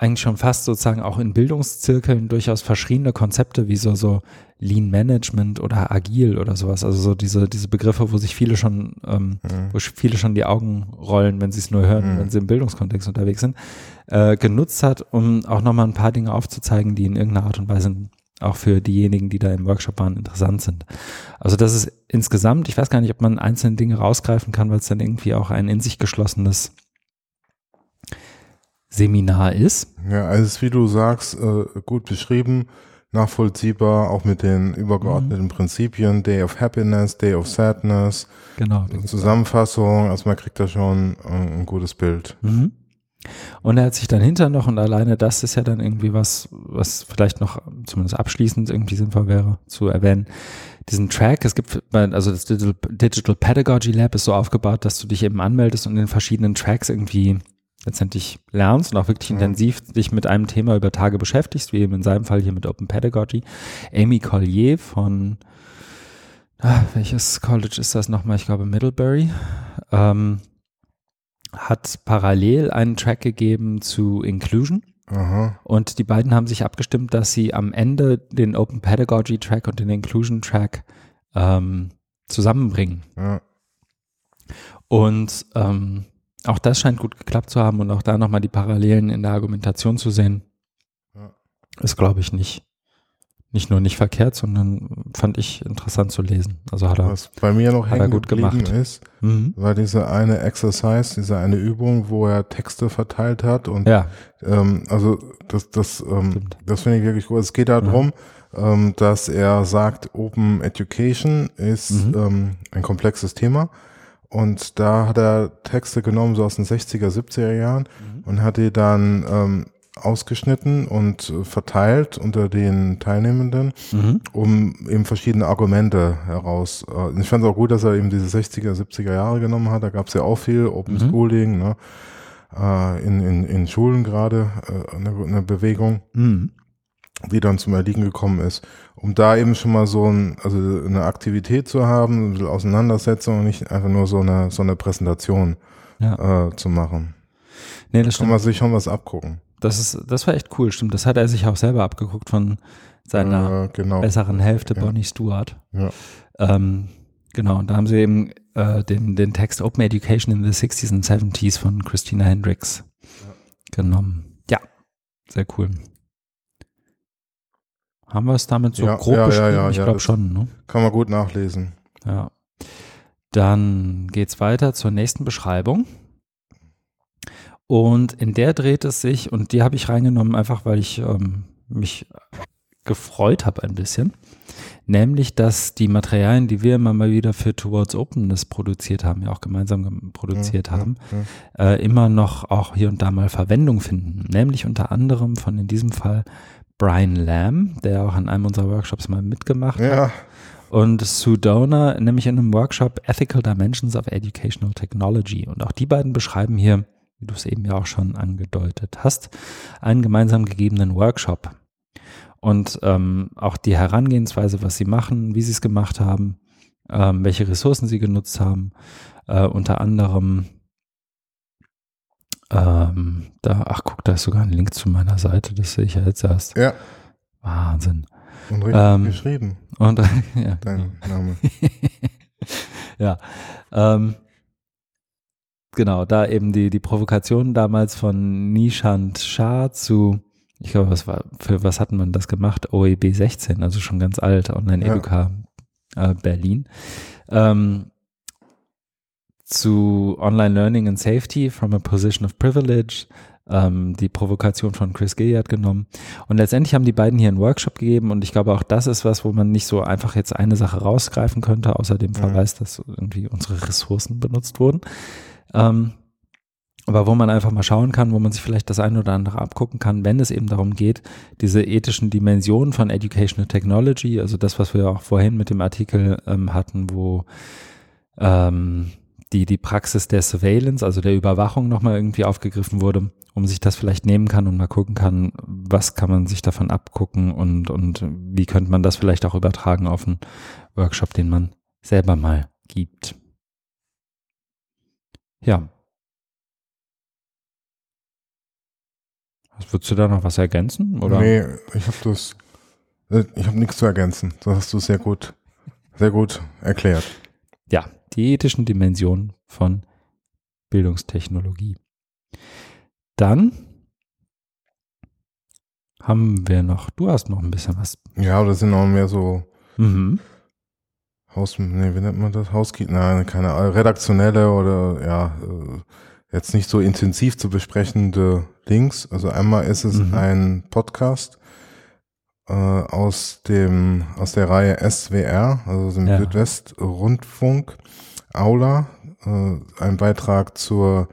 eigentlich schon fast sozusagen auch in Bildungszirkeln durchaus verschiedene Konzepte wie so, so Lean Management oder Agil oder sowas, also so diese, diese Begriffe, wo sich viele schon, ähm, mhm. wo viele schon die Augen rollen, wenn sie es nur hören, mhm. wenn sie im Bildungskontext unterwegs sind, äh, genutzt hat, um auch nochmal ein paar Dinge aufzuzeigen, die in irgendeiner Art und Weise auch für diejenigen, die da im Workshop waren, interessant sind. Also das ist insgesamt, ich weiß gar nicht, ob man einzelne Dinge rausgreifen kann, weil es dann irgendwie auch ein in sich geschlossenes Seminar ist. Ja, also es ist, wie du sagst, äh, gut beschrieben, nachvollziehbar, auch mit den übergeordneten mhm. Prinzipien, Day of Happiness, Day of Sadness, genau, Zusammenfassung, also man kriegt da schon äh, ein gutes Bild. Mhm. Und er hat sich dann hinter noch, und alleine das ist ja dann irgendwie was, was vielleicht noch zumindest abschließend irgendwie sinnvoll wäre zu erwähnen, diesen Track, es gibt, also das Digital Pedagogy Lab ist so aufgebaut, dass du dich eben anmeldest und in verschiedenen Tracks irgendwie letztendlich lernst und auch wirklich ja. intensiv dich mit einem Thema über Tage beschäftigst, wie eben in seinem Fall hier mit Open Pedagogy. Amy Collier von, ah, welches College ist das nochmal? Ich glaube Middlebury. Ähm, hat parallel einen Track gegeben zu Inclusion. Aha. Und die beiden haben sich abgestimmt, dass sie am Ende den Open Pedagogy Track und den Inclusion Track ähm, zusammenbringen. Ja. Und ähm, auch das scheint gut geklappt zu haben und auch da nochmal die Parallelen in der Argumentation zu sehen, ja. ist, glaube ich, nicht, nicht nur nicht verkehrt, sondern fand ich interessant zu lesen. Also hat er, Was bei mir noch hängen gut gemacht ist, mhm. war diese eine Exercise, diese eine Übung, wo er Texte verteilt hat und ja. ähm, also das, das, ähm, das finde ich wirklich gut. Es geht darum, ja. ähm, dass er sagt, Open Education ist mhm. ähm, ein komplexes Thema und da hat er Texte genommen, so aus den 60er, 70er Jahren mhm. und hat die dann ähm, ausgeschnitten und verteilt unter den Teilnehmenden, mhm. um eben verschiedene Argumente heraus. Äh, ich fand es auch gut, dass er eben diese 60er, 70er Jahre genommen hat. Da gab es ja auch viel Open mhm. Schooling, ne? äh, in, in, in Schulen gerade äh, eine, eine Bewegung. Mhm wie dann zum Erliegen gekommen ist, um da eben schon mal so ein, also eine Aktivität zu haben, ein bisschen Auseinandersetzung und nicht einfach nur so eine, so eine Präsentation ja. äh, zu machen. Nee, das stimmt. Kann man sich schon was abgucken. Das ist, das war echt cool, stimmt. Das hat er sich auch selber abgeguckt von seiner äh, genau. besseren Hälfte, ja. Bonnie Stewart. Ja. Ähm, genau, und da haben sie eben äh, den, den Text Open Education in the 60s and 70s von Christina Hendricks ja. genommen. Ja, sehr cool. Haben wir es damit so ja, grob ja, beschrieben? Ja, ich glaube schon. Ne? Kann man gut nachlesen. Ja. Dann geht's weiter zur nächsten Beschreibung. Und in der dreht es sich, und die habe ich reingenommen, einfach weil ich ähm, mich gefreut habe ein bisschen, nämlich, dass die Materialien, die wir immer mal wieder für Towards Openness produziert haben, ja auch gemeinsam produziert ja, haben, ja, äh, immer noch auch hier und da mal Verwendung finden. Nämlich unter anderem von in diesem Fall Brian Lamb, der auch an einem unserer Workshops mal mitgemacht hat. Und Sue Donor, nämlich in einem Workshop Ethical Dimensions of Educational Technology. Und auch die beiden beschreiben hier, wie du es eben ja auch schon angedeutet hast, einen gemeinsam gegebenen Workshop. Und ähm, auch die Herangehensweise, was sie machen, wie sie es gemacht haben, ähm, welche Ressourcen sie genutzt haben, äh, unter anderem ähm, da, ach guck, da ist sogar ein Link zu meiner Seite, das sehe ich ja jetzt erst. Ja. Wahnsinn. Und richtig ähm, geschrieben. Und <laughs> ja. Dein Name. <laughs> ja. Ähm, genau, da eben die, die Provokation damals von Nishant Shah zu, ich glaube, was war, für was hatten man das gemacht? OEB 16, also schon ganz alt, Online Educa ja. äh, Berlin. Ähm, zu Online Learning and Safety from a Position of Privilege, ähm, die Provokation von Chris Gilliard genommen. Und letztendlich haben die beiden hier einen Workshop gegeben und ich glaube auch das ist was, wo man nicht so einfach jetzt eine Sache rausgreifen könnte, außer dem mhm. Verweis, dass irgendwie unsere Ressourcen benutzt wurden. Ähm, aber wo man einfach mal schauen kann, wo man sich vielleicht das eine oder andere abgucken kann, wenn es eben darum geht, diese ethischen Dimensionen von Educational Technology, also das, was wir auch vorhin mit dem Artikel ähm, hatten, wo ähm, die, die Praxis der Surveillance, also der Überwachung nochmal irgendwie aufgegriffen wurde, um sich das vielleicht nehmen kann und mal gucken kann, was kann man sich davon abgucken und, und wie könnte man das vielleicht auch übertragen auf einen Workshop, den man selber mal gibt. Ja. Würdest du da noch was ergänzen? Oder? Nee, ich habe das, äh, ich habe nichts zu ergänzen. Das hast du sehr gut, sehr gut erklärt. Ja, die ethischen Dimensionen von Bildungstechnologie. Dann haben wir noch, du hast noch ein bisschen was. Ja, das sind auch mehr so Mhm. Haus, nee, wie nennt man das? Housekeeping? Nein, keine Ahnung, redaktionelle oder ja, äh, jetzt nicht so intensiv zu besprechende Links. Also einmal ist es Mhm. ein Podcast äh, aus dem aus der Reihe SWR, also dem Ja. Südwestrundfunk Aula, äh, ein Beitrag zur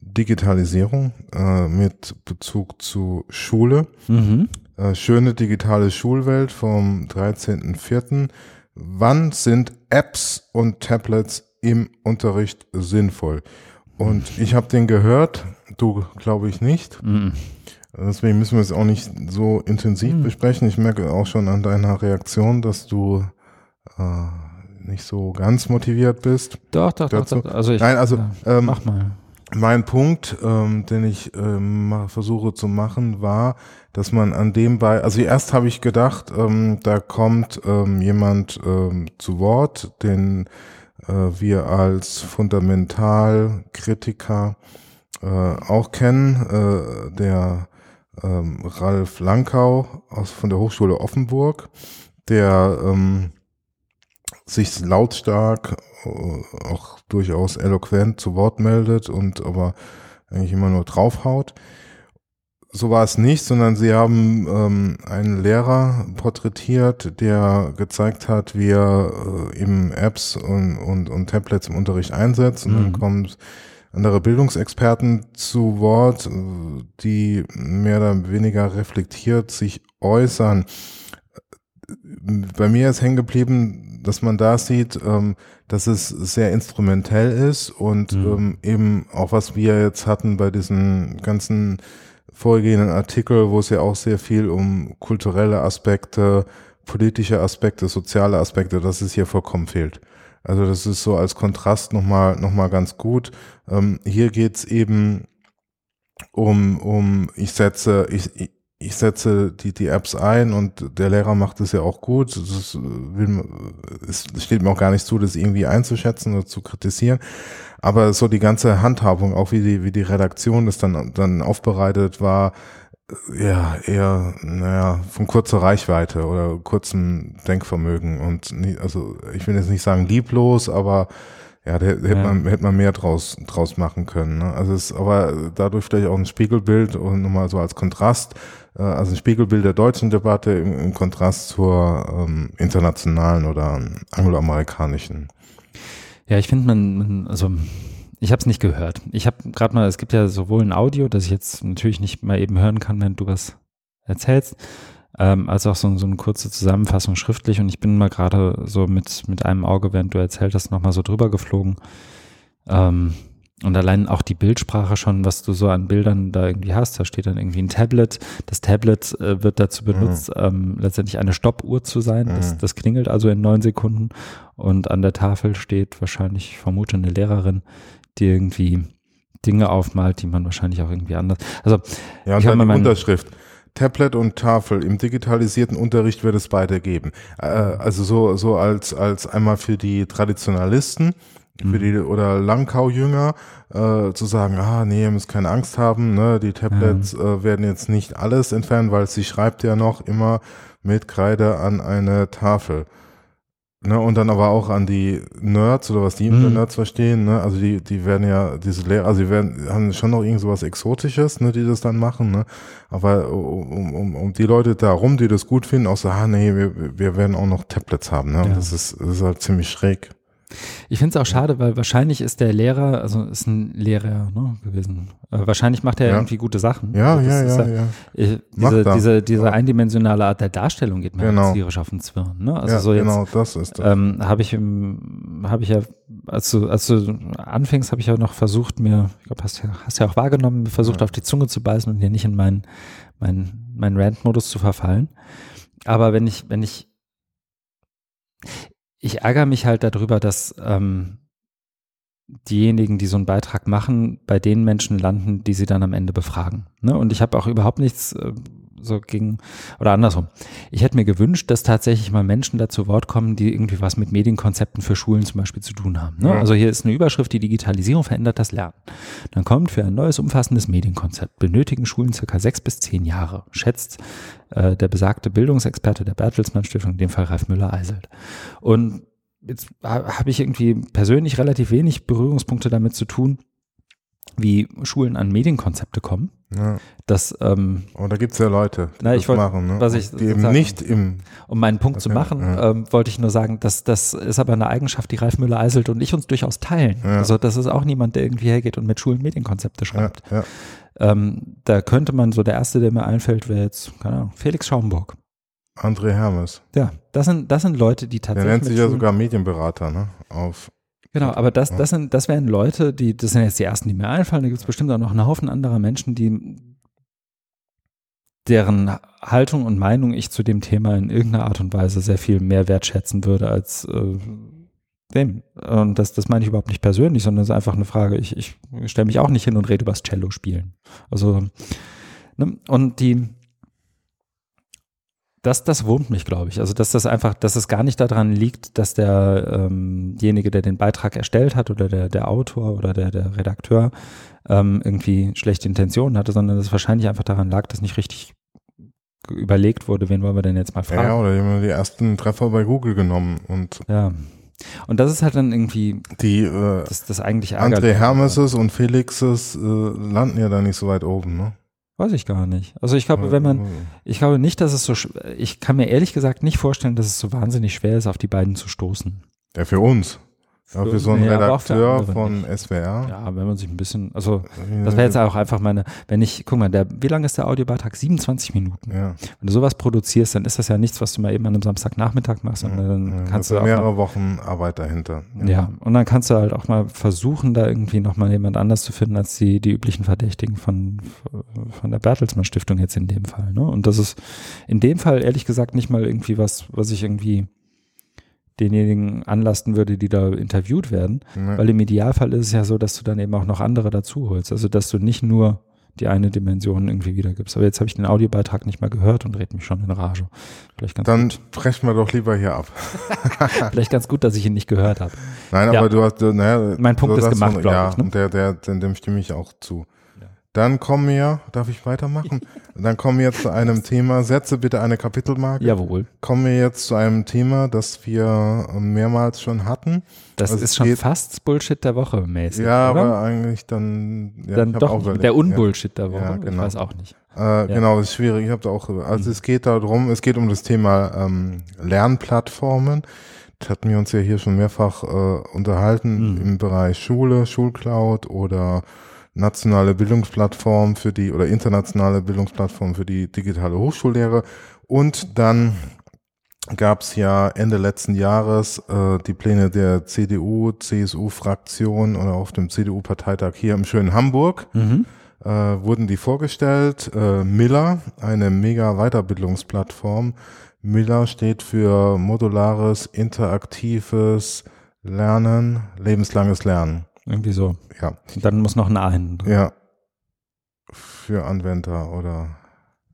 Digitalisierung äh, mit Bezug zu Schule. Mhm. Äh, schöne digitale Schulwelt vom 13.04. Wann sind Apps und Tablets im Unterricht sinnvoll? Und ich habe den gehört, du glaube ich nicht. Mhm. Deswegen müssen wir es auch nicht so intensiv Mhm. besprechen. Ich merke auch schon an deiner Reaktion, dass du äh, nicht so ganz motiviert bist. Doch, doch, doch, Dazu? doch. Also ich, Nein, also ähm, mach mal. Mein Punkt, ähm, den ich ähm, versuche zu machen, war, dass man an dem bei, also erst habe ich gedacht, ähm, da kommt ähm, jemand ähm, zu Wort, den äh, wir als Fundamentalkritiker äh, auch kennen, äh, der ähm, Ralf Lankau aus von der Hochschule Offenburg, der ähm, sich lautstark, äh, auch durchaus eloquent zu Wort meldet und aber eigentlich immer nur draufhaut. So war es nicht, sondern sie haben ähm, einen Lehrer porträtiert, der gezeigt hat, wie er äh, eben Apps und, und, und Tablets im Unterricht einsetzt. Und Mhm. dann kommen andere Bildungsexperten zu Wort, äh, die mehr oder weniger reflektiert sich äußern. Bei mir ist hängen geblieben, dass man da sieht, ähm, dass es sehr instrumentell ist und Mhm. ähm, eben auch was wir jetzt hatten bei diesen ganzen vorgehenden Artikel, wo es ja auch sehr viel um kulturelle Aspekte, politische Aspekte, soziale Aspekte, dass es hier vollkommen fehlt. Also das ist so als Kontrast nochmal noch mal ganz gut. Ähm, hier geht's eben um, um ich setze, ich, ich, setze die, die Apps ein und der Lehrer macht es ja auch gut. Das ist, will, es steht mir auch gar nicht zu, das irgendwie einzuschätzen oder zu kritisieren. Aber so die ganze Handhabung, auch wie die, wie die Redaktion das dann, dann aufbereitet war, ja, eher, naja, von kurzer Reichweite oder kurzem Denkvermögen und nie, also ich will jetzt nicht sagen lieblos, aber ja, da hätte Ja. man, hätte man mehr draus, draus machen können. Ne? Also es ist aber dadurch vielleicht auch ein Spiegelbild und nochmal so als Kontrast, äh, also ein Spiegelbild der deutschen Debatte im, im Kontrast zur ähm, internationalen oder angloamerikanischen. Ja, ich finde, man, man, also ich habe es nicht gehört. Ich habe gerade mal, es gibt ja sowohl ein Audio, das ich jetzt natürlich nicht mal eben hören kann, wenn du was erzählst, ähm, als auch so, so eine kurze Zusammenfassung schriftlich. Und ich bin mal gerade so mit, mit einem Auge, während du erzählt hast, nochmal so drüber geflogen. Ähm, und allein auch die Bildsprache schon, was du so an Bildern da irgendwie hast, da steht dann irgendwie ein Tablet. Das Tablet äh, wird dazu benutzt, ähm, letztendlich eine Stoppuhr zu sein. Das, Mhm. das klingelt also in neun Sekunden. Und an der Tafel steht wahrscheinlich, ich vermute, eine Lehrerin, die irgendwie Dinge aufmalt, die man wahrscheinlich auch irgendwie anders. Also Ja, und dann die Unterschrift. Tablet und Tafel im digitalisierten Unterricht wird es beide geben. Äh, also so, so als, als einmal für die Traditionalisten, für die oder Langkau-Jünger, äh, zu sagen, ah, nee, ihr müsst keine Angst haben, ne, die Tablets äh, werden jetzt nicht alles entfernen, weil sie schreibt ja noch immer mit Kreide an eine Tafel. Ne, und dann aber auch an die Nerds oder was die Mhm. Nerds verstehen, ne? Also die, die werden ja, diese Lehrer, also die werden, haben schon noch irgend sowas Exotisches, ne, die das dann machen, ne? Aber um, um, um die Leute da rum, die das gut finden, auch so, ah nee, wir, wir werden auch noch Tablets haben, ne? Und Ja. das ist, das ist halt ziemlich schräg. Ich finde es auch schade, weil wahrscheinlich ist der Lehrer, also ist ein Lehrer ne, gewesen. Äh, wahrscheinlich macht er Ja. irgendwie gute Sachen. Ja, Also ja, ist ja, ja. äh, Diese, diese, diese Ja. eindimensionale Art der Darstellung geht mir Genau. genau. tierisch auf den Zwirn. Ne? Also ja, so jetzt genau, das ist das. ähm, habe ich im, habe ich ja, als du, als du anfängst, habe ich ja noch versucht, mir, ich glaube, hast, ja- hast ja auch wahrgenommen, versucht Ja. auf die Zunge zu beißen und hier nicht in meinen, meinen, meinen Rant-Modus zu verfallen. Aber wenn ich, wenn ich, ich ärgere mich halt darüber, dass ähm, diejenigen, die so einen Beitrag machen, bei den Menschen landen, die sie dann am Ende befragen. Ne? Und ich habe auch überhaupt nichts äh, so gegen, oder andersrum. Ich hätte mir gewünscht, dass tatsächlich mal Menschen dazu Wort kommen, die irgendwie was mit Medienkonzepten für Schulen zum Beispiel zu tun haben. Ne? Ja. Also hier ist eine Überschrift, die Digitalisierung verändert das Lernen. Dann kommt für ein neues umfassendes Medienkonzept benötigen Schulen circa sechs bis zehn Jahre, schätzt äh, der besagte Bildungsexperte der Bertelsmann Stiftung, in dem Fall Ralf Müller-Eiselt. Und jetzt habe ich irgendwie persönlich relativ wenig Berührungspunkte damit zu tun, wie Schulen an Medienkonzepte kommen. Ja. Das, ähm, Aber da gibt es ja Leute, die na, ich wollt, machen, ne? was ich die eben nicht im. Um meinen Punkt zu machen, ja. ähm, wollte ich nur sagen, dass das ist aber eine Eigenschaft, die Ralf Müller-Eiselt und ich uns durchaus teilen. Ja. Also das ist auch niemand, der irgendwie hergeht und mit Schulen Medienkonzepte schreibt. Ähm, da könnte man so der erste, der mir einfällt, wäre jetzt, keine Ahnung, Felix Schaumburg. André Hermes. Ja, das sind, das sind Leute, die tatsächlich. Der nennt sich ja sogar Medienberater, ne? Auf Genau, aber das, das sind, das wären Leute, die, das sind jetzt die ersten, die mir einfallen. Da gibt es bestimmt auch noch einen Haufen anderer Menschen, die deren Haltung und Meinung ich zu dem Thema in irgendeiner Art und Weise sehr viel mehr wertschätzen würde als äh, dem. Und das, das meine ich überhaupt nicht persönlich, sondern es ist einfach eine Frage. Ich, ich stelle mich auch nicht hin und rede übers Cello spielen. Also, ne? und die, das, das wurmt mich, glaube ich. Also, dass das einfach, dass es gar nicht daran liegt, dass derjenige, ähm der den Beitrag erstellt hat oder der, der Autor oder der, der Redakteur ähm, irgendwie schlechte Intentionen hatte, sondern dass es wahrscheinlich einfach daran lag, dass nicht richtig überlegt wurde, wen wollen wir denn jetzt mal fragen. Ja, oder die ersten Treffer bei Google genommen und ja. Und das ist halt dann irgendwie die äh, das, das eigentlich André Hermeses und Felixes äh, landen ja da nicht so weit oben, ne? Weiß ich gar nicht. Also ich glaube, wenn man, ich glaube nicht, dass es so, ich kann mir ehrlich gesagt nicht vorstellen, dass es so wahnsinnig schwer ist, auf die beiden zu stoßen. Ja, für uns. Ja, für so einen ja, Redakteur von. SWR. Ja, wenn man sich ein bisschen, also das wäre jetzt auch einfach meine, wenn ich, guck mal, der, wie lang ist der Audiobeitrag? 27 Minuten. Ja. Wenn du sowas produzierst, dann ist das ja nichts, was du mal eben an einem Samstagnachmittag machst, sondern dann kannst du auch mehrere mal, Wochen Arbeit dahinter. Ja. und dann kannst du halt auch mal versuchen, da irgendwie nochmal jemand anders zu finden als die, die üblichen Verdächtigen von, von der Bertelsmann Stiftung jetzt in dem Fall. Ne? Und das ist in dem Fall ehrlich gesagt nicht mal irgendwie was, was ich irgendwie denjenigen anlasten würde, die da interviewt werden. Nee. Weil im Idealfall ist es ja so, dass du dann eben auch noch andere dazu holst. Also dass du nicht nur die eine Dimension irgendwie wiedergibst. Aber jetzt habe ich den Audiobeitrag nicht mal gehört und red mich schon in Rage. Vielleicht ganz Dann gut. brechen wir doch lieber hier ab. <laughs> <laughs> Vielleicht ganz gut, dass ich ihn nicht gehört habe. Nein, ja. aber du hast, naja, mein Punkt ist gemacht, glaube ja, ich. Ne? Der, der, dem stimme ich auch zu. Dann kommen wir, darf ich weitermachen? <laughs> Dann kommen wir jetzt zu einem Thema, setze bitte eine Kapitelmarke. Jawohl. Kommen wir jetzt zu einem Thema, das wir mehrmals schon hatten. Das also ist schon fast Bullshit der Woche mäßig. Ja, oder? aber eigentlich dann. Ja, dann doch der Unbullshit der Woche. Ja, genau. Ich weiß auch nicht. Äh, ja. Genau, ist schwierig. Ich habe da auch. Also mhm. es geht darum, es geht um das Thema ähm, Lernplattformen. Das hatten wir uns ja hier schon mehrfach äh, unterhalten mhm. im Bereich Schule, Schulcloud oder nationale Bildungsplattform für die oder internationale Bildungsplattform für die digitale Hochschullehre. Und dann gab es ja Ende letzten Jahres äh, die Pläne der CDU, CSU-Fraktion oder auf dem CDU-Parteitag hier im schönen Hamburg. Mhm. Äh, wurden die vorgestellt. Äh, Miller, eine mega Weiterbildungsplattform. Miller steht für modulares, interaktives Lernen, lebenslanges Lernen. Irgendwie so. Ja. dann muss noch ein A hin. Ja. Für Anwender oder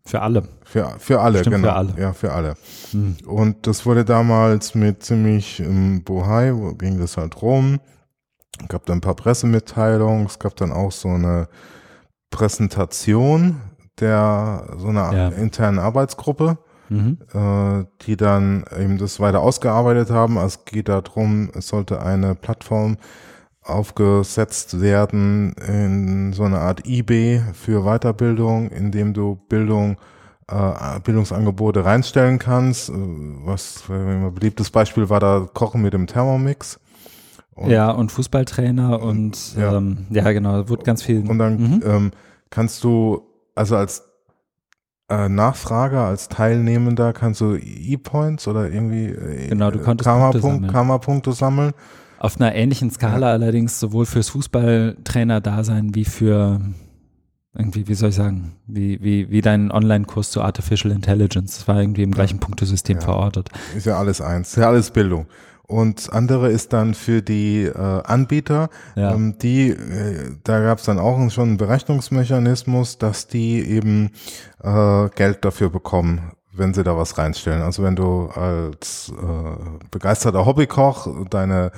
für alle. Für, für alle, Stimmt, genau. Für alle. Ja, für alle. Hm. Und das wurde damals mit ziemlich im Bohai, wo ging das halt rum. Es gab dann ein paar Pressemitteilungen, es gab dann auch so eine Präsentation der so einer ja. internen Arbeitsgruppe, mhm. äh, die dann eben das weiter ausgearbeitet haben. Es geht darum, es sollte eine Plattform aufgesetzt werden in so eine Art eBay für Weiterbildung, in dem du Bildung äh, Bildungsangebote reinstellen kannst. Äh, was ein beliebtes Beispiel war da Kochen mit dem Thermomix. Und, ja, und Fußballtrainer und ja, ähm, ja genau, wird ganz viel. Und dann mhm. ähm, kannst du, also als äh, Nachfrager, als Teilnehmender kannst du E-Points oder irgendwie äh, genau, du konntest Karma-Punkte Karma sammeln auf einer ähnlichen Skala ja. allerdings sowohl fürs Fußballtrainer-Dasein wie für irgendwie, wie soll ich sagen, wie, wie, wie dein Online-Kurs zu Artificial Intelligence. Das war irgendwie im gleichen Punktesystem ja. verortet. Ist ja alles eins, ist ja alles Bildung. Und andere ist dann für die äh, Anbieter, Ja. ähm, die, äh, da gab es dann auch schon einen Berechnungsmechanismus, dass die eben äh, Geld dafür bekommen, wenn sie da was reinstellen. Also wenn du als äh, begeisterter Hobbykoch deine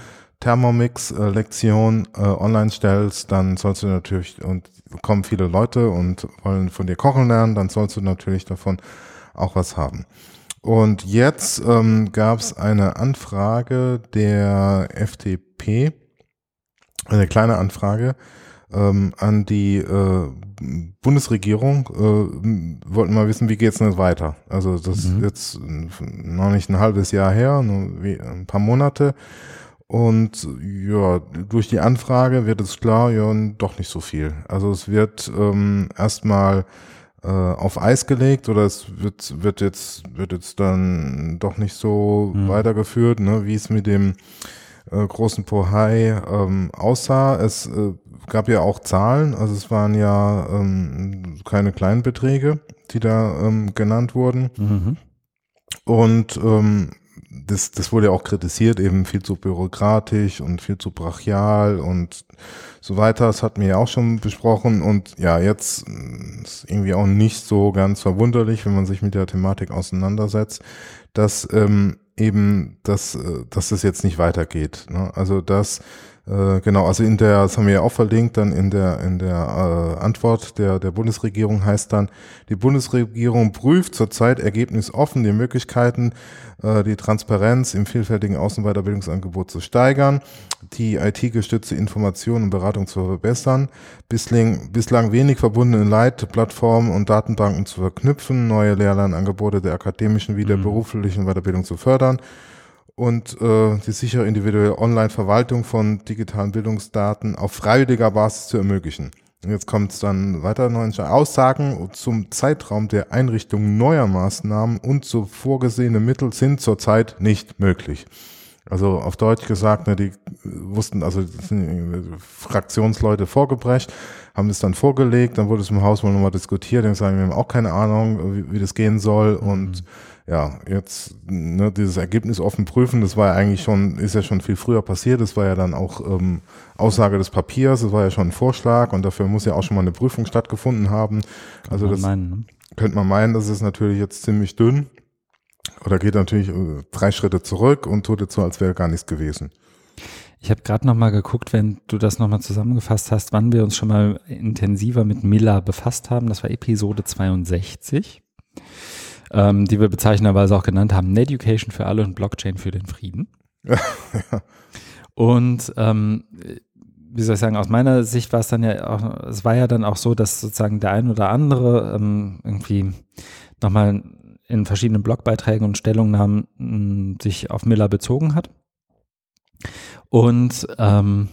Thermomix-Lektion äh, online stellst, dann sollst du natürlich, und kommen viele Leute und wollen von dir kochen lernen, dann sollst du natürlich davon auch was haben. Und jetzt ähm, gab es eine Anfrage der FDP, eine kleine Anfrage ähm, an die äh, Bundesregierung. Äh, wollten mal wissen, wie geht's denn jetzt weiter? Also das ist Mhm. jetzt noch nicht ein halbes Jahr her, nur wie, ein paar Monate. Und ja, durch die Anfrage wird es klar, ja, doch nicht so viel. Also es wird ähm, erstmal äh, auf Eis gelegt oder es wird, wird jetzt, wird jetzt dann doch nicht so Mhm. weitergeführt, ne, wie es mit dem äh, großen Pohai ähm, aussah. Es äh, gab ja auch Zahlen, also es waren ja ähm, keine kleinen Beträge, die da ähm, genannt wurden. Mhm. Und ähm, das, das wurde ja auch kritisiert, eben viel zu bürokratisch und viel zu brachial und so weiter. Das hatten wir ja auch schon besprochen. Und ja, jetzt mh, ist irgendwie auch nicht so ganz verwunderlich, wenn man sich mit der Thematik auseinandersetzt, dass ähm, eben, dass, äh, dass das jetzt nicht weitergeht. Ne? Also das äh, genau, also in der, das haben wir ja auch verlinkt, dann in der, in der äh, Antwort der, der Bundesregierung heißt dann, die Bundesregierung prüft zurzeit ergebnisoffen die Möglichkeiten, äh, die Transparenz im vielfältigen Außen- und Weiterbildungsangebot zu steigern, die IT-gestützte Information und Beratung zu verbessern, bislang, bislang wenig verbundene Leitplattformen und Datenbanken zu verknüpfen, neue Lehrlernangebote der akademischen wie der Mhm. beruflichen Weiterbildung zu fördern, und äh, die sichere individuelle Online-Verwaltung von digitalen Bildungsdaten auf freiwilliger Basis zu ermöglichen. Und jetzt kommt es dann weiter, neue Aussagen zum Zeitraum der Einrichtung neuer Maßnahmen und so vorgesehene Mittel sind zurzeit nicht möglich. Also auf Deutsch gesagt, ne, die wussten, also sind Fraktionsleute vorgebrecht, haben das dann vorgelegt, dann wurde es im Haus mal nochmal diskutiert, dann sagen wir haben auch keine Ahnung, wie, wie das gehen soll und ja, jetzt ne, dieses Ergebnis offen prüfen, das war ja eigentlich schon, ist ja schon viel früher passiert, das war ja dann auch ähm, Aussage des Papiers, das war ja schon ein Vorschlag und dafür muss ja auch schon mal eine Prüfung stattgefunden haben. Also Man das meinen, ne? könnte man meinen, das ist natürlich jetzt ziemlich dünn oder geht natürlich äh, drei Schritte zurück und tut jetzt so, als wäre gar nichts gewesen. Ich habe gerade noch mal geguckt, wenn du das noch mal zusammengefasst hast, wann wir uns schon mal intensiver mit Miller befasst haben. Das war Episode 62, ähm, die wir bezeichnenderweise auch genannt haben, Education für alle und Blockchain für den Frieden. <laughs> Und ähm, wie soll ich sagen, aus meiner Sicht war es dann ja auch, es war ja dann auch so, dass sozusagen der ein oder andere ähm, irgendwie nochmal in verschiedenen Blogbeiträgen und Stellungnahmen mh, sich auf Miller bezogen hat. Und ähm,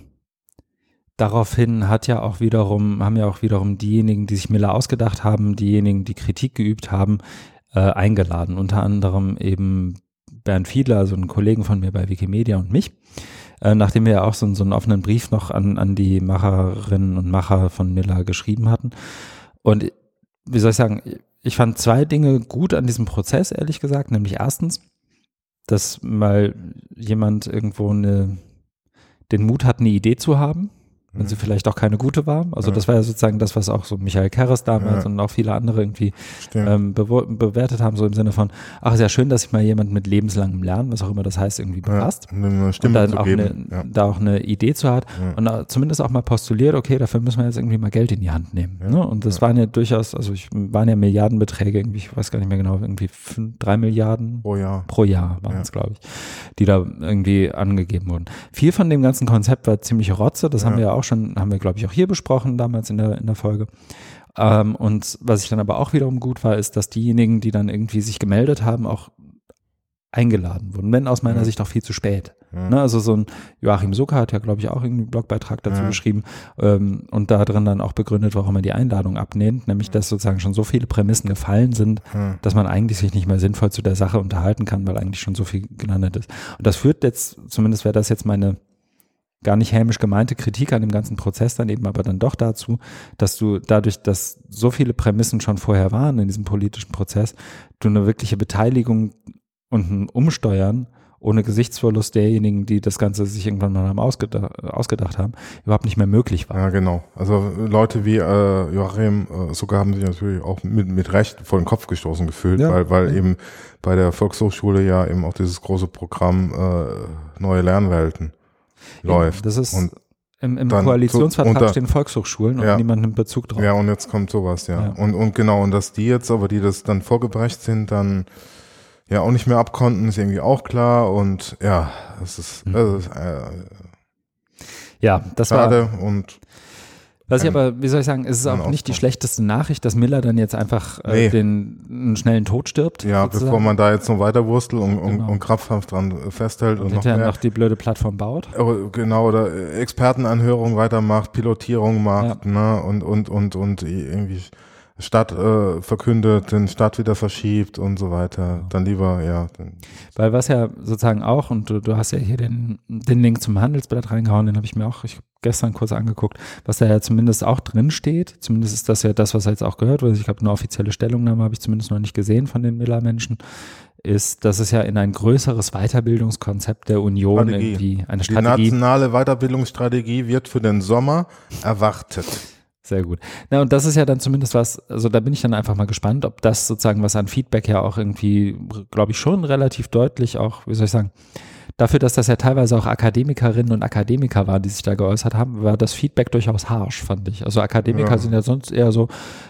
daraufhin hat ja auch wiederum, haben ja auch wiederum diejenigen, die sich Miller ausgedacht haben, diejenigen, die Kritik geübt haben, äh, eingeladen. Unter anderem eben Bernd Fiedler, also einen Kollegen von mir bei Wikimedia und mich. Äh, nachdem wir ja auch so, so einen offenen Brief noch an, an die Macherinnen und Macher von Miller geschrieben hatten. Und wie soll ich sagen, ich fand zwei Dinge gut an diesem Prozess, ehrlich gesagt, nämlich erstens, dass mal jemand irgendwo eine, den Mut hat, eine Idee zu haben, wenn sie vielleicht auch keine gute war. Also Ja. das war ja sozusagen das, was auch so Michael Kerres damals Ja. und auch viele andere irgendwie ähm, bewo- bewertet haben, so im Sinne von, ach, ist ja schön, dass sich mal jemand mit lebenslangem Lernen, was auch immer das heißt, irgendwie befasst. Ja, eine Und dann auch geben. eine, da auch eine Idee zu hat und auch zumindest auch mal postuliert, okay, dafür müssen wir jetzt irgendwie mal Geld in die Hand nehmen. Ne? Und das waren ja durchaus, also ich, waren ja Milliardenbeträge, irgendwie, ich weiß gar nicht mehr genau, irgendwie fünf, drei Milliarden Oh ja. pro Jahr waren es, glaube ich, die da irgendwie angegeben wurden. Viel von dem ganzen Konzept war ziemlich Rotze, das haben wir ja auch schon, haben wir, glaube ich, auch hier besprochen damals in der, in der Folge. Ähm, und was ich dann aber auch wiederum gut war, ist, dass diejenigen, die dann irgendwie sich gemeldet haben, auch eingeladen wurden, wenn aus meiner Ja. Sicht auch viel zu spät. Ja. Ne, also so ein Joachim Zucker hat ja, glaube ich, auch irgendwie einen Blogbeitrag dazu Ja. geschrieben ähm, und da drin dann auch begründet, warum er die Einladung ablehnt, nämlich dass sozusagen schon so viele Prämissen gefallen sind, dass man eigentlich sich nicht mehr sinnvoll zu der Sache unterhalten kann, weil eigentlich schon so viel gelandet ist. Und das führt jetzt, zumindest wäre das jetzt meine gar nicht hämisch gemeinte Kritik an dem ganzen Prozess dann eben aber dann doch dazu, dass du dadurch, dass so viele Prämissen schon vorher waren in diesem politischen Prozess, du eine wirkliche Beteiligung und ein Umsteuern ohne Gesichtsverlust derjenigen, die das Ganze sich irgendwann mal haben ausgedacht, ausgedacht haben, überhaupt nicht mehr möglich war. Ja, genau. Also Leute wie äh, Joachim äh, sogar haben sich natürlich auch mit, mit Recht vor den Kopf gestoßen gefühlt, Ja. weil, weil eben bei der Volkshochschule ja eben auch dieses große Programm äh, Neue Lernwelten läuft. Das ist Und im, im Koalitionsvertrag unter- stehen Volkshochschulen und Ja. niemand nimmt Bezug drauf. Ja, und jetzt kommt sowas, ja. Ja. Und, und genau, und dass die jetzt aber, die das dann vorgebrecht sind, dann ja auch nicht mehr abkonnten, ist irgendwie auch klar. Und ja, es ist, Mhm. es ist äh, Ja, das war schade und Was ich Ein- aber, wie soll ich sagen, es ist ein auch nicht die schlechteste Nachricht, dass Miller dann jetzt einfach äh, Nee. den einen schnellen Tod stirbt. ja, sozusagen, bevor man da jetzt noch weiter wurstelt und, und, Genau. und krampfhaft dran festhält und, und noch mehr. noch die blöde Plattform baut. Genau, oder Expertenanhörung weitermacht, Pilotierung macht, ne, und, und, und, und irgendwie Stadt äh, verkündet, den Stadt wieder verschiebt und so weiter. Dann lieber, ja. Weil was ja sozusagen auch, und du, du hast ja hier den, den Link zum Handelsblatt reingehauen, den habe ich mir auch ich gestern kurz angeguckt, was da ja zumindest auch drin steht. Zumindest ist das ja das, was jetzt auch gehört wird. Ich glaube, eine offizielle Stellungnahme habe ich zumindest noch nicht gesehen von den Miller-Menschen. Ist, dass es ja in ein größeres Weiterbildungskonzept der Union Strategie. irgendwie eine die Strategie nationale Weiterbildungsstrategie wird für den Sommer erwartet. Sehr gut. Na, und das ist ja dann zumindest was, also da bin ich dann einfach mal gespannt, ob das sozusagen was an Feedback ja auch irgendwie, glaube ich, schon relativ deutlich auch, wie soll ich sagen, dafür, dass das ja teilweise auch Akademikerinnen und Akademiker waren, die sich da geäußert haben, war das Feedback durchaus harsch, fand ich. Also Akademiker Ja. sind ja sonst eher so,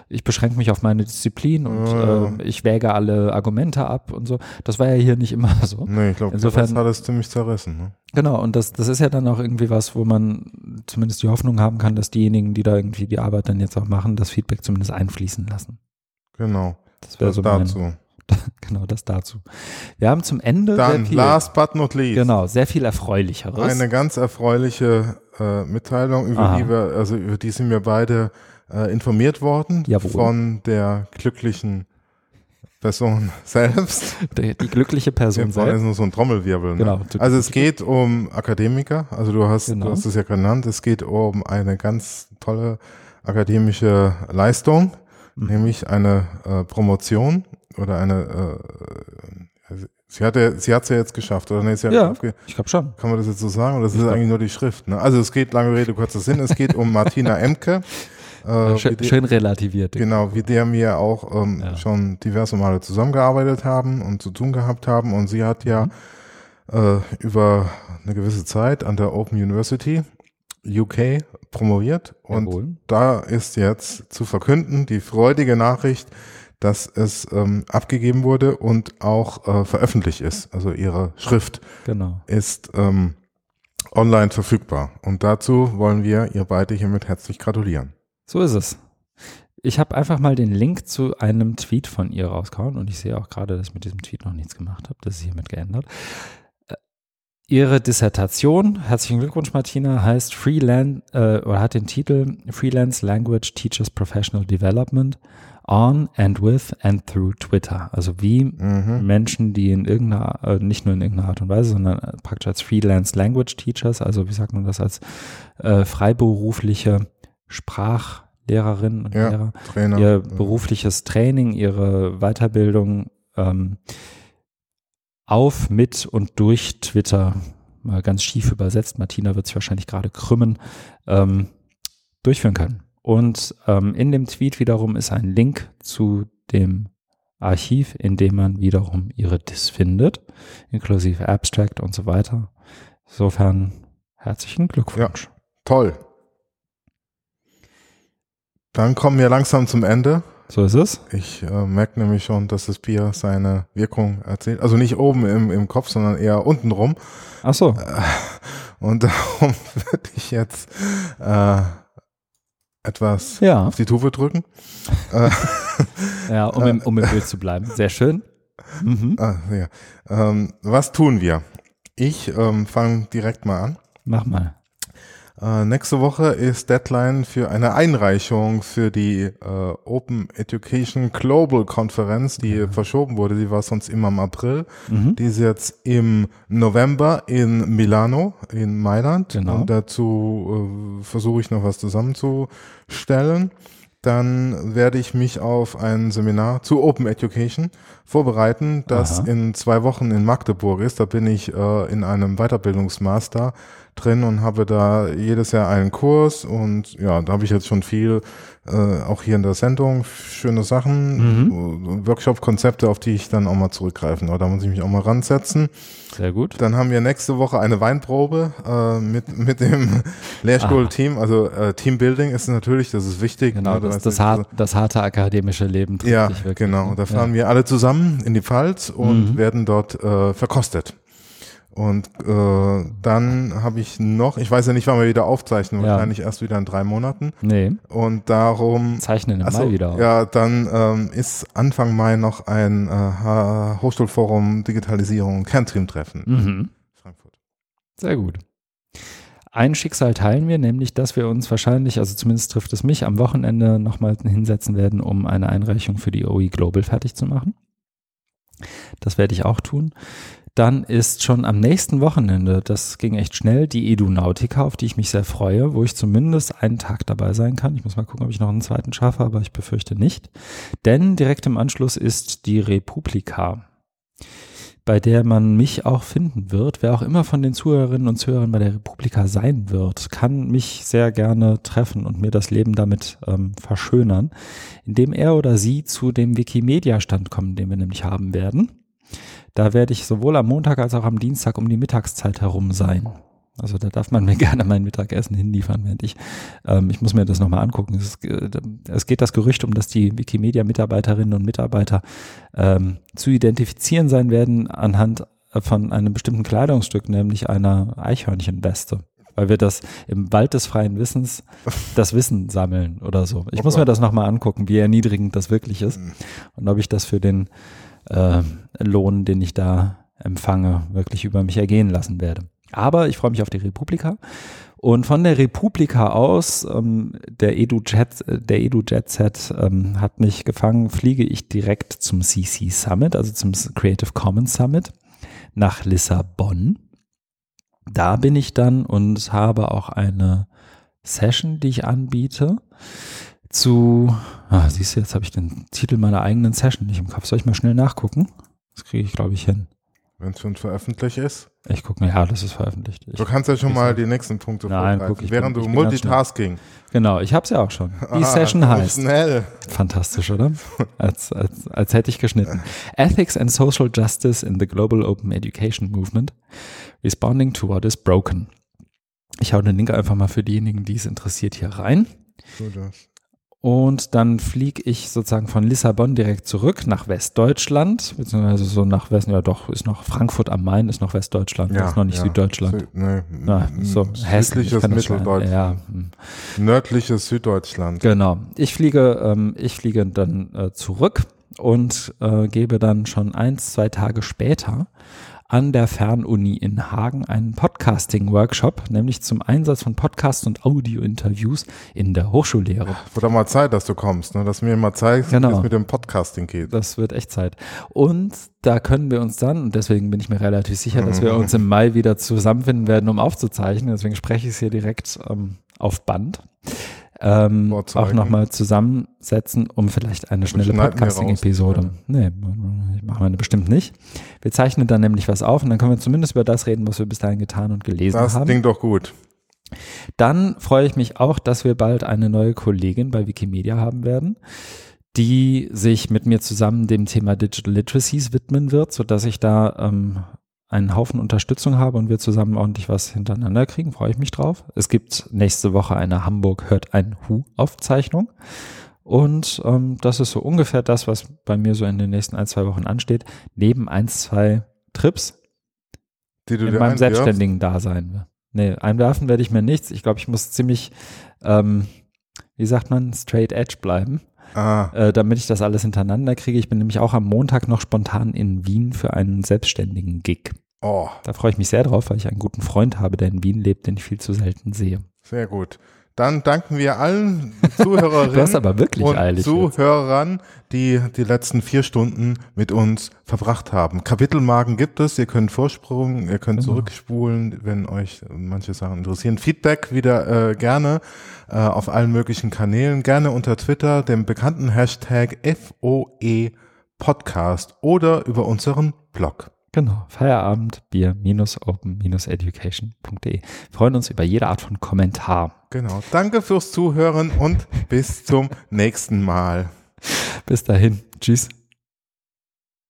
ich beschränke mich auf meine Disziplin und Ja. äh, ich wäge alle Argumente ab und so. Das war ja hier nicht immer <laughs> so. Nee, ich glaube, Insofern- das hat es ziemlich zerrissen. Ne? Genau, und das, das ist ja dann auch irgendwie was, wo man zumindest die Hoffnung haben kann, dass diejenigen, die da irgendwie die Arbeit dann jetzt auch machen, das Feedback zumindest einfließen lassen. Genau. Das wäre so mein, dazu. <laughs> genau das dazu. Wir haben zum Ende sehr Dann, viel, last but not least. genau, sehr viel Erfreulicheres. Eine ganz erfreuliche äh, Mitteilung, über Aha. die wir, also über die sind wir beide äh, informiert worden Jawohl. von der glücklichen Person <laughs> selbst. die, die glückliche Person Jetzt selbst. jetzt nur so ein Trommelwirbel. Ne? Genau. Also es geht um Akademiker, also du hast, Genau. du hast es ja genannt, es geht um eine ganz tolle akademische Leistung, Mhm. nämlich eine äh, Promotion oder eine, äh, sie hatte, sie hat es ja jetzt geschafft, oder? Nee, sie hat Ja. aufge- Ich glaube schon. kann man das jetzt so sagen? Oder das ist glaub- eigentlich nur die Schrift? Ne? Also es geht, lange Rede, kurzer Sinn, es geht um Martina Emke. <laughs> Äh, schön, die- schön relativiert. Genau, wie der mir auch ähm, Ja. schon diverse Male zusammengearbeitet haben und zu tun gehabt haben. Und sie hat ja Mhm. äh, über eine gewisse Zeit an der Open University UK promoviert. Und Jawohl. da ist jetzt zu verkünden die freudige Nachricht, dass es ähm, abgegeben wurde und auch äh, veröffentlicht ist. Also ihre Schrift Genau. ist ähm, online verfügbar. Und dazu wollen wir ihr beide hiermit herzlich gratulieren. So ist es. Ich habe einfach mal den Link zu einem Tweet von ihr rausgehauen und ich sehe auch gerade, dass ich mit diesem Tweet noch nichts gemacht habe. Das ist hiermit geändert. Äh, Ihre Dissertation, herzlichen Glückwunsch Martina, heißt Freelance äh, oder hat den Titel Freelance Language Teachers Professional Development on and with and through Twitter. Also wie Mhm. Menschen, die in irgendeiner, äh, nicht nur in irgendeiner Art und Weise, sondern äh, praktisch als Freelance Language Teachers, also wie sagt man das, als äh, freiberufliche Sprachlehrerinnen und Ja, Lehrer, Trainer. ihr Ja. berufliches Training, ihre Weiterbildung ähm, auf, mit und durch Twitter, mal ganz schief übersetzt, Martina wird sich wahrscheinlich gerade krümmen, ähm, durchführen können. Und ähm, in dem Tweet wiederum ist ein Link zu dem Archiv, in dem man wiederum ihre Dis findet, inklusive Abstract und so weiter. Insofern herzlichen Glückwunsch. Toll. Dann kommen wir langsam zum Ende. So ist es. Ich äh, merke nämlich schon, dass das Bier seine Wirkung erzählt. Also nicht oben im, im Kopf, sondern eher unten rum. Ach so. Und <laughs> darum würde ich jetzt äh, etwas Ja, auf die Tube drücken. <laughs> ja um, im, um im Bild zu bleiben. Sehr schön. Mhm. ah, ja. ähm, was tun wir? Ich ähm, fange direkt mal an. Mach mal. Äh, nächste Woche ist Deadline für eine Einreichung für die äh, Open Education Global Konferenz, die verschoben wurde. Die war sonst immer im April. Mhm. Die ist jetzt im November in Milano, in Mailand. Genau. Und dazu äh, versuche ich noch was zusammenzustellen. Dann werde ich mich auf ein Seminar zu Open Education vorbereiten, das Aha. in zwei Wochen in Magdeburg ist. Da bin ich äh, in einem Weiterbildungsmaster drin und habe da jedes Jahr einen Kurs und ja, da habe ich jetzt schon viel, äh, auch hier in der Sendung, schöne Sachen, äh, Workshop-Konzepte, auf die ich dann auch mal zurückgreifen. Da muss ich mich auch mal ransetzen. Sehr gut. Dann haben wir nächste Woche eine Weinprobe äh, mit, mit dem <laughs> Lehrstuhlteam. Also äh, Teambuilding ist natürlich, das ist wichtig. Genau, ne? Das, das, nicht, hart, das harte akademische Leben ja, wirklich. genau. ne? Da fahren wir alle zusammen in die Pfalz und Mhm. werden dort äh, verkostet. Und äh, dann habe ich noch, ich weiß ja nicht, wann wir wieder aufzeichnen, Ja. wahrscheinlich erst wieder in drei Monaten. Nee, Und darum, zeichnen im Ach so, Mai wieder auf. ja, dann ähm, ist Anfang Mai noch ein äh, Hochschulforum Digitalisierung Kernteam-Treffen in Mhm. Frankfurt. Sehr gut. Ein Schicksal teilen wir, nämlich, dass wir uns wahrscheinlich, also zumindest trifft es mich, am Wochenende nochmal hinsetzen werden, um eine Einreichung für die OE Global fertig zu machen. Das werde ich auch tun. Dann ist schon am nächsten Wochenende, das ging echt schnell, die Edu Nautica, auf die ich mich sehr freue, wo ich zumindest einen Tag dabei sein kann. Ich muss mal gucken, ob ich noch einen zweiten schaffe, aber ich befürchte nicht. Denn direkt im Anschluss ist die Republika bei der man mich auch finden wird. Wer auch immer von den Zuhörerinnen und Zuhörern bei der Republika sein wird, kann mich sehr gerne treffen und mir das Leben damit ähm, verschönern, indem er oder sie zu dem Wikimedia-Stand kommen, den wir nämlich haben werden. Da werde ich sowohl am Montag als auch am Dienstag um die Mittagszeit herum sein. Also da darf man <laughs> mir gerne mein Mittagessen hinliefern, während ich, ähm, ich muss mir das nochmal angucken. Es, ist, äh, es geht das Gerücht um, dass die Wikimedia-Mitarbeiterinnen und Mitarbeiter ähm, zu identifizieren sein werden anhand äh, von einem bestimmten Kleidungsstück, nämlich einer Eichhörnchenweste. Weil wir das im Wald des freien Wissens <laughs> das Wissen sammeln oder so. Ich muss mir das nochmal angucken, wie erniedrigend das wirklich ist und ob ich das für den äh, Lohn, den ich da empfange, wirklich über mich ergehen lassen werde. Aber ich freue mich auf die Republika. Und von der Republika aus, ähm, der Edu Jet, der Edu Jet Set ähm, hat mich gefangen, fliege ich direkt zum CC Summit, also zum Creative Commons Summit nach Lissabon. Da bin ich dann und habe auch eine Session, die ich anbiete zu, ah, siehst du, jetzt habe ich den Titel meiner eigenen Session nicht im Kopf. Soll ich mal schnell nachgucken? Das kriege ich, glaube ich, hin. Wenn es schon veröffentlicht ist. Ich gucke mir, ja, das ist veröffentlicht. Ich, Du kannst ja schon mal die nächsten Punkte Nein, guck, ich während bin- du ich Multitasking. genau, ich habe es ja auch schon. <laughs> Die Ah, Session heißt, Schnell. fantastisch, oder? Als, als, als hätte ich geschnitten. <laughs> Ethics and Social Justice in the Global Open Education Movement, Responding to what is broken. Ich hau den Link einfach mal für diejenigen, die es interessiert, hier rein. So das. Und dann fliege ich sozusagen von Lissabon direkt zurück nach Westdeutschland, beziehungsweise so nach Westen, ja doch, ist noch Frankfurt am Main, ist noch Westdeutschland, ist noch nicht ja. Süddeutschland. Sü nee, Na, so südliches schon- Mitteldeutschland. Ja, hm. Nördliches Süddeutschland. genau. Ich fliege, ähm, ich fliege dann äh, zurück und äh, gebe dann schon eins, zwei Tage später an der Fernuni in Hagen einen Podcasting-Workshop, nämlich zum Einsatz von Podcasts und Audio-Interviews in der Hochschullehre. Wurde mal Zeit, dass du kommst, ne? dass du mir mal zeigst, Genau. wie es mit dem Podcasting geht. Das wird echt Zeit. Und da können wir uns dann, und deswegen bin ich mir relativ sicher, dass wir uns im Mai wieder zusammenfinden werden, um aufzuzeichnen. Deswegen spreche ich es hier direkt ähm, auf Band. Ähm, auch nochmal zusammensetzen, um vielleicht eine schnelle Podcasting-Episode. Nee, machen wir bestimmt nicht. Wir zeichnen dann nämlich was auf und dann können wir zumindest über das reden, was wir bis dahin getan und gelesen Das haben. klingt doch gut. Dann freue ich mich auch, dass wir bald eine neue Kollegin bei Wikimedia haben werden, die sich mit mir zusammen dem Thema Digital Literacies widmen wird, sodass ich da ähm, einen Haufen Unterstützung habe und wir zusammen ordentlich was hintereinander kriegen. Freue ich mich drauf. Es gibt nächste Woche eine Hamburg hört ein Hu-Aufzeichnung. Und ähm, das ist so ungefähr das, was bei mir so in den nächsten ein, zwei Wochen ansteht. Neben ein, zwei Trips Die du in meinem einwirfst. selbstständigen Dasein. Nee, einwerfen werde ich mir nichts. Ich glaube, ich muss ziemlich, ähm, wie sagt man, straight edge bleiben, Ah, äh, damit ich das alles hintereinander kriege. Ich bin nämlich auch am Montag noch spontan in Wien für einen selbstständigen Gig. oh, Da freue ich mich sehr drauf, weil ich einen guten Freund habe, der in Wien lebt, den ich viel zu selten sehe. sehr gut. Dann danken wir allen <laughs> Zuhörerinnen und Zuhörern, die die letzten vier Stunden mit uns verbracht haben. Kapitelmarken gibt es, ihr könnt vorsprungen, ihr könnt Genau. zurückspulen, wenn euch manche Sachen interessieren. Feedback wieder äh, gerne äh, auf allen möglichen Kanälen, gerne unter Twitter, dem bekannten Hashtag FOE Podcast oder über unseren Blog. Genau, Feierabend, Bier-Open-Education.de. Freuen uns über jede Art von Kommentar. Genau. Danke fürs Zuhören und bis zum nächsten Mal. Bis dahin, tschüss.